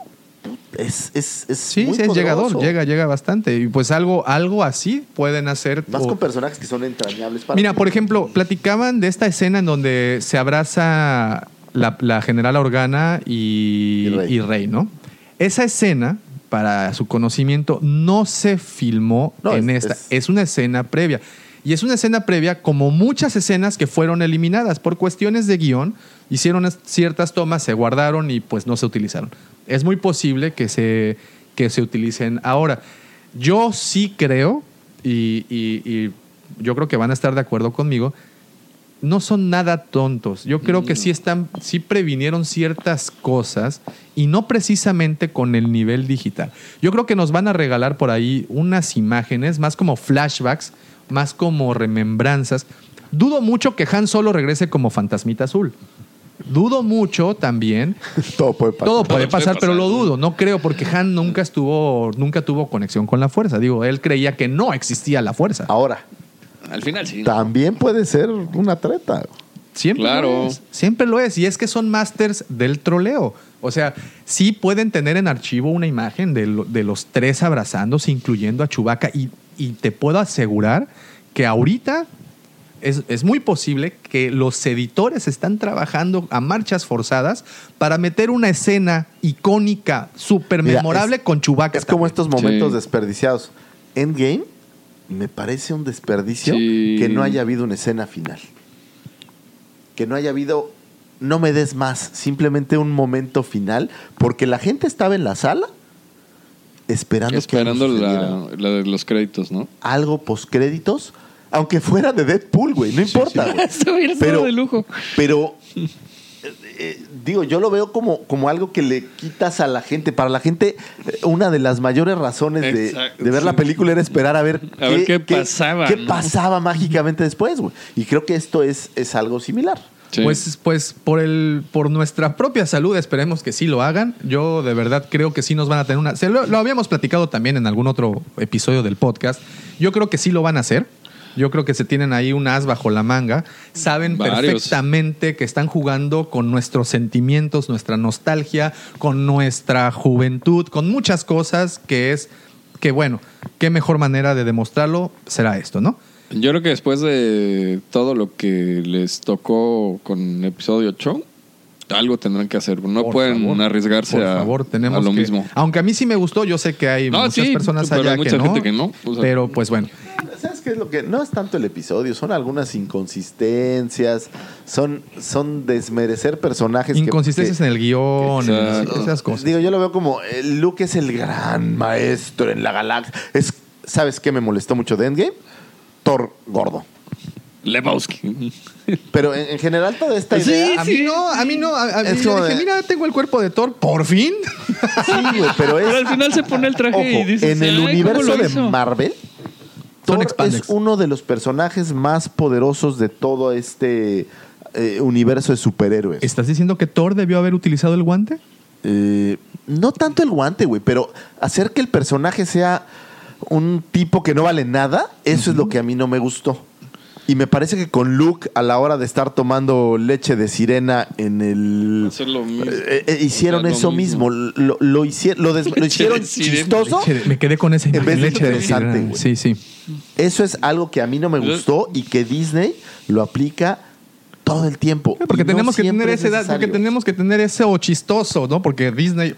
es, es, es Sí, muy sí, es llegador, llega, llega bastante. Y pues algo, algo así pueden hacer. Más o- con personajes que son entrañables para Mira, por ejemplo, platicaban de esta escena en donde se abraza la, la general Organa y, Y Rey. y Rey, ¿no? Esa escena, para su conocimiento, no se filmó No, en es- esta. es- Es, una escena previa. Y es una escena previa como muchas escenas que fueron eliminadas por cuestiones de guion. Hicieron ciertas tomas, se guardaron y pues no se utilizaron. Es muy posible que se, que se utilicen ahora. Yo sí creo, y, y- y yo creo que van a estar de acuerdo conmigo, no son nada tontos. Yo creo que sí están, sí previnieron ciertas cosas y no precisamente con el nivel digital. Yo creo que nos van a regalar por ahí unas imágenes, más como flashbacks, más como remembranzas. Dudo mucho que Han solo regrese como fantasmita azul. Dudo mucho también Todo puede pasar. todo puede pasar, pero lo dudo. No creo, porque Han nunca estuvo, nunca tuvo conexión con la fuerza. Digo, él creía que no existía la fuerza. Ahora, Al final sí. también puede ser una treta. Siempre Claro. lo es. Siempre lo es. Y es que son masters del troleo. O sea, sí pueden tener en archivo una imagen de, lo- de los tres abrazándose, incluyendo a Chubaca. Y, y te puedo asegurar que ahorita es, es muy posible que los editores están trabajando a marchas forzadas para meter una escena icónica, súper memorable con Chubaca. Es como estos momentos Sí. desperdiciados. Endgame me parece un desperdicio Sí. que no haya habido una escena final. Que no haya habido, no me des más, simplemente un momento final, porque la gente estaba en la sala esperando, Esperando que algo, la, sucediera. la de los créditos, ¿no? algo postcréditos, aunque fuera de Deadpool, güey, no importa. hubiera sido Pero- de lujo. Pero, eh, eh, digo, yo lo veo como, como algo que le quitas a la gente. Para la gente, eh, una de las mayores razones de, ver la sí. película era esperar a ver, A ver qué pasaba, qué ¿no? pasaba mágicamente después, güey. Y creo que esto es, es algo similar. Sí. Pues, pues por el, por nuestra propia salud, esperemos que sí lo hagan. Yo de verdad creo que sí nos van a tener una. Se lo, lo habíamos platicado también en algún otro episodio del podcast. Yo creo que sí lo van a hacer. Yo creo que se tienen ahí un as bajo la manga. Saben Varios. perfectamente que están jugando con nuestros sentimientos, nuestra nostalgia, con nuestra juventud, con muchas cosas que es que bueno, qué mejor manera de demostrarlo será esto, ¿no? Yo creo que después de todo lo que les tocó con episodio 8, algo tendrán que hacer. No Por pueden favor, arriesgarse por a, favor, tenemos a lo que- mismo. Aunque a mí sí me gustó, yo sé que hay No, muchas sí, personas allá hay mucha que, no, gente que no, o sea- pero pues bueno, ¿Sabes qué es lo que? No es tanto el episodio, son algunas inconsistencias, son, son desmerecer personajes. inconsistencias que- en el guion, esas cosas. Digo, yo lo veo como Luke es el gran maestro en la galaxia. Es, ¿Sabes qué me molestó mucho de Endgame? Thor gordo. Lebowski. Pero en, en general toda esta Sí, idea... A mí no, a mí no. A, a mí Es yo como dije, de- mira, tengo el cuerpo de Thor, por fin. Sí, güey, pero es... Pero al final se pone el traje y Ojo, dice. en el universo de Marvel, Son Thor expandex. es uno de los personajes más poderosos de todo este eh, universo de superhéroes. ¿Estás diciendo que Thor debió haber utilizado el guante? Eh, no tanto el guante, güey, pero hacer que el personaje sea un tipo que no vale nada, eso es lo que a mí no me gustó. Y me parece que con Luke, a la hora de estar tomando leche de sirena en el... Hacer lo mismo. Eh, eh, hicieron Lo eso mismo. Lo, lo hici- lo des- lo Leche hicieron de chistoso. De- me quedé con esa En imagen, vez de leche de interesante, sirena. güey. Sí, sí. Eso es algo que a mí no me gustó y que Disney lo aplica todo el tiempo. Porque no tenemos que tener es ese edad, porque tenemos que tener ese o chistoso, ¿no? Porque Disney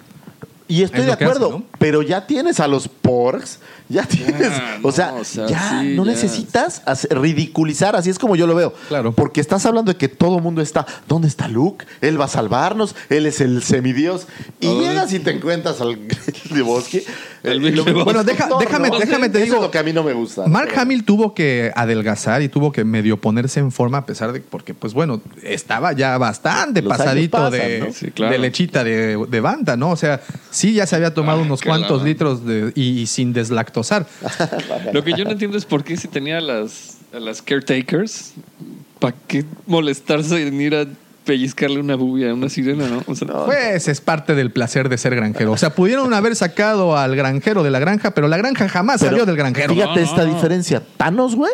Y estoy Es de acuerdo, hace, ¿no? pero ya tienes a los porks, ya tienes, o, no, sea, o sea, ya sí, no necesitas hacer- ridiculizar, así es como yo lo veo. Claro. Porque estás hablando de que todo el mundo está, ¿dónde está Luke? Él va a salvarnos, él es el semidios. Y Ay. llegas y te encuentras al Lebowski. El Eh, Lebowski. Bueno, deja- déjame- déjame te Eso digo- es lo que a mí no me gusta. Mark Pero- Hamill tuvo que adelgazar y tuvo que medio ponerse en forma a pesar de porque pues bueno, estaba ya bastante Los pasadito pasan, de, ¿no? Sí, claro. de lechita de, de banda, ¿no? O sea, sí ya se había tomado unos cuantos litros de, y, y sin deslactosar. Lo que yo no entiendo es por qué si tenía a las, a las caretakers, ¿para qué molestarse en ir a pellizcarle una bubia a una sirena, no? O sea, Pues es parte del placer de ser granjero. O sea, pudieron haber sacado al granjero de la granja, pero la granja jamás Pero salió del granjero. Fíjate No, esta no. diferencia. Thanos, güey,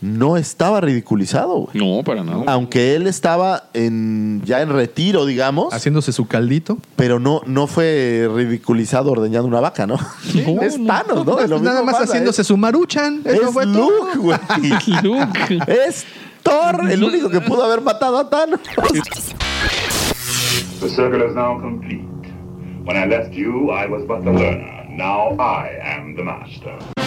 no estaba ridiculizado, güey. no, para nada. Aunque él estaba en, ya en retiro, digamos, Haciéndose su caldito. pero no, no fue ridiculizado ordeñando una vaca, ¿no? No, es no, Thanos, ¿no? Lo nada más pasa, haciéndose es- su maruchan. Eso Es fue todo. Luke, güey. Luke. Es Thor, el único que pudo haber matado a Thanos. The circle is now complete. When I left you, I was but the learner. Now I am the master.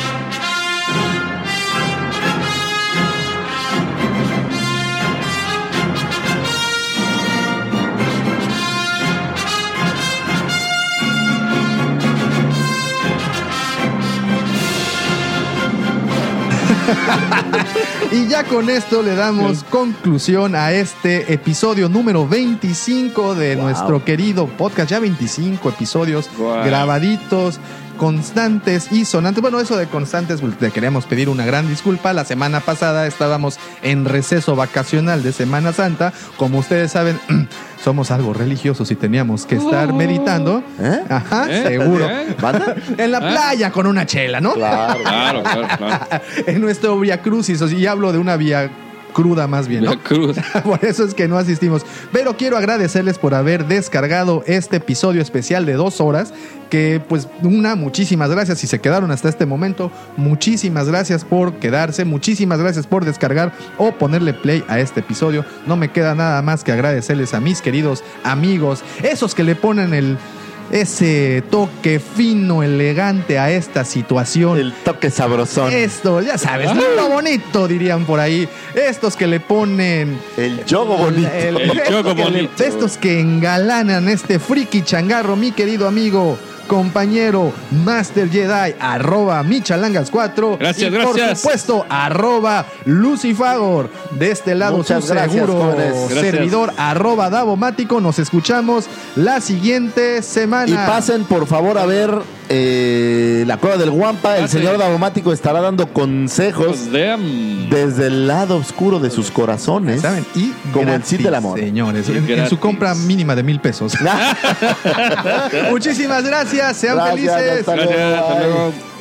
Y ya con esto le damos conclusión a este episodio número 25 de nuestro querido podcast. Ya 25 episodios Wow. grabaditos, constantes y sonantes. Bueno, eso de constantes, pues, le queremos pedir una gran disculpa. La semana pasada estábamos en receso vacacional de Semana Santa. Como ustedes saben, somos algo religiosos y teníamos que estar Oh. meditando. ¿Eh? Ajá, ¿Eh? seguro. ¿Eh? En la ¿Ah? playa con una chela, ¿no? Claro. Claro, claro, claro. en nuestro Via Crucis, y hablo de una vía cruda más bien, ¿no? La cruz. Por eso es que no asistimos. Pero quiero agradecerles por haber descargado este episodio especial de dos horas. Que pues una, muchísimas gracias si se quedaron hasta este momento. Muchísimas gracias por quedarse. Muchísimas gracias por descargar o ponerle play a este episodio. No me queda nada más que agradecerles a mis queridos amigos. Esos que le ponen el... Ese toque fino, elegante a esta situación. El toque sabrosón. Esto, ya sabes, lo bonito dirían por ahí. Estos que le ponen. El yogo bonito. el- El yogo que le- bonito. estos que engalanan este friki changarro, mi querido amigo. Compañero Master Jedi, arroba Michalangas4. Gracias, y Por gracias. supuesto, arroba Lucifagor. De este lado, Muchas su gracias, seguro jóvenes. Gracias. servidor, arroba Davomático. Nos escuchamos la siguiente semana. Y pasen por favor a ver eh, la cueva del Guampa. El Ah, señor Davomático estará dando consejos Pues, desde el lado oscuro de sus corazones. ¿Saben? Y Como el gratis, Cid del amor. Señores, en, en su compra mínima de mil pesos. Muchísimas gracias, sean Gracias, felices. hasta Gracias, hasta Bye. luego.